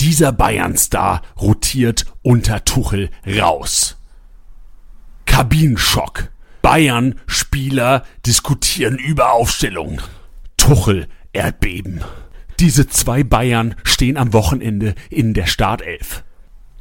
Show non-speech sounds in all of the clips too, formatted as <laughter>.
Dieser Bayern-Star rotiert unter Tuchel raus. Kabinenschock. Bayern-Spieler diskutieren über Aufstellung. Tuchel Erdbeben. Diese zwei Bayern stehen am Wochenende in der Startelf.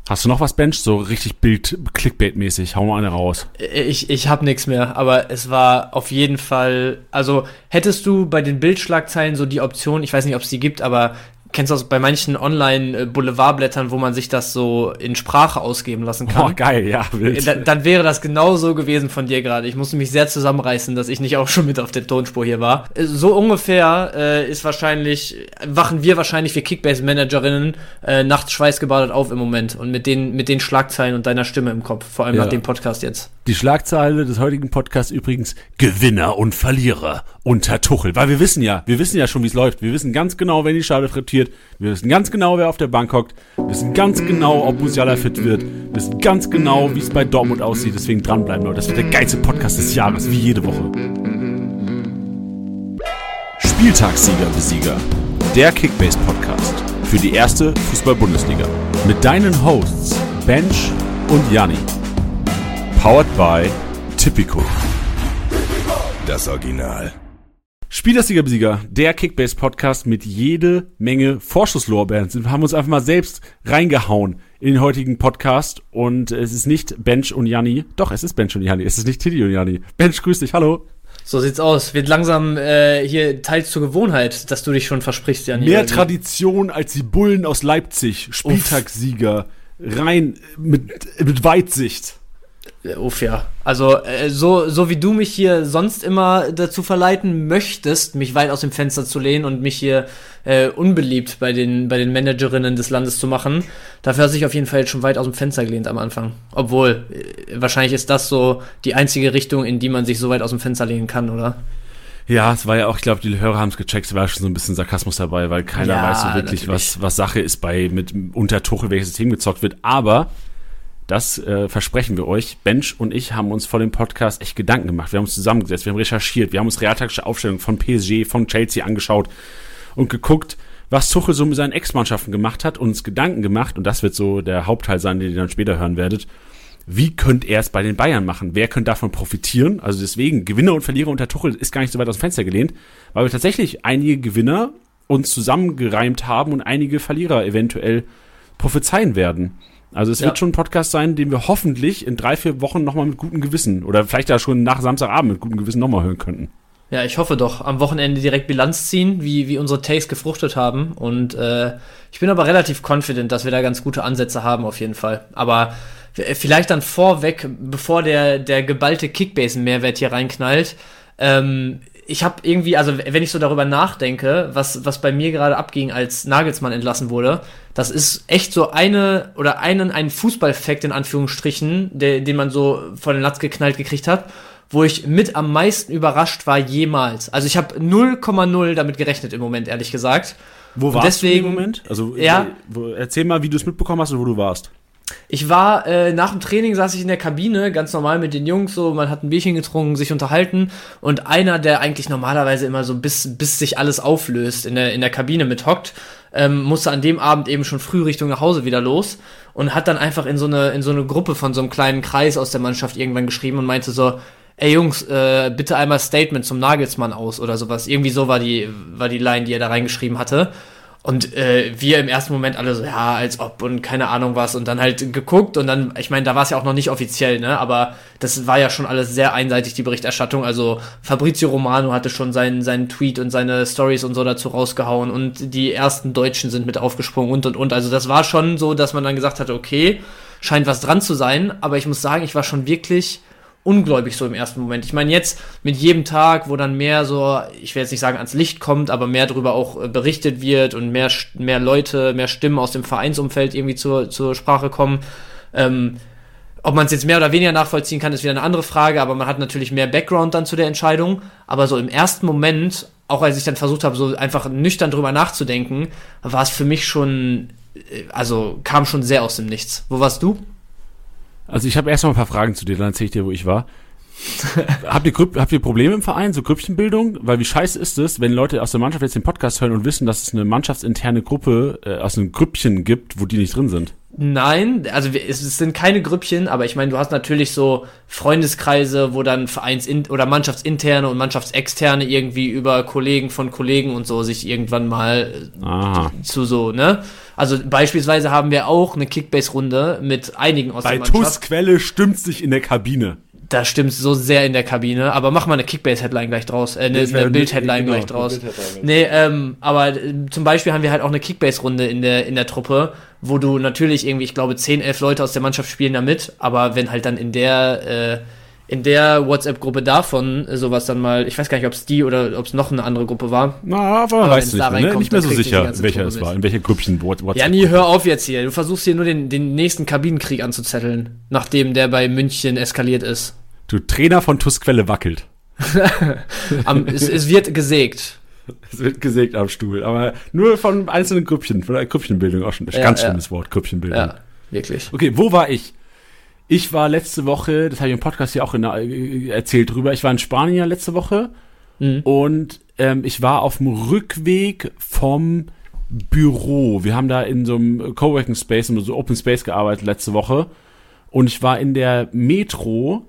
Hast du noch was, Bench? So richtig Bild-Clickbait-mäßig. Hau mal eine raus. Ich, ich hab nichts mehr, aber es war auf jeden Fall. Also, hättest du bei den Bildschlagzeilen so die Option, ich weiß nicht, ob es die gibt, aber kennst du das bei manchen Online-Boulevardblättern, wo man sich das so in Sprache ausgeben lassen kann? Oh, geil, ja, wild. Da, dann wäre das genau so gewesen von dir gerade. Ich musste mich sehr zusammenreißen, dass ich nicht auch schon mit auf der Tonspur hier war. So ungefähr äh, ist wahrscheinlich, wachen wir wahrscheinlich, wir Kickbase-Managerinnen, äh, nachts schweißgebadet auf im Moment und mit den, mit den Schlagzeilen und deiner Stimme im Kopf, vor allem ja. nach dem Podcast jetzt. Die Schlagzeile des heutigen Podcasts übrigens Gewinner und Verlierer unter Tuchel. Weil wir wissen ja, wir wissen ja schon, wie es läuft. Wir wissen ganz genau, wenn die Schale frittiert. Wir wissen ganz genau, wer auf der Bank hockt. Wir wissen ganz genau, ob Musiala fit wird. Wir wissen ganz genau, wie es bei Dortmund aussieht. Deswegen dranbleiben, Leute. Das wird der geilste Podcast des Jahres, wie jede Woche. Spieltagssieger Besieger. Der Kickbase Podcast für die erste Fußball-Bundesliga. Mit deinen Hosts Bench und Janni. Powered by Tipico. Das Original. Spielersieger-Besieger, der Kickbase-Podcast mit jede Menge Vorschusslorbeeren. Wir haben uns einfach mal selbst reingehauen in den heutigen Podcast und es ist nicht Bench und Janni. Doch, es ist Bench und Janni. Es ist nicht Tiddy und Janni. Bench, grüß dich. Hallo. So sieht's aus. Wird langsam äh, hier teils zur Gewohnheit, dass du dich schon versprichst, Janni. Mehr Tradition als die Bullen aus Leipzig. Spieltagssieger. Rein mit, mit Weitsicht. Uff, ja. Also, äh, so, so wie du mich hier sonst immer dazu verleiten möchtest, mich weit aus dem Fenster zu lehnen und mich hier äh, unbeliebt bei den, bei den Managerinnen des Landes zu machen, dafür hast du dich auf jeden Fall jetzt schon weit aus dem Fenster gelehnt am Anfang. Obwohl, äh, wahrscheinlich ist das so die einzige Richtung, in die man sich so weit aus dem Fenster lehnen kann, oder? Ja, es war ja auch, ich glaube, die Hörer haben es gecheckt, es war schon so ein bisschen Sarkasmus dabei, weil keiner ja, weiß so wirklich, was, was Sache ist bei mit unter Tuchel, welches System gezockt wird. Aber das äh, versprechen wir euch. Bench und ich haben uns vor dem Podcast echt Gedanken gemacht. Wir haben uns zusammengesetzt, wir haben recherchiert, wir haben uns realtaktische Aufstellungen von PSG, von Chelsea angeschaut und geguckt, was Tuchel so mit seinen Ex-Mannschaften gemacht hat und uns Gedanken gemacht, und das wird so der Hauptteil sein, den ihr dann später hören werdet, wie könnte er es bei den Bayern machen? Wer könnte davon profitieren? Also deswegen, Gewinner und Verlierer unter Tuchel ist gar nicht so weit aus dem Fenster gelehnt, weil wir tatsächlich einige Gewinner uns zusammengereimt haben und einige Verlierer eventuell prophezeien werden. Also es ja. wird schon ein Podcast sein, den wir hoffentlich in drei, vier Wochen nochmal mit gutem Gewissen oder vielleicht ja schon nach Samstagabend mit gutem Gewissen nochmal hören könnten. Ja, ich hoffe doch. Am Wochenende direkt Bilanz ziehen, wie, wie unsere Takes gefruchtet haben. Und äh, ich bin aber relativ confident, dass wir da ganz gute Ansätze haben, auf jeden Fall. Aber vielleicht dann vorweg, bevor der, der geballte Kickbase-Mehrwert hier reinknallt, ähm, ich habe irgendwie, also wenn ich so darüber nachdenke, was, was bei mir gerade abging, als Nagelsmann entlassen wurde, das ist echt so eine oder einen, einen Fußballfakt in Anführungsstrichen, der, den man so vor den Latz geknallt gekriegt hat, wo ich mit am meisten überrascht war jemals. Also ich habe 0,0 damit gerechnet im Moment, ehrlich gesagt. Wo warst deswegen, du im Moment? Also ja, wo, erzähl mal, wie du es mitbekommen hast und wo du warst. Ich war äh, nach dem Training saß ich in der Kabine, ganz normal mit den Jungs, so man hat ein Bierchen getrunken, sich unterhalten und einer, der eigentlich normalerweise immer so bis bis sich alles auflöst in der in der Kabine mit hockt, ähm, musste an dem Abend eben schon früh Richtung nach Hause wieder los und hat dann einfach in so eine in so eine Gruppe von so einem kleinen Kreis aus der Mannschaft irgendwann geschrieben und meinte so Ey Jungs, äh, bitte einmal Statement zum Nagelsmann aus oder sowas. Irgendwie so war die, war die Line, die er da reingeschrieben hatte. Und äh, wir im ersten Moment alle so, ja, als ob und keine Ahnung was und dann halt geguckt und dann, ich meine, da war es ja auch noch nicht offiziell, ne? Aber das war ja schon alles sehr einseitig, die Berichterstattung. Also Fabrizio Romano hatte schon seinen, seinen Tweet und seine Stories und so dazu rausgehauen und die ersten Deutschen sind mit aufgesprungen und und und. Also das war schon so, dass man dann gesagt hatte, okay, scheint was dran zu sein, aber ich muss sagen, ich war schon wirklich ungläubig so im ersten Moment. Ich meine, jetzt mit jedem Tag, wo dann mehr so, ich will jetzt nicht sagen ans Licht kommt, aber mehr darüber auch äh, berichtet wird und mehr, mehr Leute, mehr Stimmen aus dem Vereinsumfeld irgendwie zur, zur Sprache kommen. Ähm, ob man es jetzt mehr oder weniger nachvollziehen kann, ist wieder eine andere Frage, aber man hat natürlich mehr Background dann zu der Entscheidung. Aber so im ersten Moment, auch als ich dann versucht habe, so einfach nüchtern drüber nachzudenken, war es für mich schon, äh, also kam schon sehr aus dem Nichts. Wo warst du? Also ich habe erst mal ein paar Fragen zu dir, dann erzähle ich dir, wo ich war. <laughs> habt, ihr, habt ihr Probleme im Verein, so Grüppchenbildung? Weil wie scheiße ist es, wenn Leute aus der Mannschaft jetzt den Podcast hören und wissen, dass es eine mannschaftsinterne Gruppe äh, aus einem Grüppchen gibt, wo die nicht drin sind? Nein, also es, sind keine Grüppchen, aber ich meine, du hast natürlich so Freundeskreise, wo dann Vereins- oder Mannschaftsinterne und Mannschaftsexterne irgendwie über Kollegen von Kollegen und so sich irgendwann mal Aha. zu so, ne? Also beispielsweise haben wir auch eine Kickbase-Runde mit einigen aus Bei der Mannschaft. Bei TUS Quelle stimmt sich in der Kabine. Da stimmt so sehr in der Kabine, aber mach mal eine Kickbase-Headline gleich draus, äh, eine, eine Bild-Headline genau, gleich draus. Nee, ähm, aber äh, zum Beispiel haben wir halt auch eine Kickbase-Runde in der, in der Truppe, wo du natürlich irgendwie, ich glaube, 10, 11 Leute aus der Mannschaft spielen da mit, aber wenn halt dann in der, äh, in der WhatsApp-Gruppe davon sowas dann mal, ich weiß gar nicht, ob es die oder ob es noch eine andere Gruppe war. Na, aber, aber weißt du nicht, ne? nicht mehr so sicher, welcher es war, in welcher Grüppchen WhatsApp. Ja, nie, hör auf jetzt hier. Du versuchst hier nur den, den nächsten Kabinenkrieg anzuzetteln, nachdem der bei München eskaliert ist. Du Trainer von Tusquelle wackelt. <laughs> am, es, es, wird gesägt. Es wird gesägt am Stuhl, aber nur von einzelnen Grüppchen, von der Grüppchenbildung auch schon. Ja, ganz schlimmes ja. Wort, Grüppchenbildung. Ja, wirklich. Okay, wo war ich? Ich war letzte Woche, das habe ich im Podcast ja auch in, äh, erzählt drüber, ich war in Spanien letzte Woche mhm. und ähm, ich war auf dem Rückweg vom Büro. Wir haben da in so einem Coworking Space, in so Open Space gearbeitet letzte Woche und ich war in der Metro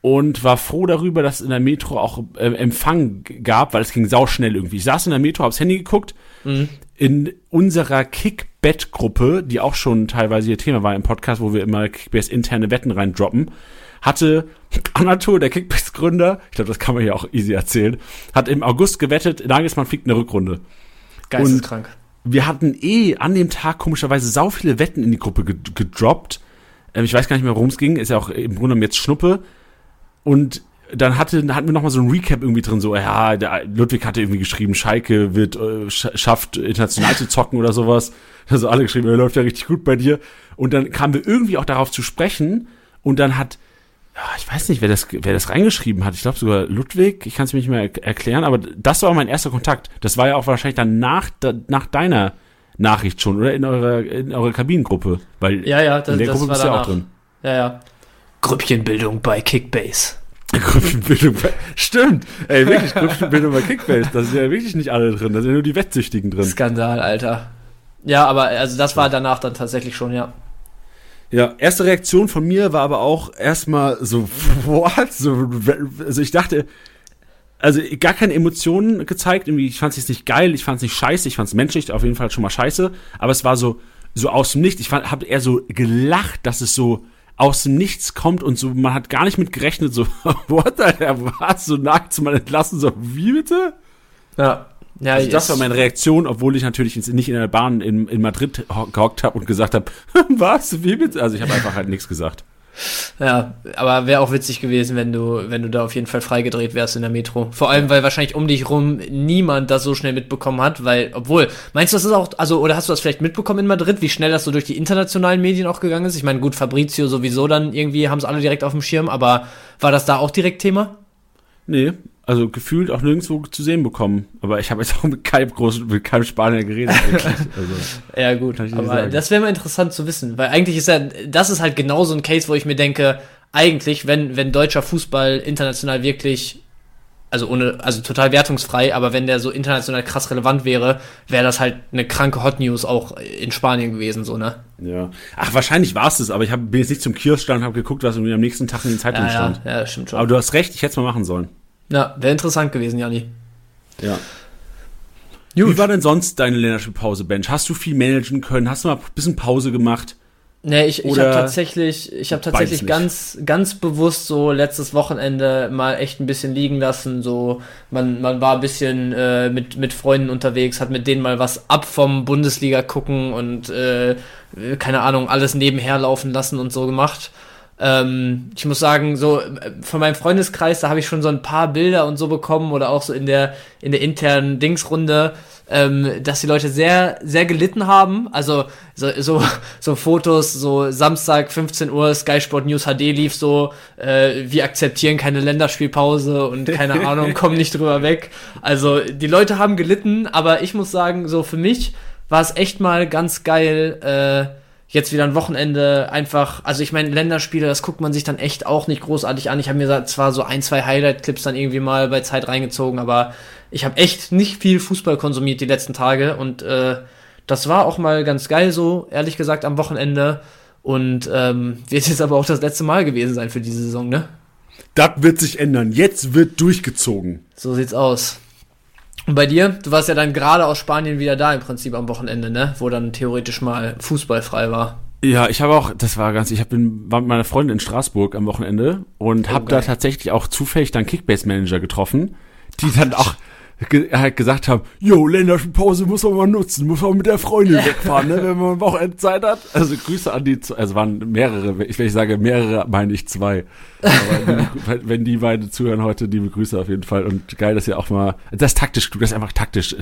und war froh darüber, dass es in der Metro auch äh, Empfang gab, weil es ging sauschnell irgendwie. Ich saß in der Metro, hab's Handy geguckt. Mhm. In unserer Kickbett-Gruppe, die auch schon teilweise ihr Thema war im Podcast, wo wir immer Kickbase interne Wetten reindroppen, hatte Anatol, der Kickbase-Gründer, ich glaube, das kann man ja auch easy erzählen, hat im August gewettet, Nagelsmann fliegt eine Rückrunde. Geisteskrank. Und wir hatten eh an dem Tag komischerweise sau viele Wetten in die Gruppe gedroppt. Ähm, ich weiß gar nicht mehr, worum es ging, ist ja auch im Grunde genommen jetzt Schnuppe. Und dann hatte, hatten wir nochmal so ein Recap irgendwie drin, so, ja, der Ludwig hatte irgendwie geschrieben, Schalke wird, äh, schafft, international zu zocken oder sowas. Also alle geschrieben, er läuft ja richtig gut bei dir. Und dann kamen wir irgendwie auch darauf zu sprechen und dann hat, ja, ich weiß nicht, wer das, wer das reingeschrieben hat. Ich glaube sogar Ludwig, ich kann es mir nicht mehr erklären, aber das war mein erster Kontakt. Das war ja auch wahrscheinlich dann nach, nach deiner Nachricht schon, oder? In eurer, in eurer Kabinengruppe. Weil ja, ja, das, in der das Gruppe bist du ja auch drin. Ja, ja. Grüppchenbildung bei Kickbase. Grüppchenbildung bei, stimmt, ey, wirklich, Grüppchenbildung bei Kickbase, da sind ja wirklich nicht alle drin, da sind ja nur die Wettsüchtigen drin. Skandal, Alter. Ja, aber also das war danach dann tatsächlich schon, ja. Ja, erste Reaktion von mir war aber auch erstmal so, what? So, also ich dachte, also gar keine Emotionen gezeigt, irgendwie, ich fand es nicht geil, ich fand es nicht scheiße, ich fand es menschlich, auf jeden Fall schon mal scheiße, aber es war so, so aus dem Nichts, ich habe eher so gelacht, dass es so, aus dem Nichts kommt und so, man hat gar nicht mit gerechnet, so, <laughs> what, Alter, was, so nackt zu mal entlassen, so, wie bitte? Ja. Ja, also das war meine Reaktion, obwohl ich natürlich nicht in der Bahn in, in Madrid gehockt habe und gesagt habe, <laughs> was, wie bitte? Also ich habe einfach halt nichts gesagt. Ja, aber wäre auch witzig gewesen, wenn du, wenn du da auf jeden Fall freigedreht wärst in der Metro. Vor allem, weil wahrscheinlich um dich rum niemand das so schnell mitbekommen hat, weil, obwohl, meinst du, das ist auch, also, oder hast du das vielleicht mitbekommen in Madrid, wie schnell das so durch die internationalen Medien auch gegangen ist? Ich meine, gut, Fabrizio sowieso dann irgendwie, haben es alle direkt auf dem Schirm, aber war das da auch direkt Thema? Nee, also gefühlt auch nirgendwo zu sehen bekommen. Aber ich habe jetzt auch mit keinem großen, mit keinem Spanier geredet. <laughs> Also, ja, gut. Aber das wäre mal interessant zu wissen, weil eigentlich ist ja, das ist halt genau so ein Case, wo ich mir denke, eigentlich, wenn, wenn deutscher Fußball international wirklich, also ohne, also total wertungsfrei, aber wenn der so international krass relevant wäre, wäre das halt eine kranke Hot News auch in Spanien gewesen, so, ne? Ja. Ach, wahrscheinlich war es das, aber ich hab, bin jetzt nicht zum Kiosk stand und habe geguckt, was irgendwie am nächsten Tag in den Zeitungen ja, stand. Ja, ja, stimmt schon. Aber du hast recht, ich hätte es mal machen sollen. Ja, wäre interessant gewesen, Janni. Ja. Gut. Wie war denn sonst deine Länderspielpause, Bench? Hast du viel managen können? Hast du mal ein bisschen Pause gemacht? Nee, ich, ich habe tatsächlich, ich habe tatsächlich ganz, ganz bewusst so letztes Wochenende mal echt ein bisschen liegen lassen. So, man, man war ein bisschen äh, mit, mit Freunden unterwegs, hat mit denen mal was ab vom Bundesliga gucken und äh, keine Ahnung, alles nebenher laufen lassen und so gemacht. Ähm, ich muss sagen, so von meinem Freundeskreis, da habe ich schon so ein paar Bilder und so bekommen oder auch so in der in der internen Dingsrunde, ähm, dass die Leute sehr sehr gelitten haben. Also so, so so Fotos, so Samstag 15 Uhr Sky Sport News HD lief so, äh, wir akzeptieren keine Länderspielpause und keine <laughs> Ahnung, kommen nicht drüber weg. Also die Leute haben gelitten, aber ich muss sagen, so für mich war es echt mal ganz geil. Äh, jetzt wieder ein Wochenende einfach, also ich meine, Länderspiele, das guckt man sich dann echt auch nicht großartig an. Ich habe mir zwar so ein, zwei Highlight-Clips dann irgendwie mal bei Zeit reingezogen, aber ich habe echt nicht viel Fußball konsumiert die letzten Tage und äh, das war auch mal ganz geil so, ehrlich gesagt, am Wochenende. Und ähm, wird jetzt aber auch das letzte Mal gewesen sein für diese Saison, ne? Das wird sich ändern. Jetzt wird durchgezogen. So sieht's aus. Und bei dir, du warst ja dann gerade aus Spanien wieder da im Prinzip am Wochenende, ne? Wo dann theoretisch mal Fußball frei war. Ja, ich habe auch, das war ganz, ich hab, bin, war mit meiner Freundin in Straßburg am Wochenende und oh, habe da tatsächlich auch zufällig dann Kickbase-Manager getroffen, die Ach, dann auch, ge halt gesagt haben, jo, Länderspielpause muss man mal nutzen, muss man mit der Freundin wegfahren, ne, wenn man Wochenendzeit hat. Also Grüße an die, also waren mehrere, wenn ich sage mehrere, meine ich zwei. Aber <laughs> wenn die beiden zuhören heute, liebe Grüße auf jeden Fall und geil, dass ihr auch mal, das ist taktisch, das ist einfach taktisch,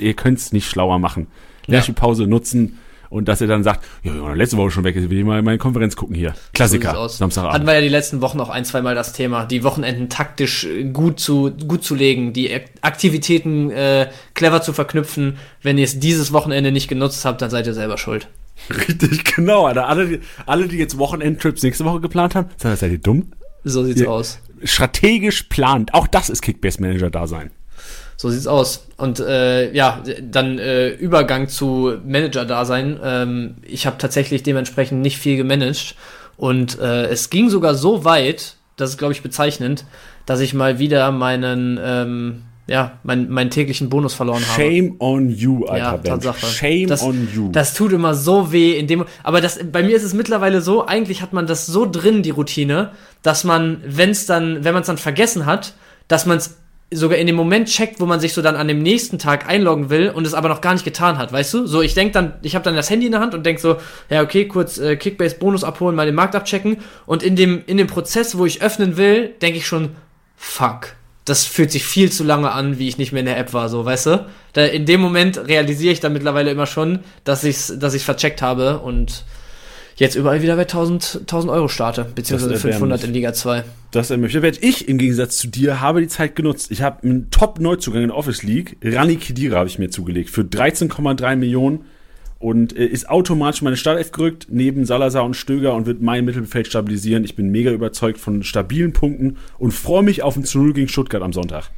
ihr könnt es nicht schlauer machen. Länderspielpause nutzen, und dass er dann sagt, ja, letzte Woche schon weg ist, will ich mal meine Konferenz gucken hier. Klassiker, so Samstagabend. Hatten wir ja die letzten Wochen auch ein, zwei Mal das Thema, die Wochenenden taktisch gut zu, gut zu legen, die Aktivitäten äh, clever zu verknüpfen. Wenn ihr es dieses Wochenende nicht genutzt habt, dann seid ihr selber schuld. Richtig, <laughs> genau. Alter. Alle, alle, die jetzt Wochenendtrips nächste Woche geplant haben, seid ihr dumm? So sieht's ihr aus. Strategisch plant. Auch das ist Kickbase-Manager-Dasein. So sieht's aus. Und äh, ja, dann äh, Übergang zu Manager-Dasein. Ähm, ich habe tatsächlich dementsprechend nicht viel gemanagt. Und äh, es ging sogar so weit, das ist, glaube ich, bezeichnend, dass ich mal wieder meinen, ähm, ja, mein, meinen täglichen Bonus verloren habe. Shame on you, Alter. Ja, Tatsache. Shame das, on you. Das tut immer so weh in dem, aber das, bei mir ist es mittlerweile so, eigentlich hat man das so drin, die Routine, dass man, wenn es dann, wenn man es dann vergessen hat, dass man es sogar in dem Moment checkt, wo man sich so dann an dem nächsten Tag einloggen will und es aber noch gar nicht getan hat, weißt du? So, ich denk dann, ich habe dann das Handy in der Hand und denk so, ja, okay, kurz äh, Kickbase Bonus abholen, mal den Markt abchecken und in dem in dem Prozess, wo ich öffnen will, denk ich schon, fuck. Das fühlt sich viel zu lange an, wie ich nicht mehr in der App war, so, weißt du? Da, in dem Moment realisiere ich dann mittlerweile immer schon, dass ich's, dass ich's vercheckt habe und jetzt überall wieder bei 1000, 1000 Euro starte, beziehungsweise 500 in Liga 2. Das ermöglicht. Werde ich im Gegensatz zu dir habe die Zeit genutzt. Ich habe einen Top-Neuzugang in Office League. Rani Kedira habe ich mir zugelegt für 13,3 Millionen und äh, ist automatisch meine Startelf gerückt neben Salazar und Stöger und wird mein Mittelfeld stabilisieren. Ich bin mega überzeugt von stabilen Punkten und freue mich auf ein 0 gegen Stuttgart am Sonntag.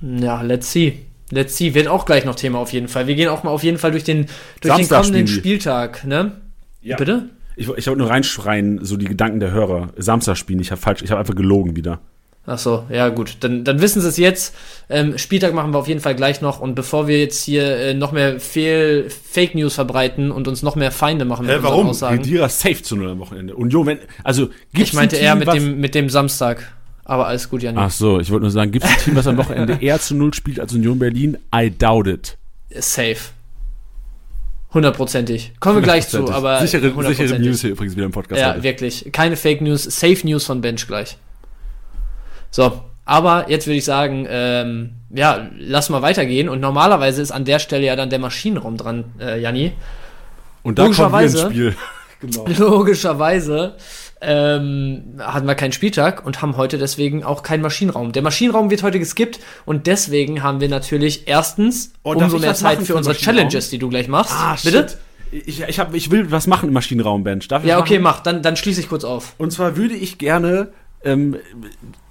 Ja, let's see. Let's see. Wird auch gleich noch Thema auf jeden Fall. Wir gehen auch mal auf jeden Fall durch den, durch den kommenden Spieltag, ne? Ja. Bitte? Ich, ich wollte nur reinschreien, so die Gedanken der Hörer. Samstag spielen, ich habe falsch, ich habe einfach gelogen wieder. Ach so, ja gut, dann, dann wissen sie es jetzt. Ähm, Spieltag machen wir auf jeden Fall gleich noch und bevor wir jetzt hier äh, noch mehr Fehl Fake News verbreiten und uns noch mehr Feinde machen mit Hä, warum? Aussagen. Redira safe zu null am Wochenende. Union, wenn, also gibt's Ich meinte eher mit dem, mit dem Samstag. Aber alles gut, Janik. Ach so, ich wollte nur sagen, gibt es ein Team, was am Wochenende <laughs> eher zu null spielt als Union Berlin? I doubt it. Safe. Hundertprozentig. Kommen wir gleich zu, aber. Sichere, sichere News hier übrigens wieder im Podcast. Ja, heute. wirklich. Keine Fake News, Safe News von Bench gleich. So, aber jetzt würde ich sagen, ähm, ja, lass mal weitergehen. Und normalerweise ist an der Stelle ja dann der Maschinenraum dran, äh, Janni. Und da kommen wir ins Spiel. <laughs> <laughs> Genau. Logischerweise ähm, hatten wir keinen Spieltag und haben heute deswegen auch keinen Maschinenraum. Der Maschinenraum wird heute geskippt und deswegen haben wir natürlich erstens oh, umso mehr Zeit für unsere Challenges, die du gleich machst. Ah, Bitte? Shit. Ich, ich, hab, ich will was machen im Maschinenraum, Bench. Darf ich ja, okay, mach. Dann, dann schließe ich kurz auf. Und zwar würde ich gerne ähm,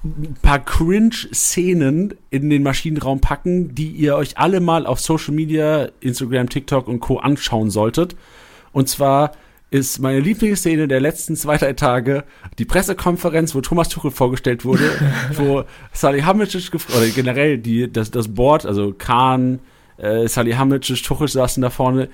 ein paar Cringe-Szenen in den Maschinenraum packen, die ihr euch alle mal auf Social Media, Instagram, TikTok und Co. anschauen solltet. Und zwar ist meine Lieblingsszene der letzten zwei, drei Tage die Pressekonferenz, wo Thomas Tuchel vorgestellt wurde, <laughs> wo Salihamidzic oder generell die, das, das Board, also Kahn, äh, Salihamidzic, Tuchel saßen da vorne,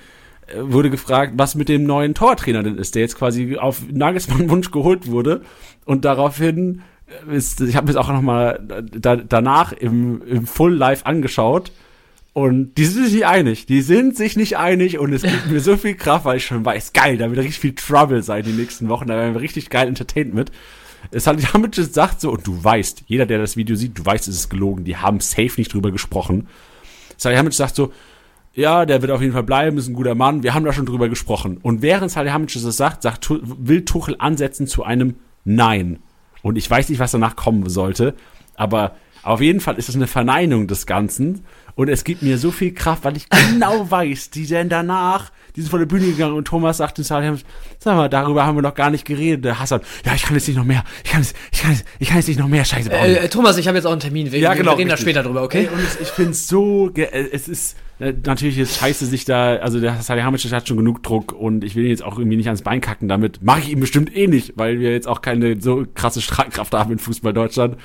äh, wurde gefragt, was mit dem neuen Tortrainer denn ist, der jetzt quasi auf Nagelsmann Wunsch geholt wurde. Und daraufhin ist, ich habe mir auch noch mal da, danach im, im Full Live angeschaut und die sind sich nicht einig. Die sind sich nicht einig und es gibt <laughs> mir so viel Kraft, weil ich schon weiß, geil, da wird richtig viel Trouble sein die nächsten Wochen. Da werden wir richtig geil entertained mit. Es hat damit <laughs> sagt so, und du weißt, jeder, der das Video sieht, du weißt, es ist gelogen. Die haben safe nicht drüber gesprochen. Salihamidzic sagt so, ja, der wird auf jeden Fall bleiben, ist ein guter Mann. Wir haben da schon drüber gesprochen. Und während Salihamidzic das sagt, sagt, will Tuchel ansetzen zu einem Nein. Und ich weiß nicht, was danach kommen sollte, aber auf jeden Fall ist es eine Verneinung des Ganzen. Und es gibt mir so viel Kraft, weil ich genau <laughs> weiß, die denn danach, die sind von der Bühne gegangen und Thomas sagte, sag mal, darüber haben wir noch gar nicht geredet. Der Hassan, ja, ich kann jetzt nicht noch mehr, ich kann jetzt, ich kann jetzt, ich kann jetzt nicht noch mehr Scheiße bauen. Äh, Thomas, ich habe jetzt auch einen Termin, wir, ja, genau, wir reden da später drüber, okay? Und ich, ich finde es so, äh, es ist, äh, natürlich ist scheiße sich da, also der Salihamidzic hat schon genug Druck und ich will ihn jetzt auch irgendwie nicht ans Bein kacken damit. Mache ich ihm bestimmt eh nicht, weil wir jetzt auch keine so krasse Strahlkraft haben in Fußball Deutschland.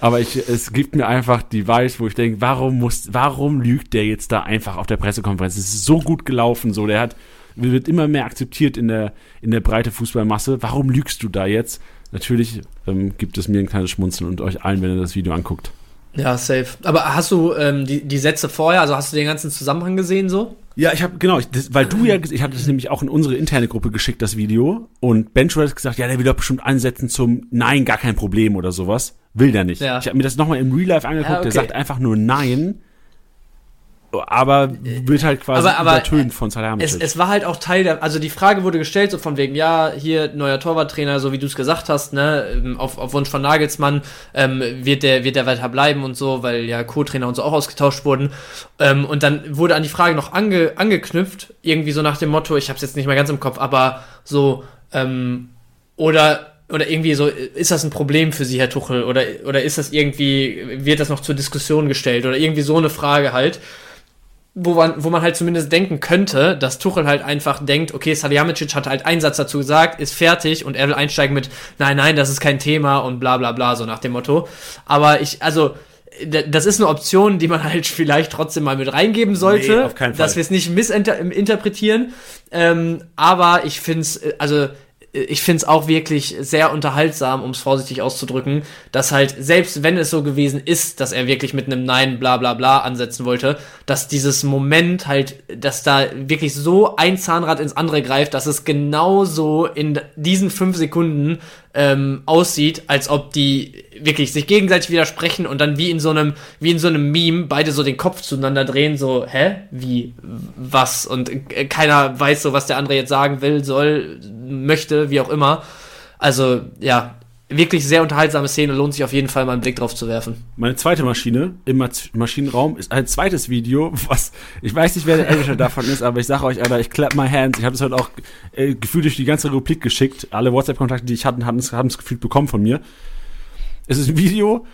Aber ich, es gibt mir einfach die Weiß, wo ich denke, warum muss, warum lügt der jetzt da einfach auf der Pressekonferenz? Es ist so gut gelaufen, so, der hat, wird immer mehr akzeptiert in der, in der breite Fußballmasse. Warum lügst du da jetzt? Natürlich ähm, gibt es mir ein kleines Schmunzeln und euch allen, wenn ihr das Video anguckt. Ja, safe. Aber hast du ähm, die, die Sätze vorher, also hast du den ganzen Zusammenhang gesehen so? Ja, ich habe genau, ich, das, weil du ja, ich habe das nämlich auch in unsere interne Gruppe geschickt, das Video. Und Bencho hat gesagt, ja, der will doch bestimmt einsetzen zum Nein, gar kein Problem oder sowas. Will der nicht. Ja. Ich habe mir das nochmal im Real Life angeguckt, ja, okay. der sagt einfach nur Nein aber wird halt quasi aber, aber übertönt von Salihamidzic. Es, es war halt auch Teil der, also die Frage wurde gestellt, so von wegen, ja, hier neuer Torwarttrainer, so wie du es gesagt hast, ne, ähm, auf, auf Wunsch von Nagelsmann ähm, wird der wird der weiter bleiben und so, weil ja Co-Trainer und so auch ausgetauscht wurden. Ähm, und dann wurde an die Frage noch ange, angeknüpft, irgendwie so nach dem Motto, ich habe es jetzt nicht mehr ganz im Kopf, aber so ähm, oder oder irgendwie so, ist das ein Problem für Sie, Herr Tuchel? Oder, oder ist das irgendwie, wird das noch zur Diskussion gestellt? Oder irgendwie so eine Frage halt wo man, wo man halt zumindest denken könnte, dass Tuchel halt einfach denkt, okay, Salihamidzic hat halt einen Satz dazu gesagt, ist fertig und er will einsteigen mit, nein, nein, das ist kein Thema und bla bla bla, so nach dem Motto. Aber ich, also, das ist eine Option, die man halt <laughs> vielleicht trotzdem mal mit reingeben sollte, nee, auf keinen Fall. dass wir es nicht missinterpretieren. Ähm, aber ich finde es, also ich finde es auch wirklich sehr unterhaltsam, um es vorsichtig auszudrücken, dass halt, selbst wenn es so gewesen ist, dass er wirklich mit einem Nein, bla bla bla ansetzen wollte, dass dieses Moment halt, dass da wirklich so ein Zahnrad ins andere greift, dass es genauso in diesen fünf Sekunden ähm, aussieht, als ob die wirklich sich gegenseitig widersprechen und dann wie in so einem, wie in so einem Meme beide so den Kopf zueinander drehen, so, hä? Wie? Was? Und äh, keiner weiß so, was der andere jetzt sagen will, soll, möchte, wie auch immer. Also, ja, wirklich sehr unterhaltsame Szene, lohnt sich auf jeden Fall mal einen Blick drauf zu werfen. Meine zweite Maschine im Maschinenraum ist ein zweites Video, <laughs> was ich weiß nicht, wer der Editor davon ist, aber ich sage euch, Alter, ich clap my hands. Ich habe es heute auch äh, gefühlt durch die ganze Rubrik geschickt. Alle WhatsApp-Kontakte, die ich hatte, haben es gefühlt bekommen von mir. Es ist ein Video,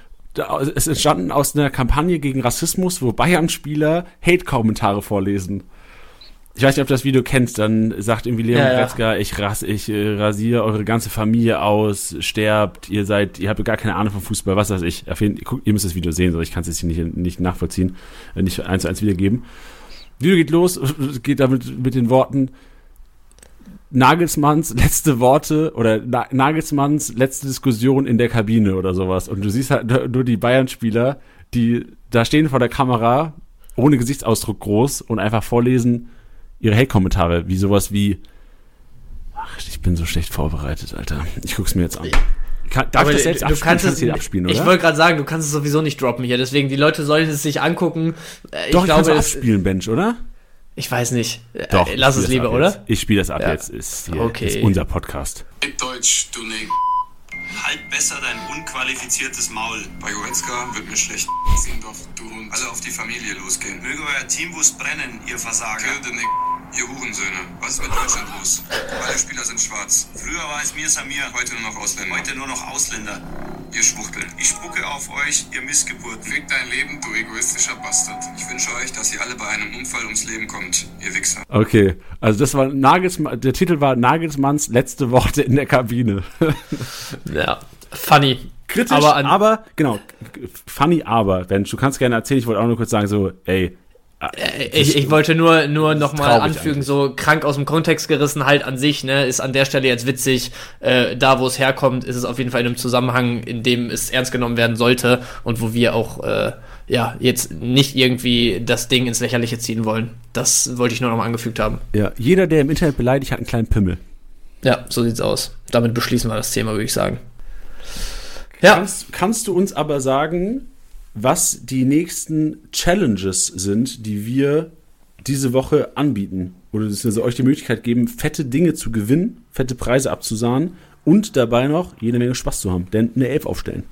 es ist entstanden aus einer Kampagne gegen Rassismus, wo Bayern-Spieler Hate-Kommentare vorlesen ich weiß nicht, ob du das Video kennst, dann sagt irgendwie Leon ja, Goretzka, ja. ich, ras, ich äh, rasiere eure ganze Familie aus, sterbt, ihr seid, ihr habt gar keine Ahnung von Fußball, was weiß ich. Jeden, ihr müsst das Video sehen, so ich kann es jetzt nicht, nicht nachvollziehen, äh, nicht eins zu eins wiedergeben. Video geht los, <laughs> geht damit mit den Worten, Nagelsmanns letzte Worte oder Na Nagelsmanns letzte Diskussion in der Kabine oder sowas. Und du siehst halt nur die Bayern-Spieler, die da stehen vor der Kamera, ohne Gesichtsausdruck groß und einfach vorlesen, ihre Hate-Kommentare, wie sowas wie, ach, ich bin so schlecht vorbereitet, Alter. Ich guck's mir jetzt an. Kann, darf Aber ich das selbst du abspielen? kannst es, abspielen, oder? Ich wollte gerade sagen, du kannst es sowieso nicht droppen hier, deswegen die Leute sollen es sich angucken. Äh, ich Doch, glaube, ich kann es abspielen, Bench, oder? Ich weiß nicht. Doch, äh, lass es lieber, oder? Ich spiele das ab ja. jetzt. Ist, hier, okay. ist unser Podcast. Deutsch, du Nigg. Halt besser dein unqualifiziertes Maul. Bei Goretzka wird mir schlecht. Sing doch, du Hund. Alle auf die Familie losgehen. Möge euer Teambus brennen, ihr Versager. Kill Nick. Ihr Hurensöhne, was ist mit Deutschland los? Alle Spieler sind schwarz. Früher war es mir Samir, heute nur noch Ausländer. Heute nur noch Ausländer. Ihr Schwuchtel. Ich spucke auf euch, ihr Missgeburt. Fick dein Leben, du egoistischer Bastard. Ich wünsche euch, dass ihr alle bei einem Unfall ums Leben kommt, ihr Wichser. Okay, also das war Nagelsmann, der Titel war Nagelsmanns letzte Worte in der Kabine. <laughs> ja, funny. Kritisch, aber, aber genau, funny, aber, wenn du kannst gerne erzählen, ich wollte auch nur kurz sagen, so, ey, ich, ich wollte nur, nur nochmal anfügen, eigentlich. so krank aus dem Kontext gerissen halt an sich, ne, ist an der Stelle jetzt witzig. Äh, da, wo es herkommt, ist es auf jeden Fall in einem Zusammenhang, in dem es ernst genommen werden sollte und wo wir auch, äh, ja, jetzt nicht irgendwie das Ding ins Lächerliche ziehen wollen. Das wollte ich nur nochmal angefügt haben. Ja, jeder, der im Internet beleidigt, hat einen kleinen Pimmel. Ja, so sieht's aus. Damit beschließen wir das Thema, würde ich sagen. Ja. Kannst, kannst du uns aber sagen, was die nächsten Challenges sind, die wir diese Woche anbieten. Oder also euch die Möglichkeit geben, fette Dinge zu gewinnen, fette Preise abzusahnen und dabei noch jede Menge Spaß zu haben. Denn eine Elf aufstellen.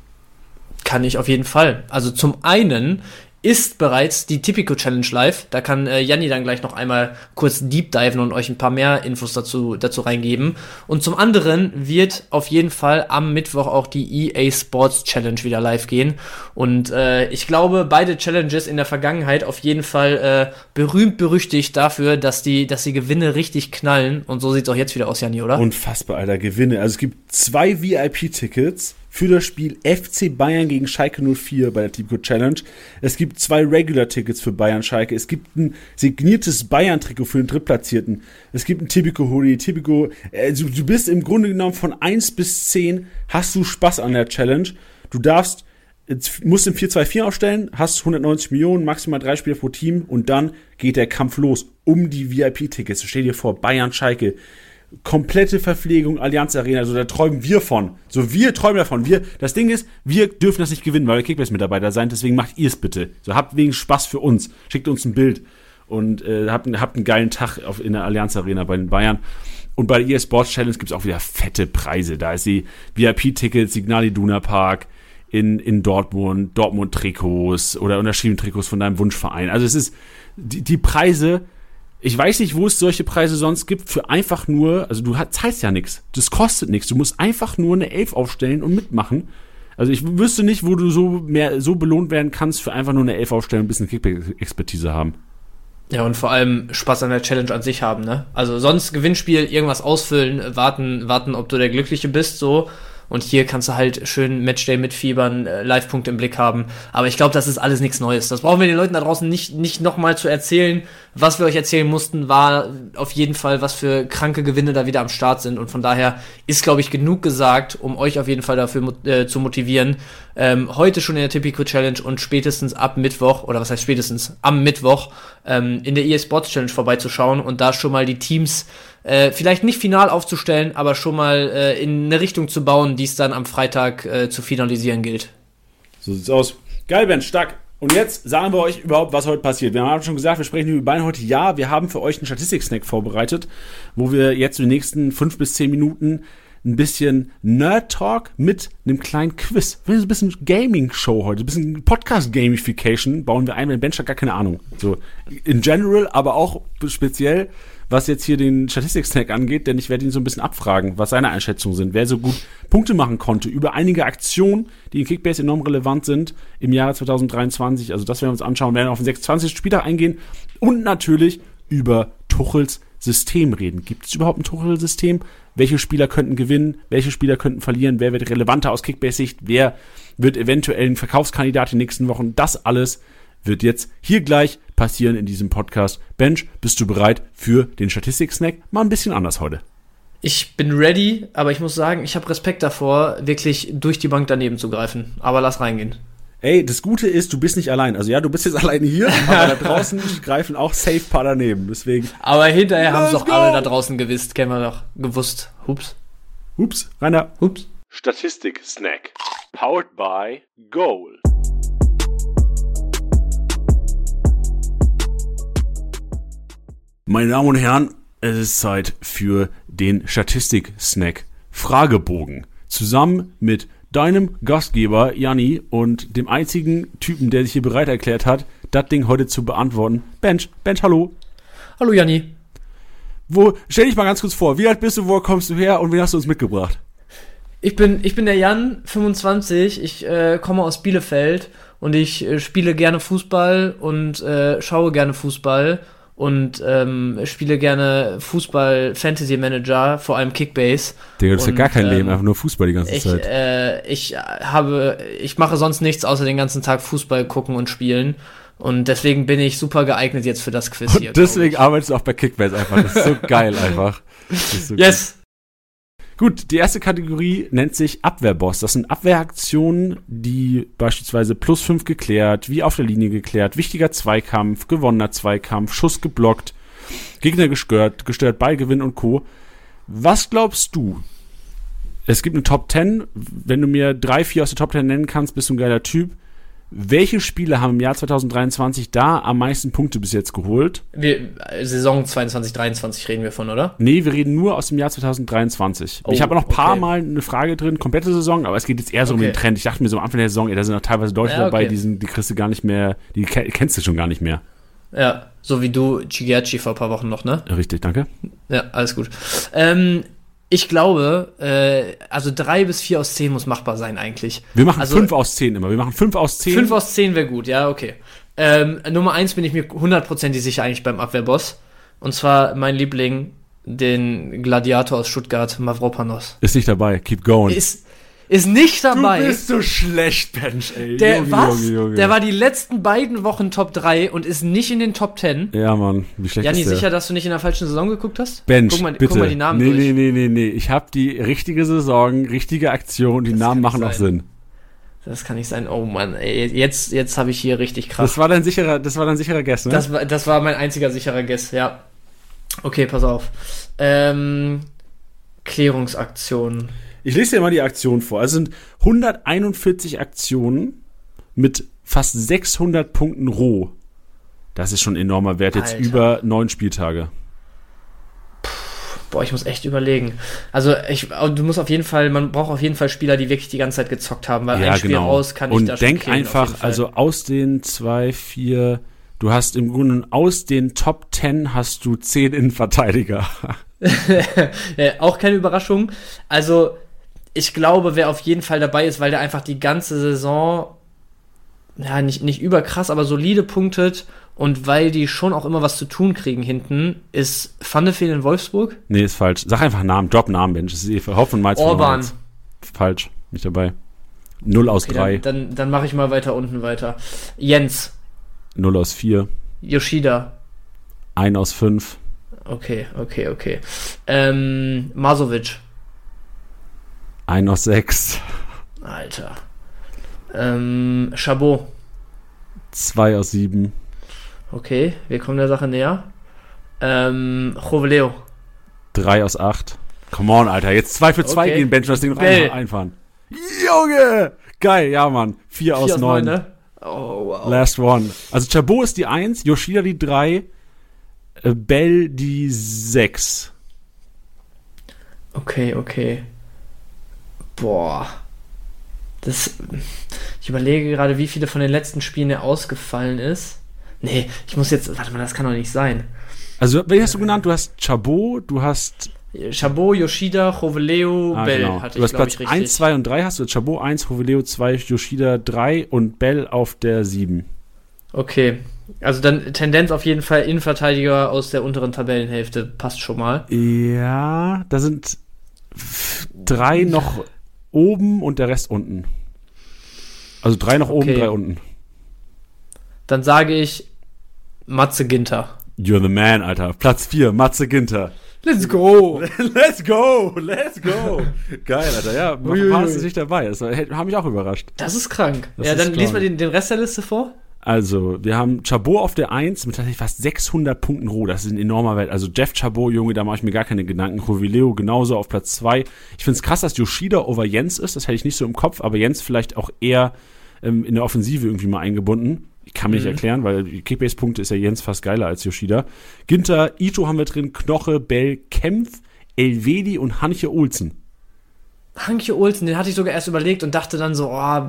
Kann ich auf jeden Fall. Also zum einen ist bereits die Typico Challenge live. Da kann äh, Janni dann gleich noch einmal kurz deep diven und euch ein paar mehr Infos dazu, dazu reingeben. Und zum anderen wird auf jeden Fall am Mittwoch auch die EA Sports Challenge wieder live gehen. Und äh, ich glaube, beide Challenges in der Vergangenheit auf jeden Fall äh, berühmt berüchtigt dafür, dass die, dass die Gewinne richtig knallen. Und so sieht es auch jetzt wieder aus, Janni, oder? Unfassbar, Alter, Gewinne. Also es gibt zwei VIP-Tickets für das Spiel FC Bayern gegen Schalke 04 bei der Tipico Challenge. Es gibt zwei Regular-Tickets für Bayern Schalke. Es gibt ein signiertes Bayern-Trikot für den Drittplatzierten. Es gibt ein Tipico Hoodie, Tipico. Also du bist im Grunde genommen von 1 bis 10 hast du Spaß an der Challenge. Du darfst musst im 4-2-4 aufstellen, hast 190 Millionen, maximal drei Spieler pro Team und dann geht der Kampf los um die VIP-Tickets. Stell dir vor, Bayern Schalke komplette Verpflegung Allianz Arena, also da träumen wir von. So, wir träumen davon. Wir, das Ding ist, wir dürfen das nicht gewinnen, weil wir Kickbase-Mitarbeiter sein, deswegen macht ihr es bitte. So, habt wegen Spaß für uns. Schickt uns ein Bild und äh, habt, habt einen geilen Tag auf, in der Allianz Arena bei den Bayern. Und bei der EA Sports Challenge gibt's auch wieder fette Preise. Da ist die VIP-Tickets, Signal Iduna Park in, in Dortmund, Dortmund-Trikots oder unterschrieben Trikots von deinem Wunschverein. Also es ist, die, die Preise ich weiß nicht, wo es solche Preise sonst gibt für einfach nur, also du zahlst ja nichts. Das kostet nichts. Du musst einfach nur eine Elf aufstellen und mitmachen. Also ich wüsste nicht, wo du so mehr so belohnt werden kannst für einfach nur eine Elf aufstellen und ein bisschen Kickback-Expertise haben. Ja, und vor allem Spaß an der Challenge an sich haben, ne? Also sonst Gewinnspiel, irgendwas ausfüllen, warten, warten, ob du der Glückliche bist, so. Und hier kannst du halt schön Matchday mitfiebern, äh, Live-Punkte im Blick haben. Aber ich glaube, das ist alles nichts Neues. Das brauchen wir den Leuten da draußen nicht, nicht nochmal zu erzählen. Was wir euch erzählen mussten, war auf jeden Fall, was für kranke Gewinne da wieder am Start sind. Und von daher ist, glaube ich, genug gesagt, um euch auf jeden Fall dafür äh, zu motivieren. Ähm, heute schon in der Typico Challenge und spätestens ab Mittwoch, oder was heißt spätestens, am Mittwoch ähm, in der EA Sports Challenge vorbeizuschauen und da schon mal die Teams äh, vielleicht nicht final aufzustellen, aber schon mal äh, in eine Richtung zu bauen, die es dann am Freitag äh, zu finalisieren gilt. So sieht's aus. Geil, Ben, stark. Und jetzt sagen wir euch überhaupt, was heute passiert. Wir haben schon gesagt, wir sprechen über Bayern heute. Ja, wir haben für euch einen Statistik-Snack vorbereitet, wo wir jetzt in den nächsten fünf bis zehn Minuten ein bisschen Nerd-Talk mit einem kleinen Quiz. Ein bisschen Gaming-Show heute, ein bisschen Podcast-Gamification bauen wir ein, wenn Bench hat gar keine Ahnung. So in general, aber auch speziell was jetzt hier den Statistik-Snack angeht, denn ich werde ihn so ein bisschen abfragen, was seine Einschätzungen sind. Wer so gut Punkte machen konnte über einige Aktionen, die in Kickbase enorm relevant sind im Jahre 2023. Also das werden wir uns anschauen, werden auf den 26. Spieltag eingehen und natürlich über Tuchels System reden. Gibt es überhaupt ein Tuchel-System? Welche Spieler könnten gewinnen? Welche Spieler könnten verlieren? Wer wird relevanter aus Kickbase-Sicht? Wer wird eventuell ein Verkaufskandidat in den nächsten Wochen? Das alles wird jetzt hier gleich passieren in diesem Podcast. Bench, bist du bereit für den Statistik-Snack? Mal ein bisschen anders heute. Ich bin ready, aber ich muss sagen, ich habe Respekt davor, wirklich durch die Bank daneben zu greifen. Aber lass reingehen. Ey, das Gute ist, du bist nicht allein. Also ja, du bist jetzt <laughs> alleine hier, aber da <laughs> draußen greifen auch safe paar daneben. Deswegen. Aber hinterher haben es doch alle da draußen gewisst, kennen wir doch gewusst. Hups. Hups, Rainer. Hups. Statistik-Snack. Powered by Goal. Meine Damen und Herren, es ist Zeit für den Statistik-Snack Fragebogen. Zusammen mit deinem Gastgeber Janni und dem einzigen Typen, der sich hier bereit erklärt hat, das Ding heute zu beantworten. Bench, Bench, hallo. Hallo Janni. Wo, stell dich mal ganz kurz vor, wie alt bist du, wo kommst du her und wen hast du uns mitgebracht? Ich bin, ich bin der Jan, 25, ich äh, komme aus Bielefeld und ich äh, spiele gerne Fußball und äh, schaue gerne Fußball und ähm, spiele gerne Fußball Fantasy Manager, vor allem Kickbase. Digga, du hast ja gar kein ähm, Leben, einfach nur Fußball die ganze ich, Zeit. Äh, ich habe, ich mache sonst nichts außer den ganten Tag Fußball gucken und spielen. Und deswegen bin ich super geeignet jetzt für das Quiz und hier. <laughs> Deswegen arbeitest du auch bei Kickbase einfach. Das ist so geil einfach. So yes. Gut, die erste Kategorie nennt sich Abwehrboss. Das sind Abwehraktionen, die beispielsweise plus fünf geklärt, wie auf der Linie geklärt, wichtiger Zweikampf, gewonnener Zweikampf, Schuss geblockt, Gegner gestört, gestört, Ballgewinn und Co. Was glaubst du? Es gibt eine Top 10. Wenn du mir drei, vier aus der Top 10 nennen kannst, bist du ein geiler Typ. Welche Spiele haben im Jahr 2023 da am meisten Punkte bis jetzt geholt? Wir, Saison 22, 23 reden wir von, oder? Nee, wir reden nur aus dem Jahr 2023. Oh, ich habe noch ein paar okay. Mal eine Frage drin, komplette Saison, aber es geht jetzt eher so okay. um den Trend. Ich dachte mir so am Anfang der Saison, ey, da sind noch teilweise Deutsche ja, okay. dabei, die, sind, die kriegst du gar nicht mehr, die kennst du schon gar nicht mehr. Ja, so wie du Chigiachi vor ein paar Wochen noch, ne? Richtig, danke. Ja, alles gut. Ähm, ich glaube, äh, also drei bis vier aus zehn muss machbar sein eigentlich. Wir machen also, fünf aus zehn immer. Wir machen fünf aus zehn. Fünf aus zehn wäre gut, ja, okay. Ähm, Nummer eins bin ich mir hundertprozentig sicher eigentlich beim Abwehrboss. Und zwar mein Liebling, den Gladiator aus Stuttgart, Mavropanos. Ist nicht dabei, keep going. Ist, ist nicht dabei. Du bist so schlecht, Bench, ey. Der, Junge, was? Junge, Junge. Der war die letzten beiden Wochen Top 3 und ist nicht in den Top 10. Ja, Mann, wie schlecht Janni, ist der? sicher, dass du nicht in der falschen Saison geguckt hast? Bench, guck mal, bitte. Guck mal die Namen nee, durch. Nee, nee, nee, nee. Ich habe die richtige Saison, richtige Aktion, die das Namen machen auch Sinn. Das kann nicht sein. Oh Mann, ey, jetzt, jetzt habe ich hier richtig krass. Das war dein sicherer, das war dein sicherer Guess, ne? Das war, das war mein einziger sicherer Guess, ja. Okay, pass auf. Ähm, Klärungsaktion. Ich lese dir mal die Aktion vor. Es sind 141 Aktionen mit fast 600 Punkten roh. Das ist schon ein enormer Wert, jetzt Alter. über neun Spieltage. boah, ich muss echt überlegen. Also ich, du musst auf jeden Fall, man braucht auf jeden Fall Spieler, die wirklich die ganze Zeit gezockt haben, weil ja, ein Spiel genau. raus kann Und ich da denk schon einfach, also aus den zwei, vier, du hast im Grunde aus den Top 10 hast du zehn Innenverteidiger. <laughs> ja, auch keine Überraschung. Also ich glaube, wer auf jeden Fall dabei ist, weil der einfach die ganze Saison, ja, nicht, nicht überkrass, aber solide punktet und weil die schon auch immer was zu tun kriegen hinten, ist Van de Feen in Wolfsburg? Nee, ist falsch. Sag einfach Namen, Drop Namen, Mensch. Das ist eh Hoffen Malz. Orban. Falsch, nicht dabei. Null aus okay, drei. Dann, dann, dann mache ich mal weiter unten weiter. Jens. Null aus vier. Yoshida. Ein aus fünf. Okay, okay, okay. Ähm, Masovic. Ein aus sechs. Alter. Ähm, Chabot. Zwei aus sieben. Okay, wir kommen der Sache näher. Ähm, Joveleo. Drei aus acht. Come on, Alter. Jetzt zwei für zwei okay. gehen, Bench, das Ding noch Bell. einfahren. Junge! Geil, ja, Mann. Vier, Vier aus, aus neun. ne? Oh, wow. Last one. Also Chabot ist die eins, Yoshida die drei, äh, Bell die sechs. Okay, okay. Boah. Das. Ich überlege gerade, wie viele von den letzten Spielen er ausgefallen ist. Nee, ich muss jetzt. Warte mal, das kann doch nicht sein. Also, wen hast du genannt? Du hast Chabot, du hast. Chabot, Yoshida, Joveleo, ah, Bell genau. hatte du hast ich, Platz 1, 2 und 3 hast du. Chabot 1, Joveleo 2, Yoshida 3 und Bell auf der 7. Okay. Also dann Tendenz auf jeden Fall Innenverteidiger aus der unteren Tabellenhälfte. Passt schon mal. Ja, da sind drei noch oben und der Rest unten. Also drei nach okay. oben, drei unten. Dann sage ich Matze Ginter. You're the man, Alter. Platz 4, Matze Ginter. Let's go! <laughs> let's go! Let's go! Geil, Alter. Ja, paar ist nicht dabei. Das hat mich auch überrascht. Das ist krank. Das ja, dann lies mal den, den Rest der Liste vor. Also, wir haben Chabot auf der 1 mit tatsächlich fast 600 Punkten roh. Das ist ein enormer Wert. Also, Jeff Chabot, Junge, da mache ich mir gar keine Gedanken. Jovileo genauso auf Platz 2. Ich finde es krass, dass Yoshida over Jens ist. Das hätte ich nicht so im Kopf, aber Jens vielleicht auch eher ähm, in der Offensive irgendwie mal eingebunden. Ich kann mir mhm. nicht erklären, weil die Kickbase-Punkte ist ja Jens fast geiler als Yoshida. Ginter, Ito haben wir drin, Knoche, Bell, Kempf, Elvedi und Hanche Olsen. Hanche Olsen, den hatte ich sogar erst überlegt und dachte dann so, oh,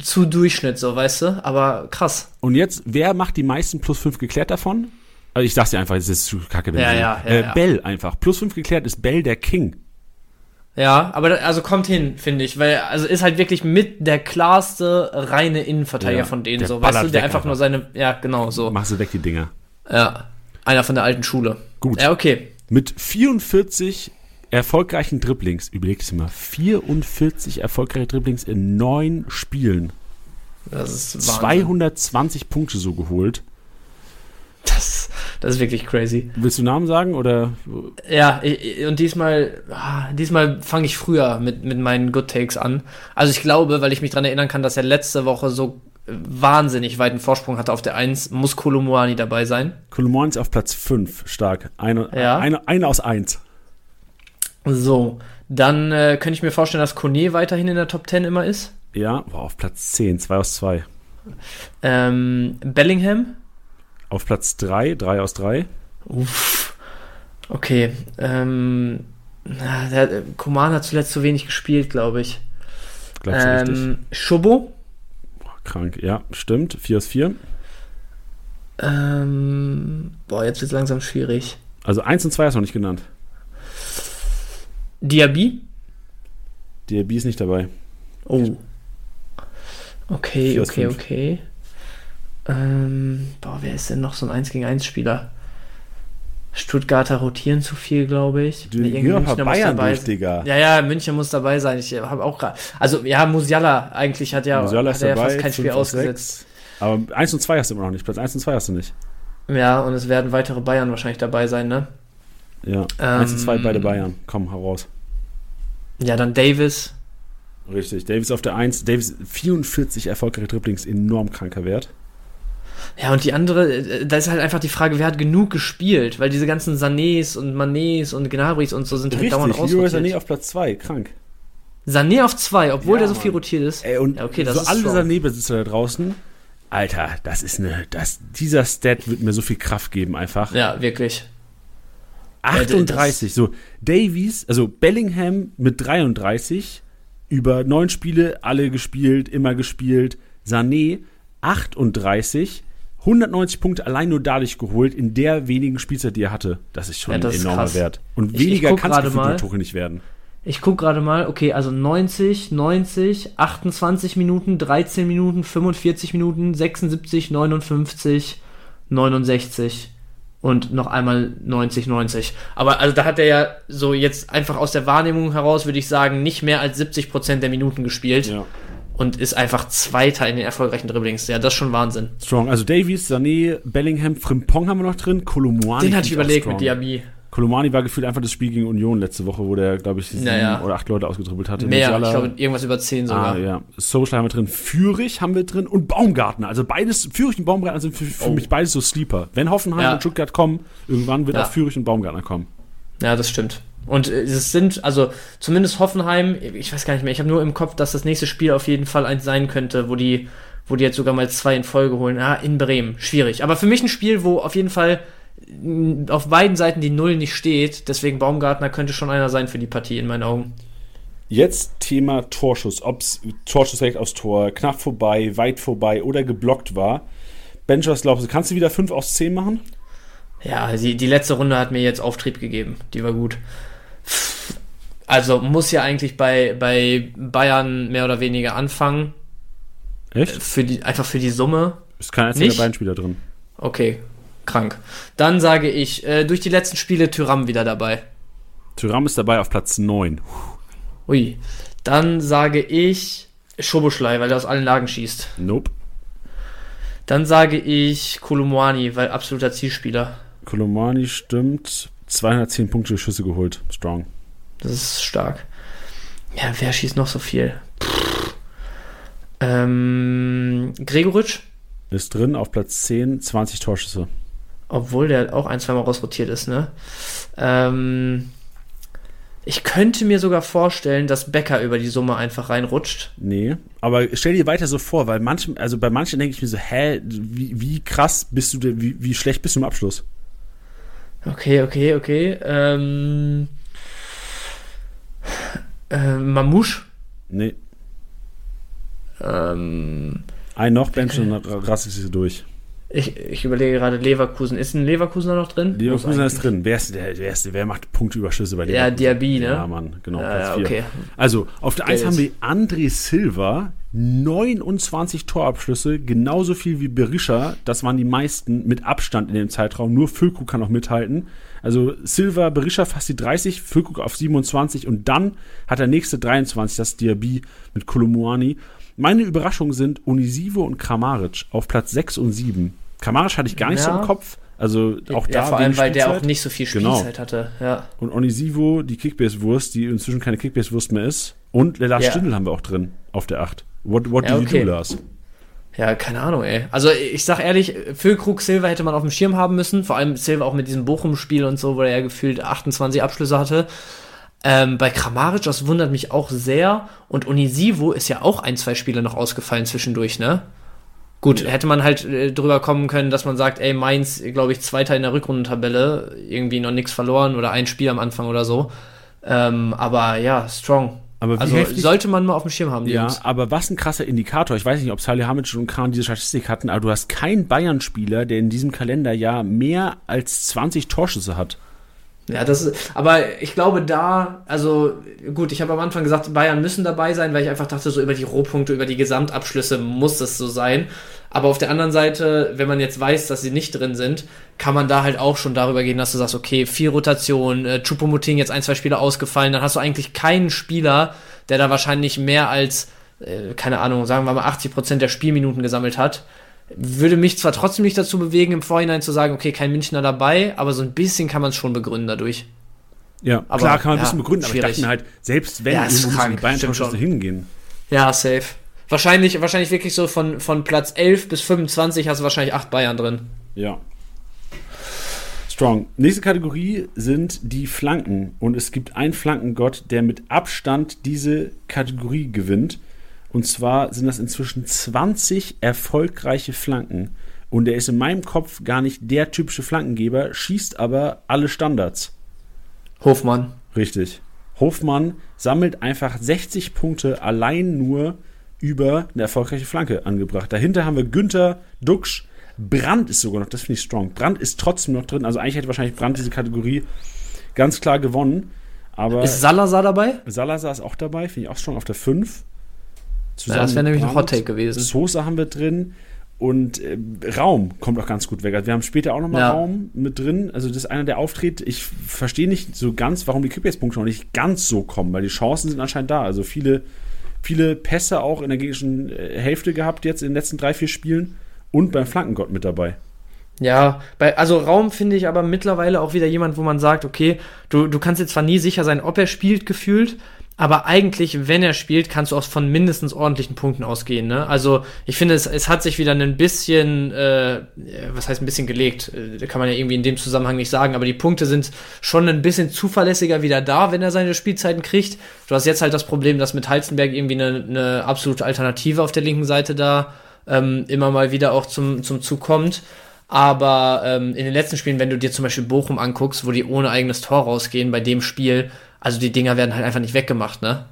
zu Durchschnitt, so, weißt du? Aber krass. Und jetzt, wer macht die meisten plus 5 geklärt davon? Also ich sag's dir einfach, es ist zu kacke. Ja, ja, ja, äh, ja, Bell einfach. Plus 5 geklärt ist Bell der King. Ja, aber das, also kommt hin, finde ich, weil also ist halt wirklich mit der klarste reine Innenverteidiger ja, von denen so, weißt du, der einfach, einfach, nur seine ja, genau so. Machst du weg die Dinger. Ja, einer von der alten Schule. Gut. Ja, okay. Mit 44 erfolgreichen Dribblings, überleg es mal, 44 erfolgreiche Dribblings in neun Spielen. Das ist Wahnsinn. 220 Punkte so geholt. Das, das ist wirklich crazy. Willst du Namen sagen oder? Ja, und diesmal, ah, diesmal fange ich früher mit, mit meinen Good Takes an. Also ich glaube, weil ich mich daran erinnern kann, dass er letzte Woche so wahnsinnig weiten Vorsprung hatte auf der 1, muss Kolomoani dabei sein. Kolomoani ist auf Platz 5 stark. Eine, ja. eine, eine aus 1. So, dann äh, könnte ich mir vorstellen, dass Kone weiterhin in der Top 10 immer ist. Ja, boah, auf Platz 10, 2 aus 2. Ähm, Bellingham? Auf Platz 3, 3 aus 3. Uff. Okay. Ähm, der, Koman hat zuletzt zu wenig gespielt, glaube ich. Glaubst du richtig? Ähm, Schobo? Boah, krank, ja, stimmt. 4 aus 4. Ähm, boah, jetzt wird langsam schwierig. Also 1 und 2 hast du noch nicht genannt. Diaby? DRB ist nicht dabei. Oh. Okay, Vier okay, okay. Ähm, boah, wer ist denn noch so ein 1 gegen 1 Spieler? Stuttgarter rotieren zu viel, glaube ich. Du Nee, mal Münchner muss Bayern dabei durch. Digga. Ja, ja, München muss dabei sein. Ich habe auch gerade. Also, ja, Musiala eigentlich hat ja, Musiala hat ist ja dabei, fast kein Spiel ausgesetzt. Aber 1 und 2 hast du immer noch nicht. Platz 1 und 2 hast du nicht. Ja, und es werden weitere Bayern wahrscheinlich dabei sein, ne? Ja. Ähm, 1 und 2 beide Bayern. Komm, hau raus. Ja, dann Davis. Richtig. Davis auf der 1. Davis 44 erfolgreiche Dribblings, enorm kranker Wert. Ja, und die andere, äh, da ist halt einfach die Frage, wer hat genug gespielt? Weil diese ganzen Sanés und Manés und Gnabrys und so sind halt dauernd Richtig. Leroy Sané auf Platz 2. Krank. Sané auf zwei, obwohl Ja, der so viel rotiert ist. Ey, und Ja, okay, das so ist alle. Sané-Besitzer da draußen. Alter, das ist eine, das, dieser Stat wird mir so viel Kraft geben einfach. Ja, wirklich. 38, so Davies, also Bellingham mit 33, über neun Spiele, alle gespielt, immer gespielt. Sané 38, 190 Punkte allein nur dadurch geholt, in der wenigen Spielzeit, die er hatte. Das ist schon Ja, das ein enormer. Wert. Und Ich- weniger kann es mit Tuchel nicht werden. Ich gucke gerade mal, okay, also 90, 90, 28 Minuten, 13 Minuten, 45 Minuten, 76, 59, 69 und noch einmal 90, 90. Aber also da hat er ja so jetzt einfach aus der Wahrnehmung heraus, würde ich sagen, nicht mehr als 70 Prozent der Minuten gespielt Ja. und ist einfach Zweiter in den erfolgreichen Dribblings. Ja, das ist schon Wahnsinn. Strong. Also Davies, Sané, Bellingham, Frimpong haben wir noch drin, Kolomwani. Den hatte ich überlegt mit Diaby. Kolomani war gefühlt einfach das Spiel gegen Union letzte Woche, wo der, glaube ich, sieben Naja. oder acht Leute ausgedribbelt hatte. Mehr, Musiala- ich glaube irgendwas über 10 sogar. Ah, ja. Social haben wir drin, Fürich haben wir drin und Baumgartner. Also beides, Fürich und Baumgartner sind für, für Oh. mich beides so Sleeper. Wenn Hoffenheim Ja. und Stuttgart kommen, irgendwann wird Ja. auch Fürich und Baumgartner kommen. Ja, das stimmt. Und äh, es sind, also zumindest Hoffenheim, ich weiß gar nicht mehr, ich habe nur im Kopf, dass das nächste Spiel auf jeden Fall eins sein könnte, wo die, wo die jetzt sogar mal zwei in Folge holen. Ah, in Bremen. Schwierig. Aber für mich ein Spiel, wo auf jeden Fall auf beiden Seiten die Null nicht steht. Deswegen Baumgartner könnte schon einer sein für die Partie in meinen Augen. Jetzt Thema Torschuss. Ob's Torschuss direkt aufs Tor, knapp vorbei, weit vorbei oder geblockt war. Bench, was glaubst du? Kannst du wieder 5 aus 10 machen? Ja, die, die letzte Runde hat mir jetzt Auftrieb gegeben. Die war gut. Also muss ja eigentlich bei, bei Bayern mehr oder weniger anfangen. Echt? Für die, einfach für die Summe. Ist kein einziger Nicht? der beiden Spieler drin. Okay, krank. Dann sage ich, äh, durch die letzten Spiele Tyram wieder dabei. Tyram ist dabei auf Platz 9. Ui. Dann sage ich Schoboschlei, weil er aus allen Lagen schießt. Nope. Dann sage ich Kolumwani, weil absoluter Zielspieler. Kolomani stimmt. 210 Punkte Schüsse geholt. Strong. Das ist stark. Ja, wer schießt noch so viel? Pff. Ähm, Gregoritsch, Ist drin auf Platz 10, 20 Torschüsse. Obwohl der auch ein, zweimal rausrotiert ist, ne? Ähm, ich könnte mir sogar vorstellen, dass Becker über die Summe einfach reinrutscht. Nee, aber stell dir weiter so vor, weil manchen, also bei manchen denke ich mir so, hä, wie, wie krass bist du denn, wie, wie schlecht bist du im Abschluss? Okay, okay, okay. Ähm, äh, Mamouche. Nee, Ähm, ein noch, Bench und ich sie durch. Ich, ich überlege gerade Leverkusen. Ist ein Leverkusener noch drin? Leverkusen Muss ist drin. Wer ist der, wer, ist, wer macht Punktüberschüsse bei Ja, Leverkusen? Diaby, ne? Ja, Mann, genau, Ja, Platz ja, 4. okay. Also, auf der 1 Geil. haben wir André Silva, 29 Torabschlüsse, genauso viel wie Berisha. Das waren die meisten mit Abstand in dem Zeitraum. Nur Füllkrug kann noch mithalten. Also Silva, Berisha fast die 30, Füllkrug auf 27 und dann hat der nächste 23, das Diaby mit Kolumuani. Meine Überraschungen sind Unisivo und Kramaric auf Platz 6 und 7. Kramaric hatte ich gar nicht so Ja. im Kopf. Also auch da ja, vor allem, weil der Spielzeit. auch nicht so viel Genau. Spielzeit hatte. Ja. Und Onisivo, die Kickbase-Wurst, die inzwischen keine Kickbase-Wurst mehr ist. Und Lars Ja. Stindl haben wir auch drin auf der 8. What, what Ja, do you okay. do, Lars? ja, keine Ahnung, ey. Also ich sag ehrlich, Füllkrug Silva hätte man auf dem Schirm haben müssen. Vor allem Silva auch mit diesem Bochum-Spiel und so, wo er ja gefühlt 28 Abschlüsse hatte. Ähm, bei Kramaric, das wundert mich auch sehr. Und Onisivo ist ja auch ein, zwei Spiele noch ausgefallen zwischendurch, ne? Gut, ja. hätte man halt äh, drüber kommen können, dass man sagt, ey, Mainz, glaube ich, Zweiter in der Rückrundentabelle, irgendwie noch nichts verloren oder ein Spiel am Anfang oder so. Ähm, aber ja, strong. Aber also heftig, sollte man mal auf dem Schirm haben, Ja, Jungs. aber was ein krasser Indikator. Ich weiß nicht, ob Salihamidzic und Kahn diese Statistik hatten, aber du hast keinen Bayern-Spieler, der in diesem Kalenderjahr mehr als 20 Torschüsse hat. Ja, das ist, aber ich glaube da, also gut, ich habe am Anfang gesagt, Bayern müssen dabei sein, weil ich einfach dachte, so über die Rohpunkte, über die Gesamtabschlüsse muss es so sein. Aber auf der anderen Seite, wenn man jetzt weiß, dass sie nicht drin sind, kann man da halt auch schon darüber gehen, dass du sagst, okay, vier Rotation, äh, Chupomoting jetzt ein, zwei Spiele ausgefallen, dann hast du eigentlich keinen Spieler, der da wahrscheinlich mehr als, äh, keine Ahnung, sagen wir mal 80 Prozent der Spielminuten gesammelt hat würde mich zwar trotzdem nicht dazu bewegen, im Vorhinein zu sagen, okay, kein Münchner dabei, aber so ein bisschen kann man es schon begründen dadurch. Ja, aber, klar kann man ein bisschen begründen, schwierig. aber ich dachte halt, selbst wenn ja, irgendwo müssen die Bayern schon hingehen. Ja, safe. Wahrscheinlich, wahrscheinlich wirklich so von, von Platz 11 bis 25 hast du wahrscheinlich 8 Bayern drin. Ja. Strong. Nächste Kategorie sind die Flanken. Und es gibt einen Flankengott, der mit Abstand diese Kategorie gewinnt. Und zwar sind das inzwischen 20 erfolgreiche Flanken. Und er ist in meinem Kopf gar nicht der typische Flankengeber, schießt aber alle Standards. Hofmann. Richtig. Hofmann sammelt einfach 60 Punkte allein nur über eine erfolgreiche Flanke angebracht. Dahinter haben wir Günther, Duxch, Brand ist sogar noch, das finde ich strong. Brand ist trotzdem noch drin. Also eigentlich hätte wahrscheinlich Brand diese Kategorie ganz klar gewonnen. Aber ist Salazar dabei? Salazar ist auch dabei, finde ich auch strong auf der 5. Zusammen ja, das wäre nämlich ein Hot Take gewesen. Soße haben wir drin. Und äh, Raum kommt auch ganz gut weg. Also wir haben später auch nochmal ja. Raum mit drin. Also das ist einer, der auftritt. Ich verstehe nicht so ganz, warum die Kickbase-Punkte noch nicht ganz so kommen, weil die Chancen sind anscheinend da. Also viele, viele Pässe auch in der gegnerischen äh, Hälfte gehabt jetzt in den letzten drei, vier Spielen und beim Flankengott mit dabei. Ja, bei, also Raum finde ich aber mittlerweile auch wieder jemand, wo man sagt, okay, du, du kannst jetzt zwar nie sicher sein, ob er spielt, gefühlt, aber eigentlich, wenn er spielt, kannst du auch von mindestens ordentlichen Punkten ausgehen. Ne? Also ich finde, es, es hat sich wieder ein bisschen, äh, was heißt ein bisschen gelegt, äh, kann man ja irgendwie in dem Zusammenhang nicht sagen, aber die Punkte sind schon ein bisschen zuverlässiger wieder da, wenn er seine Spielzeiten kriegt. Du hast jetzt halt das Problem, dass mit Halzenberg irgendwie eine, eine absolute Alternative auf der linken Seite da ähm, immer mal wieder auch zum, zum Zug kommt. Aber ähm, in den letzten Spielen, wenn du dir zum Beispiel Bochum anguckst, wo die ohne eigenes Tor rausgehen, bei dem Spiel, also die Dinger werden halt einfach nicht weggemacht, ne?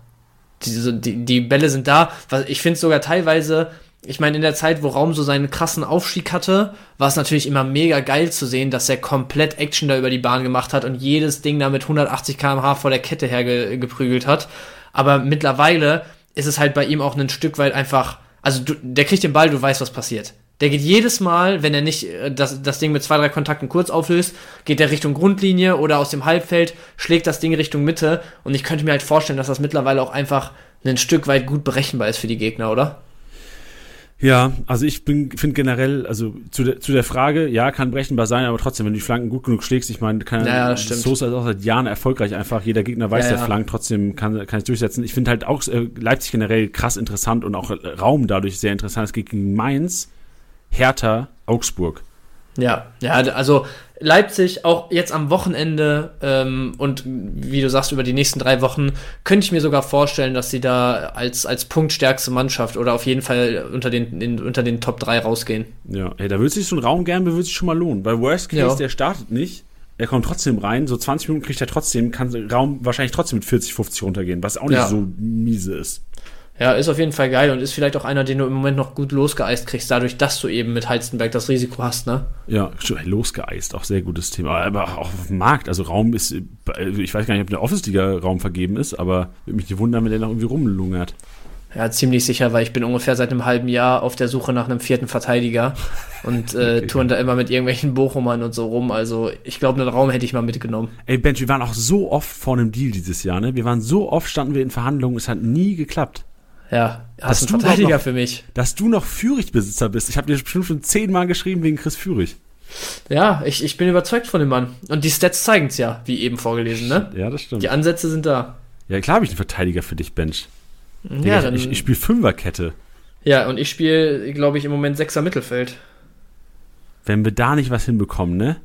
Die, die, die Bälle sind da. Ich finde sogar teilweise, ich meine, in der Zeit, wo Raum so seinen krassen Aufstieg hatte, war es natürlich immer mega geil zu sehen, dass er komplett Action da über die Bahn gemacht hat und jedes Ding da mit 180 km/h vor der Kette hergeprügelt hat. Aber mittlerweile ist es halt bei ihm auch ein Stück weit einfach, also du, der kriegt den Ball, du weißt, was passiert. Der geht jedes Mal, wenn er nicht äh, das, das Ding mit zwei, drei Kontakten kurz auflöst, geht er Richtung Grundlinie oder aus dem Halbfeld, schlägt das Ding Richtung Mitte. Und ich könnte mir halt vorstellen, dass das mittlerweile auch einfach ein Stück weit gut berechenbar ist für die Gegner, oder? Ja, also ich finde generell, also zu der, zu der Frage, ja, kann berechenbar sein, aber trotzdem, wenn du die Flanken gut genug schlägst, ich meine, kann ja, ja, Sosa ist auch seit Jahren erfolgreich einfach. Jeder Gegner weiß, ja, der ja. Flanken trotzdem kann, kann es durchsetzen. Ich finde halt auch äh, Leipzig generell krass interessant und auch Raum dadurch sehr interessant. Es geht gegen Mainz Hertha, Augsburg. Ja, ja, also Leipzig auch jetzt am Wochenende ähm, und wie du sagst, über die nächsten drei Wochen könnte ich mir sogar vorstellen, dass sie da als, als punktstärkste Mannschaft oder auf jeden Fall unter den, in, unter den Top 3 rausgehen. Ja, ey, da würde sich so ein Raum gerne würde sich schon mal lohnen, weil Worst Case, ja. der startet nicht, er kommt trotzdem rein, so 20 Minuten kriegt er trotzdem, kann Raum wahrscheinlich trotzdem mit 40, 50 runtergehen, was auch nicht ja. so miese ist. Ja, ist auf jeden Fall geil und ist vielleicht auch einer, den du im Moment noch gut losgeeist kriegst, dadurch, dass du eben mit Heizenberg das Risiko hast, ne? Ja, losgeeist, auch sehr gutes Thema. Aber auch auf dem Markt, also Raum ist, ich weiß gar nicht, ob der Office-Liga-Raum vergeben ist, aber würde mich nicht wundern, wenn der noch irgendwie rumlungert. Ja, ziemlich sicher, weil ich bin ungefähr seit einem halben Jahr auf der Suche nach einem vierten Verteidiger <laughs> und äh, okay. touren da immer mit irgendwelchen Bochumern und so rum. Also ich glaube, einen Raum hätte ich mal mitgenommen. Ey, Bench, wir waren auch so oft vor einem Deal dieses Jahr, ne? Wir waren so oft, standen wir in Verhandlungen, es hat nie geklappt. Ja, hast du einen Verteidiger noch, für mich. Dass du noch Führig-Besitzer bist. Ich habe dir bestimmt schon zehnmal geschrieben wegen Chris Führig. Ja, ich, ich bin überzeugt von dem Mann. Und die Stats zeigen es ja, wie eben vorgelesen, ne? Ja, das stimmt. Die Ansätze sind da. Ja, klar habe ich einen Verteidiger für dich, Bench. Ja, dann, ich, ich spiele Fünferkette. Ja, und ich spiele, glaube ich, im Moment Sechser Mittelfeld. Wenn wir da nicht was hinbekommen, ne?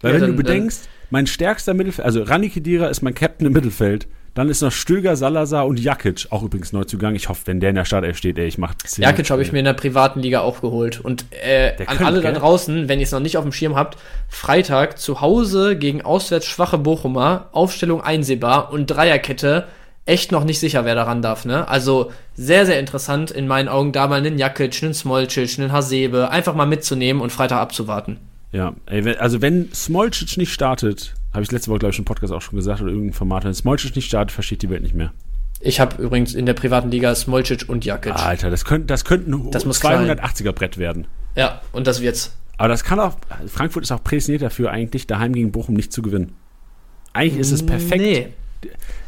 Weil ja, wenn dann, du bedenkst, mein stärkster Mittelfeld, also Rani Kedira ist mein Captain im Mittelfeld. Dann ist noch Stöger, Salazar und Jakic, auch übrigens Neuzugang. Ich hoffe, wenn der in der Startelf steht, ey, ich mach Jakic habe ich mir in der privaten Liga auch geholt. Und äh, an könnte, alle da draußen, wenn ihr es noch nicht auf dem Schirm habt, Freitag zu Hause gegen auswärts schwache Bochumer, Aufstellung einsehbar und Dreierkette echt noch nicht sicher, wer daran darf. Ne? Also sehr, sehr interessant in meinen Augen, da mal einen Jakic, einen Smolcic, einen Hasebe einfach mal mitzunehmen und Freitag abzuwarten. Ja, ey, also wenn Smolcic nicht startet, habe ich letzte Woche, glaube ich, im Podcast auch schon gesagt oder irgendein Format, wenn Smolcic nicht startet, versteht die Welt nicht mehr. Ich habe übrigens in der privaten Liga Smolcic und Jakic. Alter, das könnte das könnte ein 280er Brett werden. Ja, und das wird's. Aber das kann auch, Frankfurt ist auch prädestiniert dafür, eigentlich daheim gegen Bochum nicht zu gewinnen. Eigentlich ist es perfekt. Nee.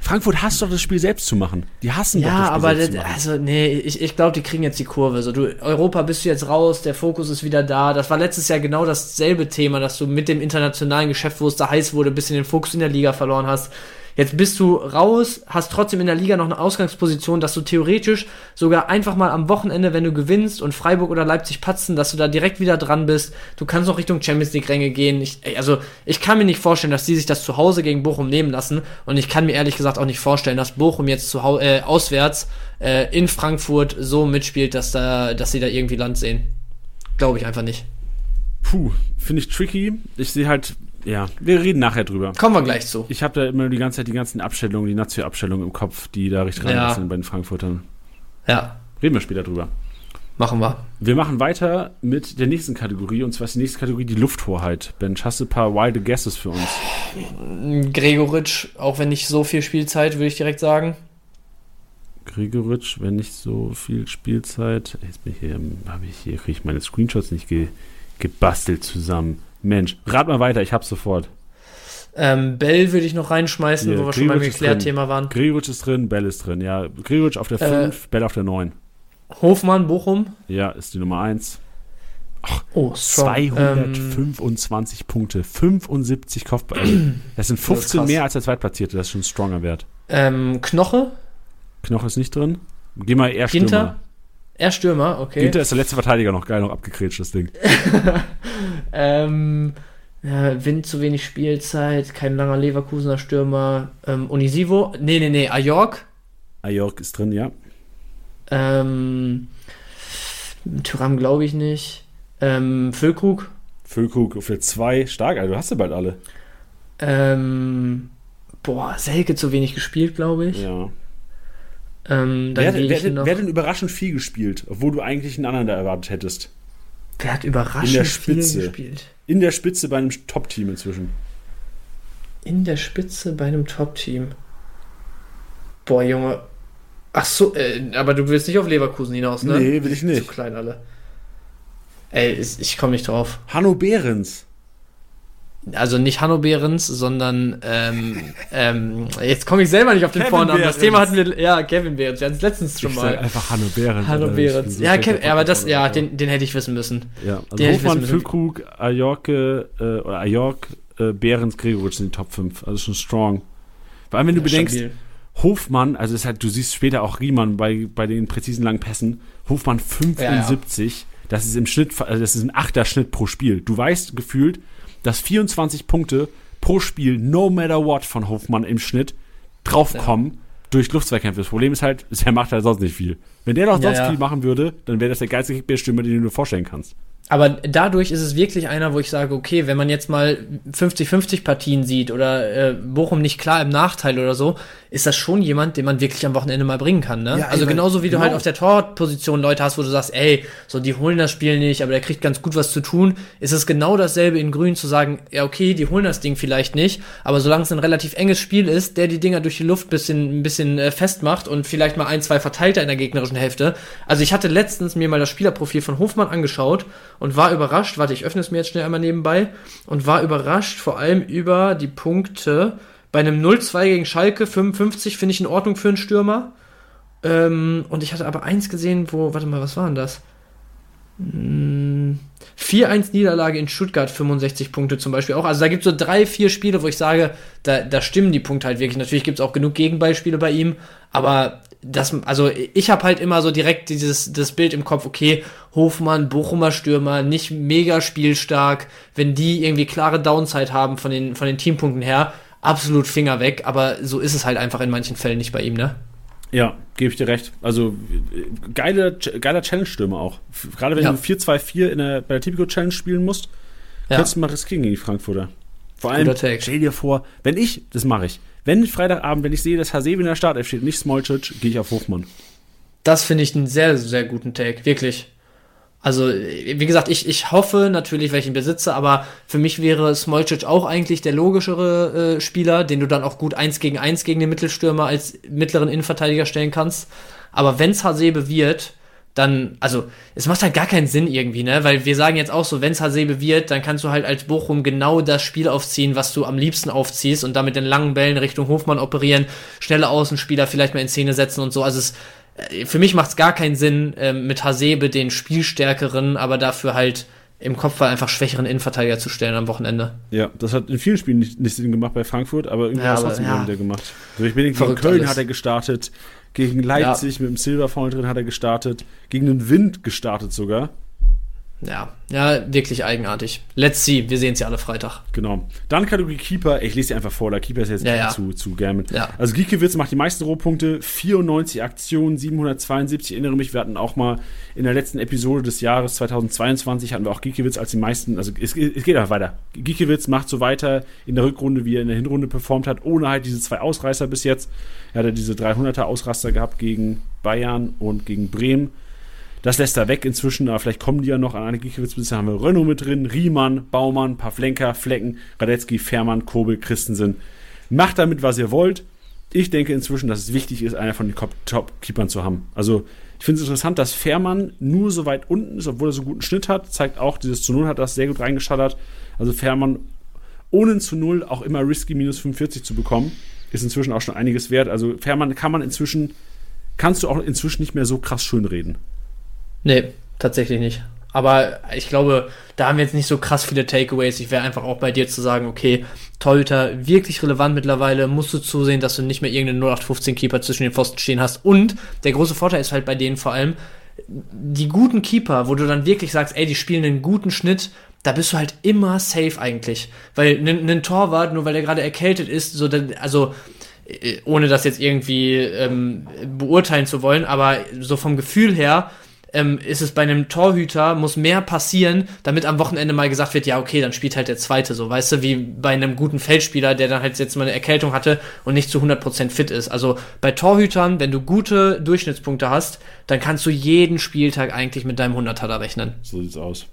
Frankfurt hasst doch das Spiel selbst zu machen. Die hassen ja, doch das Spiel aber selbst das, also nee, ich, ich glaube, die kriegen jetzt die Kurve. So, du Europa bist du jetzt raus, der Fokus ist wieder da. Das war letztes Jahr genau dasselbe Thema, dass du mit dem internationalen Geschäft, wo es da heiß wurde, ein bisschen den Fokus in der Liga verloren hast. Jetzt bist du raus, hast trotzdem in der Liga noch eine Ausgangsposition, dass du theoretisch sogar einfach mal am Wochenende, wenn du gewinnst und Freiburg oder Leipzig patzen, dass du da direkt wieder dran bist. Du kannst noch Richtung Champions League Ränge gehen. Ich, also ich kann mir nicht vorstellen, dass die sich das zu Hause gegen Bochum nehmen lassen und ich kann mir ehrlich gesagt auch nicht vorstellen, dass Bochum jetzt zu äh, auswärts äh, in Frankfurt so mitspielt, dass da, dass sie da irgendwie Land sehen. Glaube ich einfach nicht. Puh, finde ich tricky. Ich sehe halt ja, wir reden nachher drüber. Kommen wir gleich zu. Ich habe da immer die ganze Zeit die ganzen Abstellungen, die Nazio-Abstellungen im Kopf, die da richtig ja. sind bei den Frankfurtern. Ja. Reden wir später drüber. Machen wir. Wir machen weiter mit der nächsten Kategorie und zwar ist die nächste Kategorie die Lufthoheit. Ben, hast du ein paar wilde Guesses für uns? Gregoritsch, auch wenn nicht so viel Spielzeit, würde ich direkt sagen. Gregoritsch, wenn nicht so viel Spielzeit. Jetzt bin ich hier, habe ich hier, kriege ich meine Screenshots nicht ge, gebastelt zusammen. Mensch, rat mal weiter, ich hab's sofort. Ähm, Bell würde ich noch reinschmeißen, Hier, wo wir schon beim Erklärthema waren. Gregoritsch ist drin, Bell ist drin, ja. Gregoritsch auf der 5, äh, Bell auf der 9. Hofmann, Bochum. Ja, ist die Nummer 1. Ach, oh, 225 ähm, Punkte, 75 Kopfball. Also, das sind 15 das mehr als der Zweitplatzierte, das ist schon ein stronger Wert. Ähm, Knoche? Knoche ist nicht drin. Geh mal eher Stürmer. Er Stürmer, okay. Ginter ist der letzte Verteidiger noch geil, noch abgekretscht, das Ding. <laughs> ähm, ja, Wind zu wenig Spielzeit, kein langer Leverkusener Stürmer. Ähm, Unisivo, nee, nee, nee, Ajork. Ajork ist drin, ja. Ähm, Tyram glaube ich nicht. Ähm, Füllkrug. Füllkrug für zwei, stark, also du hast ja bald alle. Ähm, boah, Selke zu wenig gespielt, glaube ich. Ja. Ähm, wer, wer, wer, denn überraschend viel gespielt, obwohl du eigentlich einen anderen da erwartet hättest? Wer hat überraschend in der Spitze. viel gespielt? In der Spitze bei einem Top-Team inzwischen. In der Spitze bei einem Top-Team. Boah, Junge. Ach so, äh, aber du willst nicht auf Leverkusen hinaus, ne? Nee, will ich nicht. Zu klein alle. Ey, ich komme nicht drauf. Hanno Behrens also nicht Hanno Behrens, sondern ähm, ähm, jetzt komme ich selber nicht auf den Kevin Vornamen. Behrens. Das Thema hatten wir, ja, Kevin Behrens. Wir hatten es letztens schon ich mal. einfach Hanno Behrens. Hanno Behrens. So ja, Kevin, aber das, ja, den, den hätte ich wissen müssen. Ja, also den Hofmann, Füllkrug, Ajorke, äh, oder Ajork, äh, Behrens, Gregoritsch sind die Top 5. Also schon strong. Vor allem, wenn du ja, bedenkst, stabil. Hofmann, also ist halt, du siehst später auch Riemann bei, bei den präzisen langen Pässen, Hofmann 75, ja, ja. das ist im Schnitt, also das ist ein achter Schnitt pro Spiel. Du weißt gefühlt, dass 24 Punkte pro Spiel, no matter what, von Hofmann im Schnitt draufkommen ja. durch Luftzweikämpfe. Das Problem ist halt, er macht halt sonst nicht viel. Wenn der noch sonst ja, ja. viel machen würde, dann wäre das der geilste Kickbase-Stürmer, den du dir vorstellen kannst. Aber dadurch ist es wirklich einer, wo ich sage, okay, wenn man jetzt mal 50-50 Partien sieht oder äh, Bochum nicht klar im Nachteil oder so, ist das schon jemand, den man wirklich am Wochenende mal bringen kann. Ne? Ja, also genauso wie genau. du halt auf der Torposition Leute hast, wo du sagst, ey, so die holen das Spiel nicht, aber der kriegt ganz gut was zu tun, ist es genau dasselbe in Grün zu sagen, ja okay, die holen das Ding vielleicht nicht, aber solange es ein relativ enges Spiel ist, der die Dinger durch die Luft bisschen, ein bisschen äh, festmacht und vielleicht mal ein, zwei Verteilter in der gegnerischen Hälfte. Also ich hatte letztens mir mal das Spielerprofil von Hofmann angeschaut und war überrascht, warte, ich öffne es mir jetzt schnell einmal nebenbei, und war überrascht vor allem über die Punkte. Bei einem 0-2 gegen Schalke, 55 finde ich in Ordnung für einen Stürmer. Ähm, und ich hatte aber eins gesehen, wo, warte mal, was war denn das? 4-1 Niederlage in Stuttgart, 65 Punkte zum Beispiel auch. Also da gibt es so drei, vier Spiele, wo ich sage, da, da stimmen die Punkte halt wirklich. Natürlich gibt es auch genug Gegenbeispiele bei ihm, aber das, also ich habe halt immer so direkt dieses das Bild im Kopf, okay, Hofmann, Bochumer Stürmer, nicht mega spielstark, wenn die irgendwie klare Downside haben von den, von den Teampunkten her, absolut Finger weg, aber so ist es halt einfach in manchen Fällen nicht bei ihm, ne? Ja, gebe ich dir recht. Also geile, geiler Challenge-Stürmer auch. Gerade wenn ja. du 4-2-4 in der, bei der Typico Challenge spielen musst, ja. kannst du mal riskieren gegen die Frankfurter. Vor allem, stell dir vor, wenn ich, das mache ich, wenn Freitagabend, wenn ich sehe, dass Hasebe in der Startelf steht, nicht Smolcic, gehe ich auf Hofmann. Das finde ich einen sehr, sehr guten Take, wirklich. Also, wie gesagt, ich, ich hoffe natürlich, welchen besitze, aber für mich wäre Smolcic auch eigentlich der logischere äh, Spieler, den du dann auch gut eins gegen eins gegen den Mittelstürmer als mittleren Innenverteidiger stellen kannst. Aber wenn's Hasebe wird, dann, also, es macht halt gar keinen Sinn irgendwie, ne? Weil wir sagen jetzt auch so, wenn's Hasebe wird, dann kannst du halt als Bochum genau das Spiel aufziehen, was du am liebsten aufziehst und damit den langen Bällen Richtung Hofmann operieren, schnelle Außenspieler vielleicht mal in Szene setzen und so. Also es für mich macht es gar keinen Sinn, äh, mit Hasebe den spielstärkeren, aber dafür halt im Kopf einfach schwächeren Innenverteidiger zu stellen am Wochenende. Ja, das hat in vielen Spielen nicht, nicht Sinn gemacht bei Frankfurt, aber irgendwie ja, hat es trotzdem ja. wieder gemacht. Also ich bin gegen Köln alles. hat er gestartet, gegen Leipzig ja. mit dem Silber vorne drin hat er gestartet, gegen den Wind gestartet sogar. Ja, ja, wirklich eigenartig. Let's see, wir sehen es ja alle Freitag. Genau. Dann Kategorie Keeper, ich lese sie einfach vor, der Keeper ist jetzt ja, ja. zu, zu gern Ja. Also Giekewitz macht die meisten Rohpunkte, 94 Aktionen, 772. Ich erinnere mich, wir hatten auch mal in der letzten Episode des Jahres 2022 hatten wir auch Giekewitz als die meisten, also es, es geht einfach weiter. Giekewitz macht so weiter in der Rückrunde, wie er in der Hinrunde performt hat, ohne halt diese zwei Ausreißer bis jetzt. Er hatte diese 300er Ausraster gehabt gegen Bayern und gegen Bremen das lässt er weg inzwischen, aber vielleicht kommen die ja noch an eine Giekewitz. Bisher haben wir Renault mit drin, Riemann, Baumann, Pavlenka, Flecken, Radetzky, Fährmann, Kobel, Christensen. Macht damit, was ihr wollt. Ich denke inzwischen, dass es wichtig ist, einer von den Top-Keepern zu haben. Also, ich finde es interessant, dass Fährmann nur so weit unten ist, obwohl er so guten Schnitt hat. Zeigt auch, dieses zu Null hat das sehr gut reingeschallert. Also, Fährmann ohne zu Null auch immer risky minus 45 zu bekommen, ist inzwischen auch schon einiges wert. Also, Fährmann kann man inzwischen, kannst du auch inzwischen nicht mehr so krass schön reden. Nee, tatsächlich nicht. Aber ich glaube, da haben wir jetzt nicht so krass viele Takeaways. Ich wäre einfach auch bei dir zu sagen, okay, Torhüter wirklich relevant mittlerweile. Musst du zusehen, dass du nicht mehr irgendeinen 0815-Keeper zwischen den Pfosten stehen hast. Und der große Vorteil ist halt bei denen vor allem, die guten Keeper, wo du dann wirklich sagst, ey, die spielen einen guten Schnitt, da bist du halt immer safe eigentlich. Weil ein Torwart, nur weil der gerade erkältet ist, so, also äh, ohne das jetzt irgendwie ähm, beurteilen zu wollen, aber so vom Gefühl her, ähm, ist es bei einem Torhüter, muss mehr passieren, damit am Wochenende mal gesagt wird, ja, okay, dann spielt halt der Zweite so, weißt du, wie bei einem guten Feldspieler, der dann halt jetzt mal eine Erkältung hatte und nicht zu 100% fit ist. Also bei Torhütern, wenn du gute Durchschnittspunkte hast, dann kannst du jeden Spieltag eigentlich mit deinem 100er da rechnen. So sieht's aus.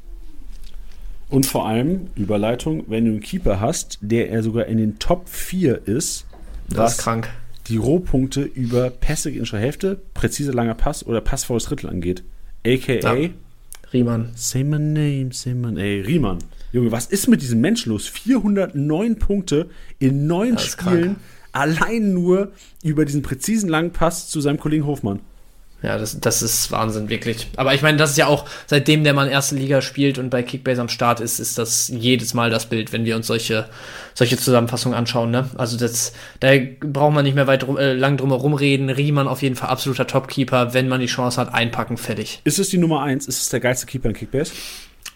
Und vor allem, Überleitung, wenn du einen Keeper hast, der er sogar in den Top 4 ist, das ist krank. die Rohpunkte über Pässe in der Hälfte, präzise langer Pass oder Pass vor das Drittel angeht a.k.a. Ja. Riemann. Say my name, say my name. Ey, Riemann. Junge, was ist mit diesem Mensch los? 409 Punkte in neun Spielen, krank. allein nur über diesen präzisen langen Pass zu seinem Kollegen Hofmann. Ja, das, das ist Wahnsinn, wirklich. Aber ich meine, das ist ja auch, seitdem der Mann erste Liga spielt und bei Kickbase am Start ist, ist das jedes Mal das Bild, wenn wir uns solche, solche Zusammenfassungen anschauen. Ne? Also das, da braucht man nicht mehr weit äh, lang drum herum reden. Riemann auf jeden Fall absoluter Topkeeper, wenn man die Chance hat, einpacken, fertig. Ist es die Nummer eins? Ist es der geilste Keeper in Kickbase?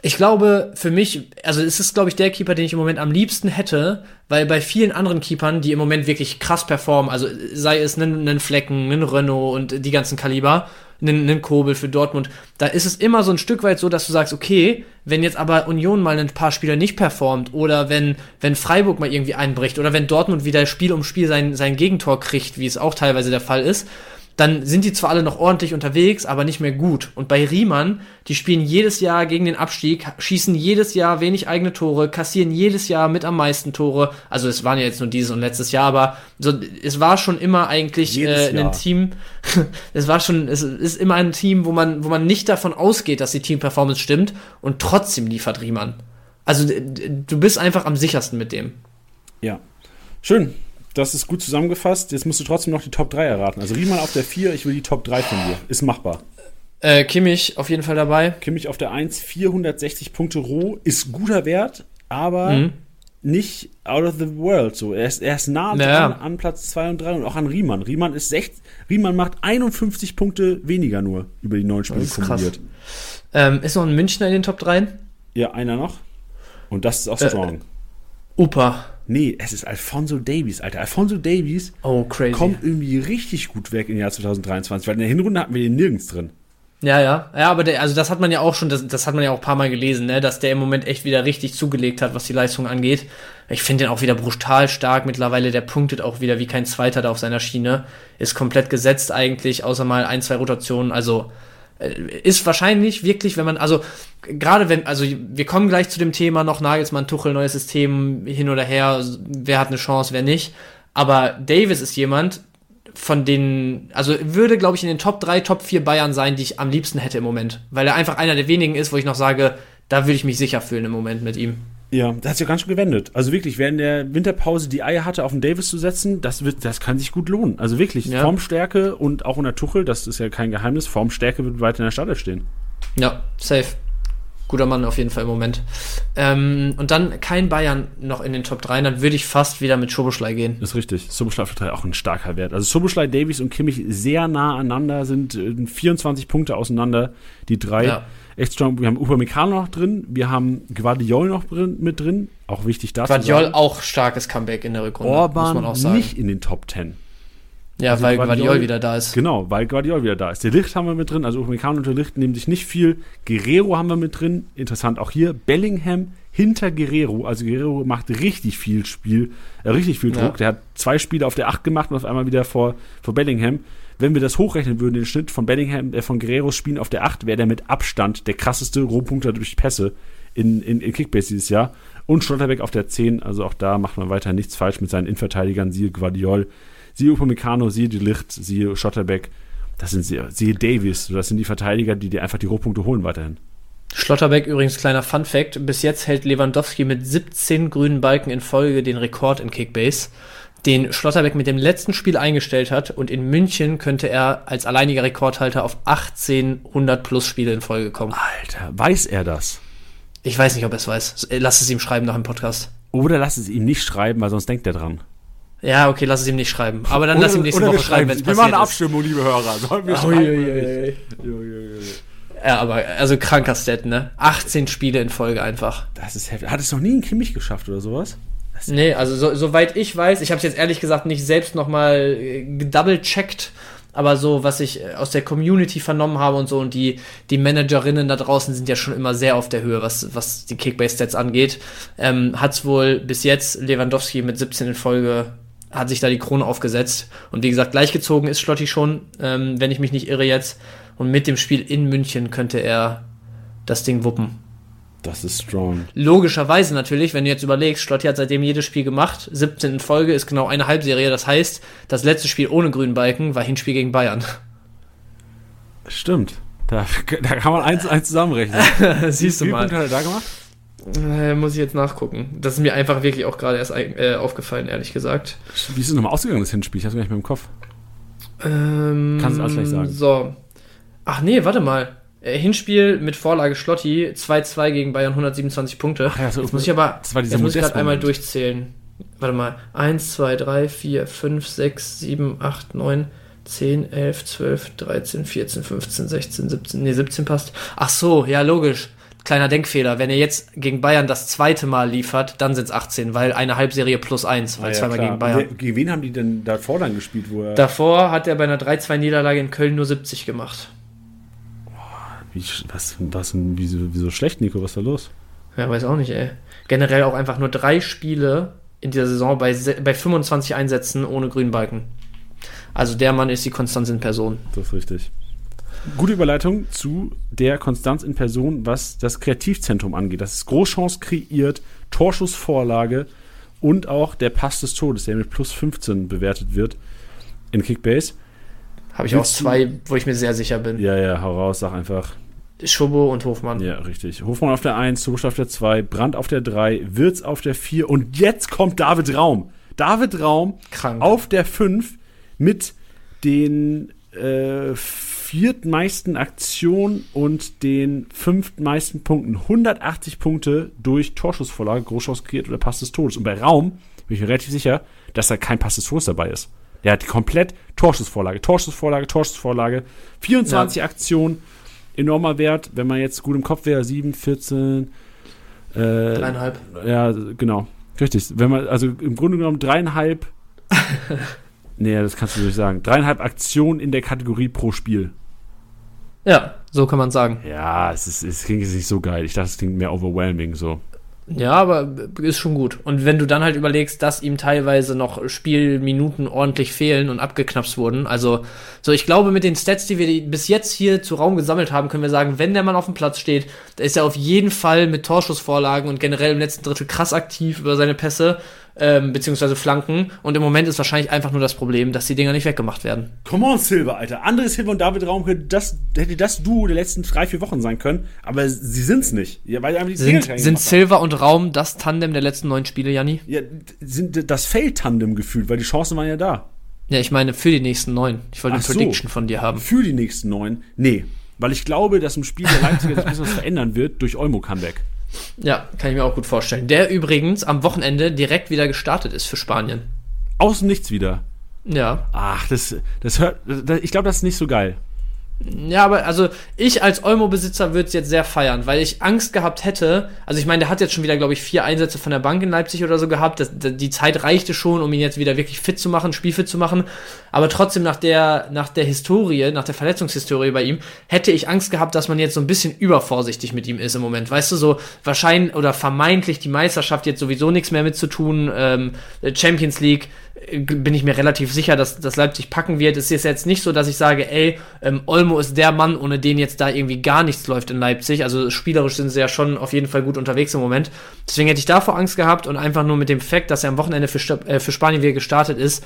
Ich glaube, für mich, also es ist, glaube ich, der Keeper, den ich im Moment am liebsten hätte, weil bei vielen anderen Keepern, die im Moment wirklich krass performen, also sei es einen, Flecken, einen Renault und die ganzen Kaliber, einen, einen Kobel für Dortmund, da ist es immer so ein Stück weit so, dass du sagst, okay, wenn jetzt aber Union mal ein paar Spieler nicht performt oder wenn, wenn Freiburg mal irgendwie einbricht oder wenn Dortmund wieder Spiel um Spiel sein, sein Gegentor kriegt, wie es auch teilweise der Fall ist, dann sind die zwar alle noch ordentlich unterwegs, aber nicht mehr gut. Und bei Riemann, die spielen jedes Jahr gegen den Abstieg, schießen jedes Jahr wenig eigene Tore, kassieren jedes Jahr mit am meisten Tore. Also es waren ja jetzt nur dieses und letztes Jahr, aber so, es war schon immer eigentlich äh, ein. Team. <laughs> es war schon, es ist immer ein Team, wo man, wo man nicht davon ausgeht, dass die Teamperformance stimmt und trotzdem liefert Riemann. Also du bist einfach am sichersten mit dem. Ja. Schön das ist gut zusammengefasst. Jetzt musst du trotzdem noch die Top 3 erraten. Also Riemann auf der 4, ich will die Top 3 von dir. Ist machbar. Äh, Kimmich auf jeden Fall dabei. Kimmich auf der 1, 460 Punkte roh, ist guter Wert, aber mhm. nicht out of the world so. Er ist, er ist nah naja. an, an, Platz 2 und 3 und auch an Riemann. Riemann ist 60, Riemann macht 51 Punkte weniger nur über die neun Spiele kumuliert. Ähm, ist noch ein Münchner in den Top 3? Ja, einer noch. Und das ist auch äh, strong. Äh, Upa. Nee, es ist Alfonso Davies, Alter. Alfonso Davies oh, kommt irgendwie richtig gut weg im Jahr 2023, weil in der Hinrunde hatten wir den nirgends drin. Ja, ja. Ja, aber der, also das hat man ja auch schon, das, das hat man ja auch ein paar Mal gelesen, ne, dass der im Moment echt wieder richtig zugelegt hat, was die Leistung angeht. Ich finde den auch wieder brutal stark mittlerweile. Der punktet auch wieder wie kein Zweiter da auf seiner Schiene. Ist komplett gesetzt eigentlich, außer mal ein, zwei Rotationen. Also ist wahrscheinlich wirklich, wenn man, also gerade wenn, also wir kommen gleich zu dem Thema noch Nagelsmann, Tuchel, neues System, hin oder her, wer hat eine Chance, wer nicht. Aber Davis ist jemand, von den, also würde, glaube ich, in den Top 3, Top 4 Bayern sein, die ich am liebsten hätte im Moment. Weil er einfach einer der wenigen ist, wo ich noch sage, da würde ich mich sicher fühlen im Moment mit ihm. Ja, da hat sich ja ganz schön gewendet. Also wirklich, wer in der Winterpause die Eier hatte, auf den Davis zu setzen, das wird, das kann sich gut lohnen. Also wirklich, ja. Formstärke und auch unter Tuchel, das ist ja kein Geheimnis, Formstärke wird weiter in der Stadt stehen. Ja, safe guter Mann auf jeden Fall im Moment. Ähm, und dann kein Bayern noch in den Top 3, dann würde ich fast wieder mit Schoboschlei gehen. Das ist richtig. Schoboschlei auf 3 auch ein starker Wert. Also Schoboschlei, Davies und Kimmich sehr nah aneinander, sind 24 äh, Punkte auseinander, die drei. Ja. Echt strong. Wir haben Upamecano noch drin, wir haben Guardiol noch drin, mit drin, auch wichtig dazu. Guardiol auch starkes Comeback in der Rückrunde, Orban muss man auch sagen. nicht in den Top 10. Ja, also weil Guardiol, Guardiol, wieder da ist. Genau, weil Guardiol wieder da ist. Der Licht haben wir mit drin, also Upamecano und der Licht nehmen sich nicht viel. Guerrero haben wir mit drin, interessant auch hier. Bellingham hinter Guerrero, also Guerrero macht richtig viel Spiel, äh, richtig viel Druck. Ja. Der hat zwei Spiele auf der 8 gemacht und auf einmal wieder vor, vor Bellingham. Wenn wir das hochrechnen würden, den Schnitt von Bellingham, äh, von Guerreros Spielen auf der 8, wäre der mit Abstand der krasseste Rohpunkter durch Pässe in, in, in Kickbase dieses Jahr. Und Schlotterbeck auf der 10, also auch da macht man weiter nichts falsch mit seinen Innenverteidigern, siehe Guardiol siehe Upamecano, siehe die Licht, siehe Schotterbeck, das sind sie, siehe Davies, das sind die Verteidiger, die dir einfach die Rohpunkte holen weiterhin. Schlotterbeck übrigens kleiner Fun Fact, bis jetzt hält Lewandowski mit 17 grünen Balken in Folge den Rekord in Kickbase, den Schlotterbeck mit dem letzten Spiel eingestellt hat und in München könnte er als alleiniger Rekordhalter auf 1800 plus Spiele in Folge kommen. Alter, weiß er das? Ich weiß nicht, ob er es weiß. Lass es ihm schreiben nach dem Podcast. Oder lass es ihm nicht schreiben, weil sonst denkt er dran. Ja, okay, lass es ihm nicht schreiben. Aber dann oder, lass ihm nächste Woche schreiben, wenn es passiert Wir machen eine Abstimmung, liebe Hörer. Sollen wir schreiben? Ja, aber also kranker Stat, ne? 18 Spiele in Folge einfach. Das ist heftig. Hat es noch nie ein Kimmich geschafft oder sowas? Nee, also so, soweit ich weiß, ich habe es jetzt ehrlich gesagt nicht selbst nochmal äh, gedouble-checkt, aber so, was ich äh, aus der Community vernommen habe und so, und die, die Managerinnen da draußen sind ja schon immer sehr auf der Höhe, was, was die Kickbase-Stats angeht, ähm, hat es wohl bis jetzt Lewandowski mit 17 in Folge hat sich da die Krone aufgesetzt. Und wie gesagt, gleichgezogen ist Schlotti schon, ähm, wenn ich mich nicht irre jetzt. Und mit dem Spiel in München könnte er das Ding wuppen. Das ist strong. Logischerweise natürlich, wenn du jetzt überlegst, Schlotti hat seitdem jedes Spiel gemacht. 17 in Folge ist genau eine Halbserie. Das heißt, das letzte Spiel ohne grünen Balken war Hinspiel gegen Bayern. Stimmt. Da, da kann man eins, eins zusammenrechnen. <laughs> Siehst du mal. Punkte hat er da gemacht? Äh, muss ich jetzt nachgucken. Das ist mir einfach wirklich auch gerade erst äh, aufgefallen, ehrlich gesagt. Wie ist es nochmal ausgegangen, das Hinspiel? Ich hab's gar nicht mehr im Kopf. Ähm, Kannst du alles gleich sagen. So. Ach nee, warte mal. Äh, Hinspiel mit Vorlage Schlotti, 2-2 gegen Bayern, 127 Punkte. Ja, so, jetzt muss ich aber das war jetzt muss ich gerade einmal durchzählen. Warte mal. 1, 2, 3, 4, 5, 6, 7, 8, 9, 10, 11, 12, 13, 14, 15, 16, 17. Nee, 17 passt. Ach so, ja, logisch kleiner Denkfehler, wenn er jetzt gegen Bayern das zweite Mal liefert, dann sind es 18, weil eine Halbserie plus eins, weil ah, ja, zweimal klar. gegen Bayern. gegen wen haben die denn davor dann gespielt? Wo er davor hat er bei einer 3-2-Niederlage in Köln nur 70 gemacht. Wie, was, was, wieso, wieso schlecht, Nico? Was ist da los? Ja, weiß auch nicht, ey. Generell auch einfach nur drei Spiele in dieser Saison bei, bei 25 Einsätzen ohne grünen Balken. Also der Mann ist die Konstanz in Person. Das ist richtig. Gute Überleitung zu der Konstanz in Person, was das Kreativzentrum angeht. Das ist Großchance kreiert, Torschussvorlage und auch der Pass des Todes, der mit plus 15 bewertet wird in Kickbase. Habe ich Willst auch zwei, wo ich mir sehr sicher bin. Ja, ja, hau raus, sag einfach. Schobo und Hofmann. Ja, richtig. Hofmann auf der 1, Zubusch auf der 2, Brandt auf der 3, Wirz auf der 4 und jetzt kommt David Raum. David Raum Krank. auf der 5 mit den äh, viertmeisten Aktionen und den fünftmeisten Punkten. 180 Punkte durch Torschussvorlage, Großchance kreiert oder Pass des Todes. Und bei Raum bin ich mir relativ sicher, dass da kein Pass des Todes dabei ist. Der hat komplett Torschussvorlage, Torschussvorlage, Torschussvorlage. 24 ja. Aktionen, enormer Wert. Wenn man jetzt gut im Kopf wäre, 7, 14, äh, dreieinhalb. Ja, genau. Richtig. Wenn man, also im Grunde genommen dreieinhalb. <laughs> nee, das kannst du nicht sagen. Dreieinhalb Aktionen in der Kategorie pro Spiel. Ja, so kann man sagen. Ja, es, ist, es klingt jetzt nicht so geil. Ich dachte, es klingt mehr overwhelming so. Ja, aber ist schon gut. Und wenn du dann halt überlegst, dass ihm teilweise noch Spielminuten ordentlich fehlen und abgeknapst wurden. Also, so ich glaube, mit den Stats, die wir bis jetzt hier zu Raum gesammelt haben, können wir sagen, wenn der Mann auf dem Platz steht, da ist er auf jeden Fall mit Torschussvorlagen und generell im letzten Drittel krass aktiv über seine Pässe ähm, beziehungsweise Flanken. Und im Moment ist wahrscheinlich einfach nur das Problem, dass die Dinger nicht weggemacht werden. Come on, Silver, Alter. Andere Silver und David Raum hätte das, hätte das Duo der letzten drei, vier Wochen sein können, aber sie sind's nicht. Ja, weil die sind sind Silver und Raum das Tandem der letzten neun Spiele, Janni? Ja, sind das Feld-Tandem gefühlt, weil die Chancen waren ja da. Ja, ich meine für die nächsten neun. Ich wollte eine so, Prediction von dir haben. Für die nächsten neun? Nee. Weil ich glaube, dass im Spiel der Leipziger sich ein bisschen was verändern wird durch Olmo-Comeback. Ja, kann ich mir auch gut vorstellen. Der übrigens am Wochenende direkt wieder gestartet ist für Spanien. Außen nichts wieder. Ja. Ach, das, das hört. Ich glaube, das ist nicht so geil. Ja, aber also ich als Olmo-Besitzer würde es jetzt sehr feiern, weil ich Angst gehabt hätte. Also ich meine, der hat jetzt schon wieder, glaube ich, vier Einsätze von der Bank in Leipzig oder so gehabt. Das, die Zeit reichte schon, um ihn jetzt wieder wirklich fit zu machen, spielfit zu machen. Aber trotzdem nach der, nach der Historie, nach der Verletzungshistorie bei ihm, hätte ich Angst gehabt, dass man jetzt so ein bisschen übervorsichtig mit ihm ist im Moment. Weißt du, so wahrscheinlich oder vermeintlich die Meisterschaft jetzt sowieso nichts mehr mit zu tun. Ähm, Champions League bin ich mir relativ sicher, dass, dass Leipzig packen wird. Es ist jetzt nicht so, dass ich sage, ey, ähm, Olmo ist der Mann, ohne den jetzt da irgendwie gar nichts läuft in Leipzig. Also spielerisch sind sie ja schon auf jeden Fall gut unterwegs im Moment. Deswegen hätte ich davor Angst gehabt und einfach nur mit dem Fakt, dass er am Wochenende für, äh, für Spanien wieder gestartet ist,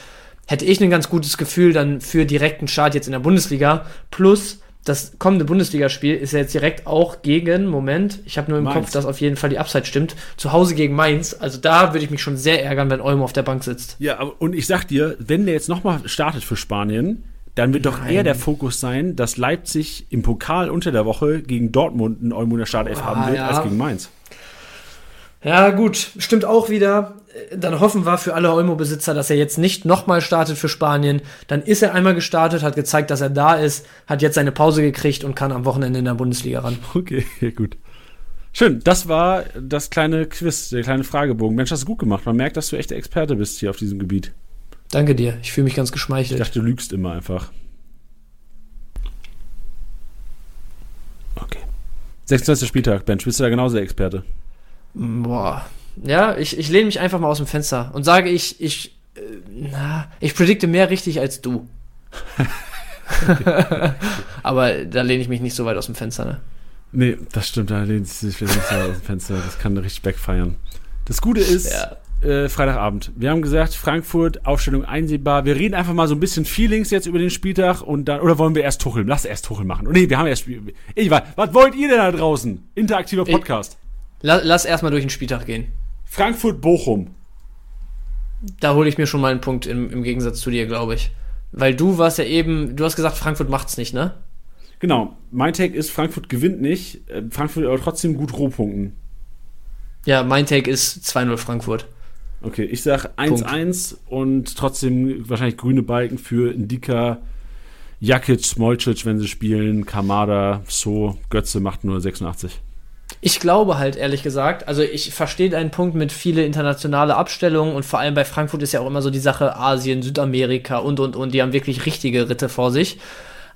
hätte ich ein ganz gutes Gefühl dann für direkten Start jetzt in der Bundesliga. Plus, das kommende Bundesligaspiel ist ja jetzt direkt auch gegen, Moment, ich habe nur im Mainz. Kopf, dass auf jeden Fall die Upside stimmt, zu Hause gegen Mainz. Also da würde ich mich schon sehr ärgern, wenn Olmo auf der Bank sitzt. Ja, und ich sag dir, wenn der jetzt nochmal startet für Spanien, dann wird Nein. doch eher der Fokus sein, dass Leipzig im Pokal unter der Woche gegen Dortmund einen Olmo in der Startelf ah, haben wird, ja. als gegen Mainz. Ja, gut, stimmt auch wieder. Dann hoffen wir für alle Olmo-Besitzer, dass er jetzt nicht nochmal startet für Spanien. Dann ist er einmal gestartet, hat gezeigt, dass er da ist, hat jetzt seine Pause gekriegt und kann am Wochenende in der Bundesliga ran. Okay, <laughs> gut. Schön, das war das kleine Quiz, der kleine Fragebogen. Mensch, hast du gut gemacht. Man merkt, dass du echter Experte bist hier auf diesem Gebiet. Danke dir, ich fühle mich ganz geschmeichelt. Ich dachte, du lügst immer einfach. Okay. 26. Spieltag, Bench, bist du da genauso der Experte? Boah. Ja, ich, ich lehne mich einfach mal aus dem Fenster und sage, ich, ich, äh, na, ich predikte mehr richtig als du. <laughs> Aber da lehne ich mich nicht so weit aus dem Fenster, ne? Nee, das stimmt, da lehnt sich nicht so aus dem Fenster. Das kann richtig backfeiern. Das Gute ist, ja. äh, Freitagabend. Wir haben gesagt, Frankfurt, Aufstellung einsehbar. Wir reden einfach mal so ein bisschen Feelings jetzt über den Spieltag und dann, oder wollen wir erst Tuchel? Lass erst Tuchel machen. nee, wir haben erst, ich weiß, was wollt ihr denn da draußen? Interaktiver Podcast. Ich, Lass erstmal durch den Spieltag gehen. Frankfurt-Bochum. Da hole ich mir schon mal einen Punkt im, im Gegensatz zu dir, glaube ich. Weil du warst ja eben, du hast gesagt, Frankfurt macht's nicht, ne? Genau. Mein Take ist, Frankfurt gewinnt nicht. Äh, Frankfurt aber trotzdem gut Rohpunkten. Ja, mein Take ist 2-0 Frankfurt. Okay, ich sag 1-1 und trotzdem wahrscheinlich grüne Balken für Indika, Jakic, Smolcic, wenn sie spielen, Kamada, So, Götze macht nur 86. Ich glaube halt, ehrlich gesagt, also ich verstehe deinen Punkt mit viele internationale Abstellungen und vor allem bei Frankfurt ist ja auch immer so die Sache Asien, Südamerika und und und, die haben wirklich richtige Ritte vor sich.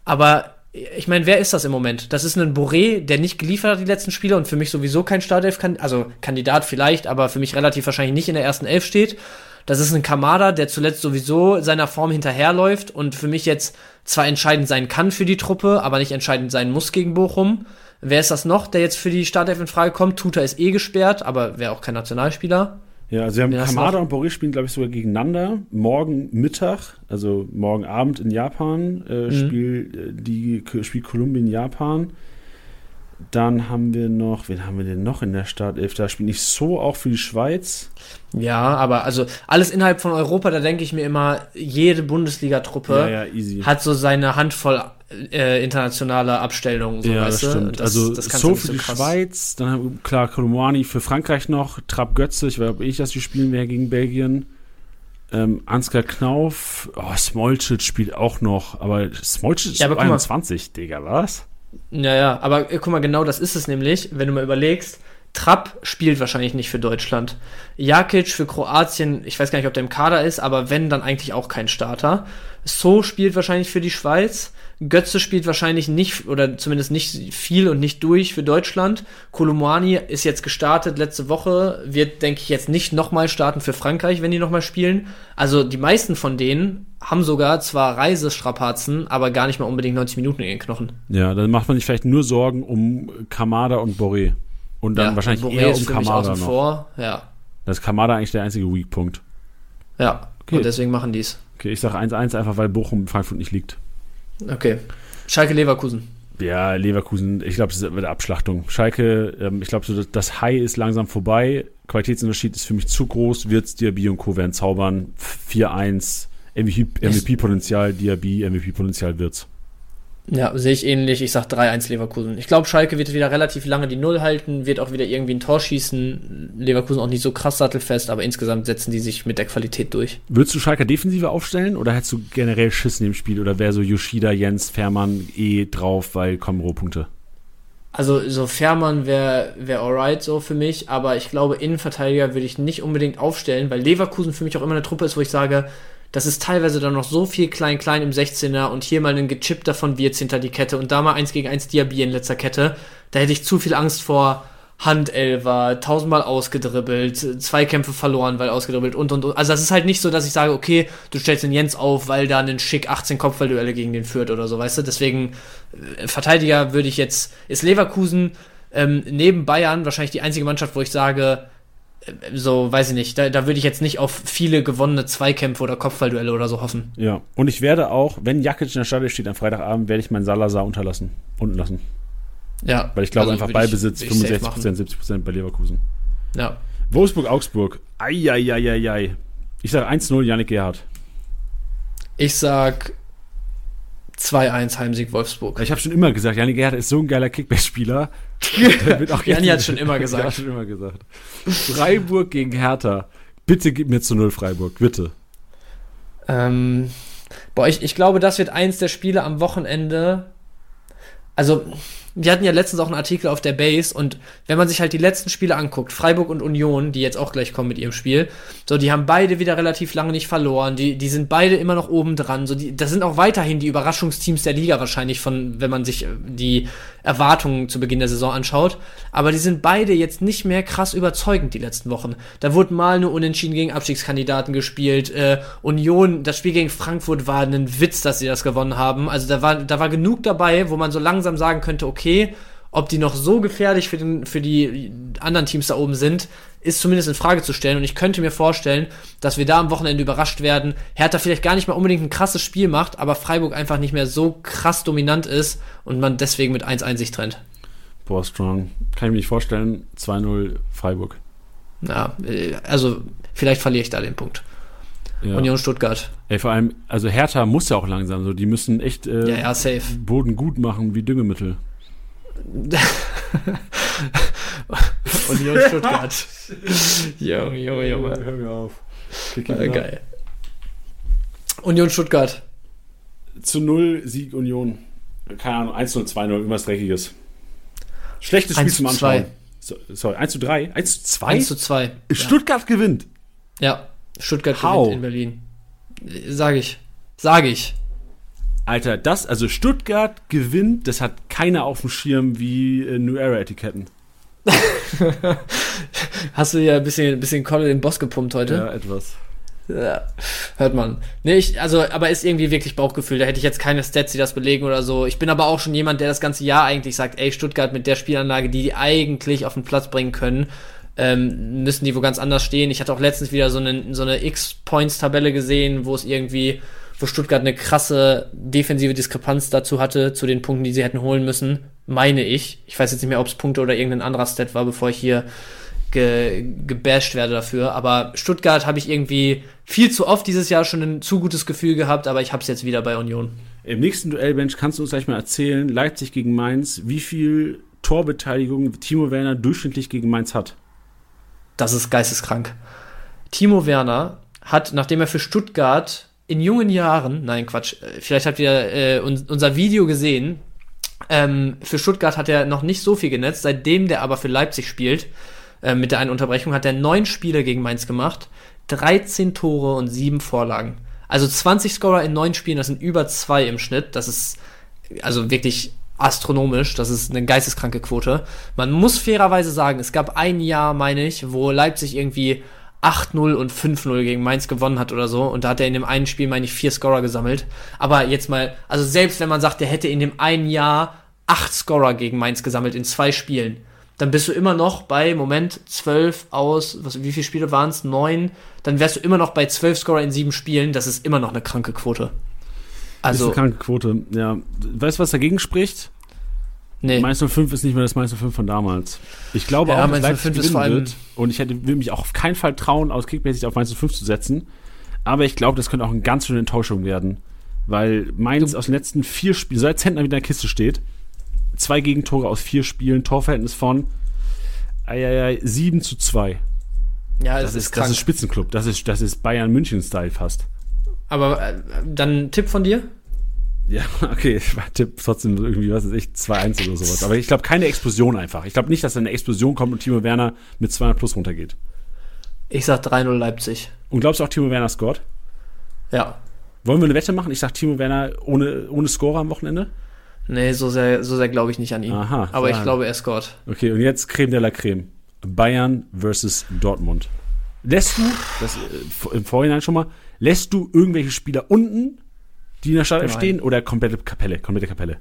Aber ich meine, wer ist das im Moment? Das ist ein Boré, der nicht geliefert hat die letzten Spiele und für mich sowieso kein Startelf, also Kandidat vielleicht, aber für mich relativ wahrscheinlich nicht in der ersten Elf steht. Das ist ein Kamada, der zuletzt sowieso seiner Form hinterherläuft und für mich jetzt zwar entscheidend sein kann für die Truppe, aber nicht entscheidend sein muss gegen Bochum. Wer ist das noch, der jetzt für die Startelf in Frage kommt? Tuta ist eh gesperrt, aber wäre auch kein Nationalspieler. Ja, also wir haben Kamada und Boris spielen, glaube ich, sogar gegeneinander. Morgen Mittag, also morgen Abend in Japan, äh, mhm. spielt äh, die spielt Kolumbien Japan. Dann haben wir noch, wen haben wir denn noch in der Startelf? Da spielt nicht so auch für die Schweiz. Ja, aber also alles innerhalb von Europa, da denke ich mir immer, jede Bundesliga-Truppe ja, ja, hat so seine Handvoll äh, internationale Abstellung. So, ja, das stimmt. Das, also das so für so die Schweiz, dann haben wir, klar Kolomani für Frankreich noch, Trapp Götze, ich weiß nicht, dass die spielen werden gegen Belgien. Ähm, Ansgar Knauf, oh, Smolcic spielt auch noch, aber Smolcic ist ja, 21, Digga, was? Ja, ja, aber äh, guck mal, genau das ist es nämlich, wenn du mal überlegst, Trapp spielt wahrscheinlich nicht für Deutschland. Jakic für Kroatien, ich weiß gar nicht, ob der im Kader ist, aber wenn, dann eigentlich auch kein Starter. So spielt wahrscheinlich für die Schweiz. Götze spielt wahrscheinlich nicht, oder zumindest nicht viel und nicht durch für Deutschland. Kolumani ist jetzt gestartet letzte Woche, wird, denke ich, jetzt nicht nochmal starten für Frankreich, wenn die nochmal spielen. Also die meisten von denen haben sogar zwar Reisestrapazen, aber gar nicht mal unbedingt 90 Minuten in den Knochen. Ja, dann macht man sich vielleicht nur Sorgen um Kamada und Boré. Und dann ja, wahrscheinlich und eher um Kamada noch. Vor. Ja. Das ist Kamada eigentlich der einzige Weak-Punkt. Ja, okay. und deswegen machen die es. Okay, ich sage 1-1 einfach, weil Bochum Frankfurt nicht liegt. Okay. Schalke Leverkusen. Ja, Leverkusen, ich glaube, es wird Abschlachtung. Schalke, ähm, ich glaube, so das High ist langsam vorbei. Qualitätsunterschied ist für mich zu groß. Wirtz, Diaby und Co. werden zaubern. 4-1. MVP-Potenzial, Diaby, MVP-Potenzial Wirtz. Ja, sehe ich ähnlich. Ich sag 3-1 Leverkusen. Ich glaube, Schalke wird wieder relativ lange die Null halten, wird auch wieder irgendwie ein Tor schießen. Leverkusen auch nicht so krass sattelfest, aber insgesamt setzen die sich mit der Qualität durch. Würdest du Schalke defensive aufstellen oder hättest du generell Schiss in dem Spiel oder wäre so Yoshida, Jens, Fährmann eh drauf, weil kommen Rohpunkte? Also so Fährmann wäre wär alright so für mich, aber ich glaube, Innenverteidiger würde ich nicht unbedingt aufstellen, weil Leverkusen für mich auch immer eine Truppe ist, wo ich sage, das ist teilweise dann noch so viel klein-klein im 16er und hier mal ein gechippter von Wirtz hinter die Kette und da mal eins gegen eins Diaby in letzter Kette. Da hätte ich zu viel Angst vor Handelver, tausendmal ausgedribbelt, Zweikämpfe verloren, weil ausgedribbelt und und und. Also das ist halt nicht so, dass ich sage, okay, du stellst den Jens auf, weil da einen Schick 18 Kopfballduelle gegen den führt oder so, weißt du? Deswegen, äh, Verteidiger würde ich jetzt, ist Leverkusen ähm, neben Bayern wahrscheinlich die einzige Mannschaft, wo ich sage, so, weiß ich nicht, da, da würde ich jetzt nicht auf viele gewonnene Zweikämpfe oder Kopfballduelle oder so hoffen. Ja, und ich werde auch, wenn Jakic in der Stadt steht am Freitagabend, werde ich meinen Salazar unterlassen, unten lassen. Ja. Weil ich glaube also einfach Ballbesitz 65%, 70% bei Leverkusen. Ja. Wolfsburg, Augsburg. Eieieiei. Ich sage 1-0 Janik Gerhardt. Ich sag 2-1 Heimsieg Wolfsburg. Ich habe schon immer gesagt, Janik Gerhardt ist so ein geiler Kickback-Spieler. <laughs> Janni hat schon immer <laughs> gesagt. hat schon immer gesagt. Freiburg gegen Hertha. Bitte gib mir zu null Freiburg, bitte. Ähm, boah, ich, ich glaube, das wird eins der Spiele am Wochenende. Also, wir hatten ja letztens auch einen Artikel auf der Base und wenn man sich halt die letzten Spiele anguckt, Freiburg und Union, die jetzt auch gleich kommen mit ihrem Spiel, so, die haben beide wieder relativ lange nicht verloren, die, die sind beide immer noch oben dran, so, die, das sind auch weiterhin die Überraschungsteams der Liga wahrscheinlich von, wenn man sich äh, die Erwartungen zu Beginn der Saison anschaut, aber die sind beide jetzt nicht mehr krass überzeugend die letzten Wochen. Da wurde mal nur Unentschieden gegen Abstiegskandidaten gespielt, äh, Union, das Spiel gegen Frankfurt war ein Witz, dass sie das gewonnen haben, also da war, da war genug dabei, wo man so langsam sagen könnte, okay, okay. Ob die noch so gefährlich für, den, für die anderen Teams da oben sind, ist zumindest in Frage zu stellen. Und ich könnte mir vorstellen, dass wir da am Wochenende überrascht werden. Hertha vielleicht gar nicht mal unbedingt ein krasses Spiel macht, aber Freiburg einfach nicht mehr so krass dominant ist und man deswegen mit 1-1 sich trennt. Boah, strong. Kann ich mir nicht vorstellen. 2-0 Freiburg. Ja, äh, also vielleicht verliere ich da den Punkt. Ja. Union Stuttgart. Ey, vor allem, also Hertha muss ja auch langsam so, die müssen echt äh, ja, ja, safe. Boden gut machen wie Düngemittel. Union Stuttgart. <laughs> Junge, Junge, Junge. Hör mir auf. Äh, geil. Union Stuttgart. Zu null Sieg Union. Keine Ahnung, 1-0, 2-0, irgendwas Dreckiges. Schlechtes Spiel zum Anschauen. So, sorry, 1 zu 3? 1 zu 2? 1 zu 2. Stuttgart ja. gewinnt. Ja, Stuttgart How? gewinnt in Berlin. Sag ich. Sag ich. Alter, das, also Stuttgart gewinnt, das hat keiner auf dem Schirm wie äh, New Era Etiketten. <laughs> Hast du ja ein bisschen, ein bisschen Kolle den Boss gepumpt heute? Ja, etwas. Ja, hört man. Nee, ich, also, aber ist irgendwie wirklich Bauchgefühl. Da hätte ich jetzt keine Stats, die das belegen oder so. Ich bin aber auch schon jemand, der das ganze Jahr eigentlich sagt, ey, Stuttgart mit der Spielanlage, die die eigentlich auf den Platz bringen können, ähm, müssen die wo ganz anders stehen. Ich hatte auch letztens wieder so eine, so eine X-Points-Tabelle gesehen, wo es irgendwie wo Stuttgart eine krasse defensive Diskrepanz dazu hatte, zu den Punkten, die sie hätten holen müssen, meine ich. Ich weiß jetzt nicht mehr, ob es Punkte oder irgendein anderer Stat war, bevor ich hier ge, gebasht werde dafür. Aber Stuttgart habe ich irgendwie viel zu oft dieses Jahr schon ein zu gutes Gefühl gehabt, aber ich habe es jetzt wieder bei Union. Im nächsten Duellbench kannst du uns gleich mal erzählen, Leipzig gegen Mainz, wie viel Torbeteiligung Timo Werner durchschnittlich gegen Mainz hat. Das ist geisteskrank. Timo Werner hat, nachdem er für Stuttgart in jungen Jahren, nein Quatsch, äh, vielleicht habt ihr äh, unser Video gesehen, ähm, für Stuttgart hat er noch nicht so viel genetzt, seitdem der aber für Leipzig spielt, äh, mit der einen Unterbrechung, hat er neun Spiele gegen Mainz gemacht, 13 Tore und sieben Vorlagen. Also 20 Scorer in neun Spielen, das sind über zwei im Schnitt. Das ist also wirklich astronomisch. Das ist eine geisteskranke Quote. Man muss fairerweise sagen, es gab ein Jahr, meine ich, wo Leipzig irgendwie 8-0 und 5-0 gegen Mainz gewonnen hat oder so. Und da hat er in dem einen Spiel, meine ich, vier Scorer gesammelt. Aber jetzt mal, also selbst wenn man sagt, er hätte in dem einen Jahr acht Scorer gegen Mainz gesammelt in zwei Spielen, dann bist du immer noch bei, Moment, 12 aus, was, wie viele Spiele waren es? Neun. Dann wärst du immer noch bei 12 Scorer in sieben Spielen. Das ist immer noch eine kranke Quote. Also. Das ist eine kranke Quote, ja. Weißt du, was dagegen spricht? Nee. Mainz 05 ist nicht mehr das Mainz 05 von damals. Ich glaube ja, auch, dass Leipzig gewinnen vor allem wird. Und ich hätte, will mich auch auf keinen Fall trauen, aus Kickbase auf Mainz 05 zu setzen. Aber ich glaube, das könnte auch eine ganz schöne Enttäuschung werden. Weil Mainz du aus den letzten vier Spielen, seit Zentner wieder in der Kiste steht, zwei Gegentore aus vier Spielen, Torverhältnis von eieiei, 7 zu 2. Ja, das, das ist, das ist Spitzenclub. Das ist, das ist Bayern München-Style fast. Aber äh, dann Tipp von dir? Ja, <laughs> okay, ich tippe trotzdem irgendwie, was ist ich, 2-1 oder sowas. Aber ich glaube, keine Explosion einfach. Ich glaube nicht, dass eine Explosion kommt und Timo Werner mit 200 plus runtergeht. Ich sag 3-0 Leipzig. Und glaubst du auch, Timo Werner scored? Ja. Wollen wir eine Wette machen? Ich sag Timo Werner ohne, ohne Scorer am Wochenende? Nee, so sehr, so sehr glaube ich nicht an ihn. Aha. Aber ich glaube, er scored. Okay, und jetzt Creme de la Creme. Bayern versus Dortmund. Lässt du, das äh, im Vorhinein schon mal, lässt du irgendwelche Spieler unten die in der Startelf stehen oder komplette Kapelle, komplette Kapelle?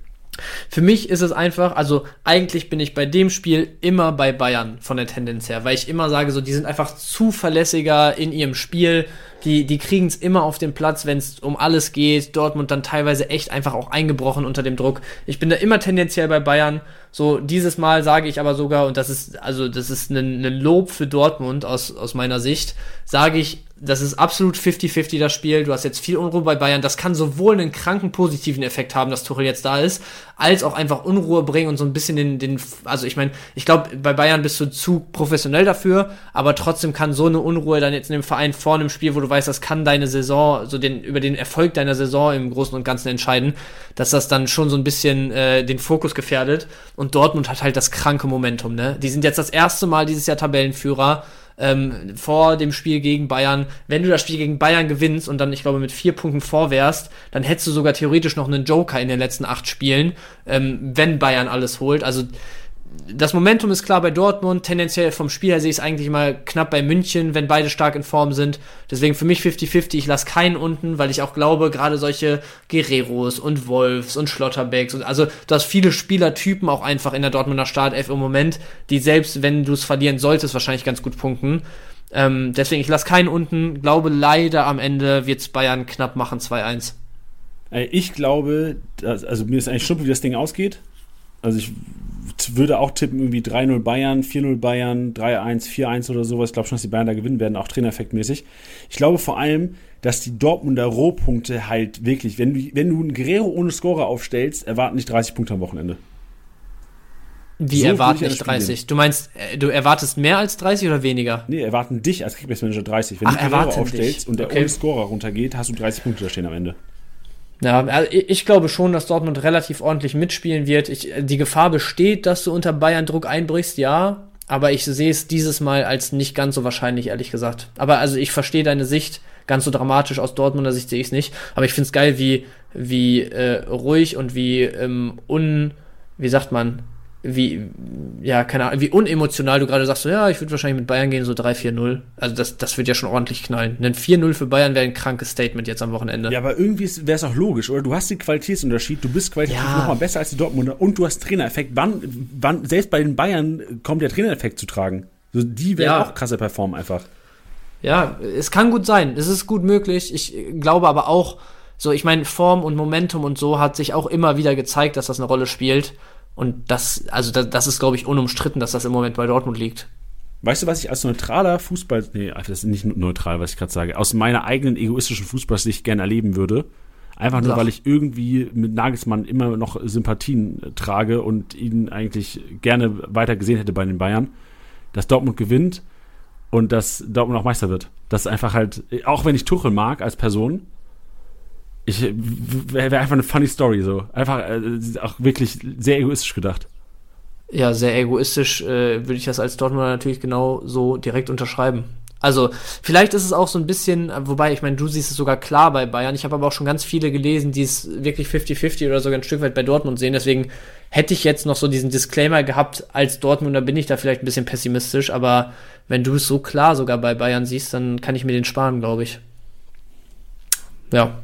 Für mich ist es einfach, also eigentlich bin ich bei dem Spiel immer bei Bayern von der Tendenz her, weil ich immer sage, so die sind einfach zuverlässiger in ihrem Spiel, die, die kriegen es immer auf den Platz, wenn es um alles geht. Dortmund dann teilweise echt einfach auch eingebrochen unter dem Druck. Ich bin da immer tendenziell bei Bayern. So, dieses Mal sage ich aber sogar, und das ist, also, das ist ein, ein Lob für Dortmund aus, aus meiner Sicht, sage ich, das ist absolut 50-50 das Spiel. Du hast jetzt viel Unruhe bei Bayern. Das kann sowohl einen kranken positiven Effekt haben, dass Tuchel jetzt da ist, als auch einfach Unruhe bringen und so ein bisschen den, den also ich meine, ich glaube, bei Bayern bist du zu professionell dafür, aber trotzdem kann so eine Unruhe dann jetzt in dem Verein vor einem Spiel, wo du weißt, das kann deine Saison, so den, über den Erfolg deiner Saison im Großen und Ganzen entscheiden, dass das dann schon so ein bisschen äh, den Fokus gefährdet. Und Dortmund hat halt das kranke Momentum, ne? Die sind jetzt das erste Mal dieses Jahr Tabellenführer ähm, vor dem Spiel gegen Bayern. Wenn du das Spiel gegen Bayern gewinnst und dann, ich glaube, mit vier Punkten vorwärst, dann hättest du sogar theoretisch noch einen Joker in den letzten acht Spielen, ähm, wenn Bayern alles holt. Also das Momentum ist klar bei Dortmund. Tendenziell vom Spiel her sehe ich es eigentlich mal knapp bei München, wenn beide stark in Form sind. Deswegen für mich 50-50. Ich lasse keinen unten, weil ich auch glaube, gerade solche Guerreros und Wolfs und Schlotterbecks und also du hast viele Spielertypen auch einfach in der Dortmunder Startelf im Moment, die selbst wenn du es verlieren solltest, wahrscheinlich ganz gut punkten. Ähm, deswegen, ich lasse keinen unten. Glaube leider am Ende wird es Bayern knapp machen, 2-1. Ich glaube, dass, also mir ist eigentlich schnuppe, wie das Ding ausgeht. Also ich würde auch tippen, irgendwie 3-0 Bayern, 4-0 Bayern, 3-1, 4-1 oder sowas. Ich glaube schon, dass die Bayern da gewinnen werden, auch trainereffektmäßig. Ich glaube vor allem, dass die Dortmunder Rohpunkte halt wirklich, wenn du, wenn du einen Guerrero ohne Scorer aufstellst, erwarten nicht 30 Punkte am Wochenende. Wie so erwarten nicht 30? Du meinst, äh, du erwartest mehr als 30 oder weniger? Nee, erwarten dich als Kickbase-Manager 30. Wenn Ach, du Guerrero aufstellst dich. und der okay. ohne Scorer runtergeht, hast du 30 Punkte da stehen am Ende. Ja, also ich glaube schon, dass Dortmund relativ ordentlich mitspielen wird. Ich, die Gefahr besteht, dass du unter Bayern Druck einbrichst, ja. Aber ich sehe es dieses Mal als nicht ganz so wahrscheinlich, ehrlich gesagt. Aber also ich verstehe deine Sicht. Ganz so dramatisch aus Dortmunder Sicht sehe ich es nicht. Aber ich finde es geil, wie, wie äh, ruhig und wie ähm, un, wie sagt man, wie, ja, keine Ahnung, wie unemotional du gerade sagst, so, ja, ich würde wahrscheinlich mit Bayern gehen, so 3-4-0. Also das, das wird ja schon ordentlich knallen. Ein 4-0 für Bayern wäre ein krankes Statement jetzt am Wochenende. Ja, aber irgendwie wäre es auch logisch, oder? Du hast den Qualitätsunterschied, du bist qualitativ ja. nochmal besser als die Dortmunder und du hast Trainereffekt. Wann, wann, selbst bei den Bayern kommt der Trainereffekt zu tragen. So, die werden ja. auch krasse performen einfach. Ja, es kann gut sein. Es ist gut möglich. Ich glaube aber auch, so, ich meine, Form und Momentum und so hat sich auch immer wieder gezeigt, dass das eine Rolle spielt. Und das, also das, das ist, glaube ich, unumstritten, dass das im Moment bei Dortmund liegt. Weißt du, was ich als neutraler Fußball, nee, das ist nicht neutral, was ich gerade sage, aus meiner eigenen egoistischen Fußballsicht gerne erleben würde? Einfach nur, Sach. weil ich irgendwie mit Nagelsmann immer noch Sympathien trage und ihn eigentlich gerne weiter gesehen hätte bei den Bayern, dass Dortmund gewinnt und dass Dortmund auch Meister wird. Das ist einfach halt, auch wenn ich Tuchel mag als Person, ich wäre einfach eine funny Story so. Einfach äh, auch wirklich sehr egoistisch gedacht. Ja, sehr egoistisch äh, würde ich das als Dortmunder natürlich genau so direkt unterschreiben. Also, vielleicht ist es auch so ein bisschen, wobei, ich meine, du siehst es sogar klar bei Bayern. Ich habe aber auch schon ganz viele gelesen, die es wirklich 50-50 oder sogar ein Stück weit bei Dortmund sehen. Deswegen hätte ich jetzt noch so diesen Disclaimer gehabt, als Dortmunder bin ich da vielleicht ein bisschen pessimistisch. Aber wenn du es so klar sogar bei Bayern siehst, dann kann ich mir den sparen, glaube ich. Ja.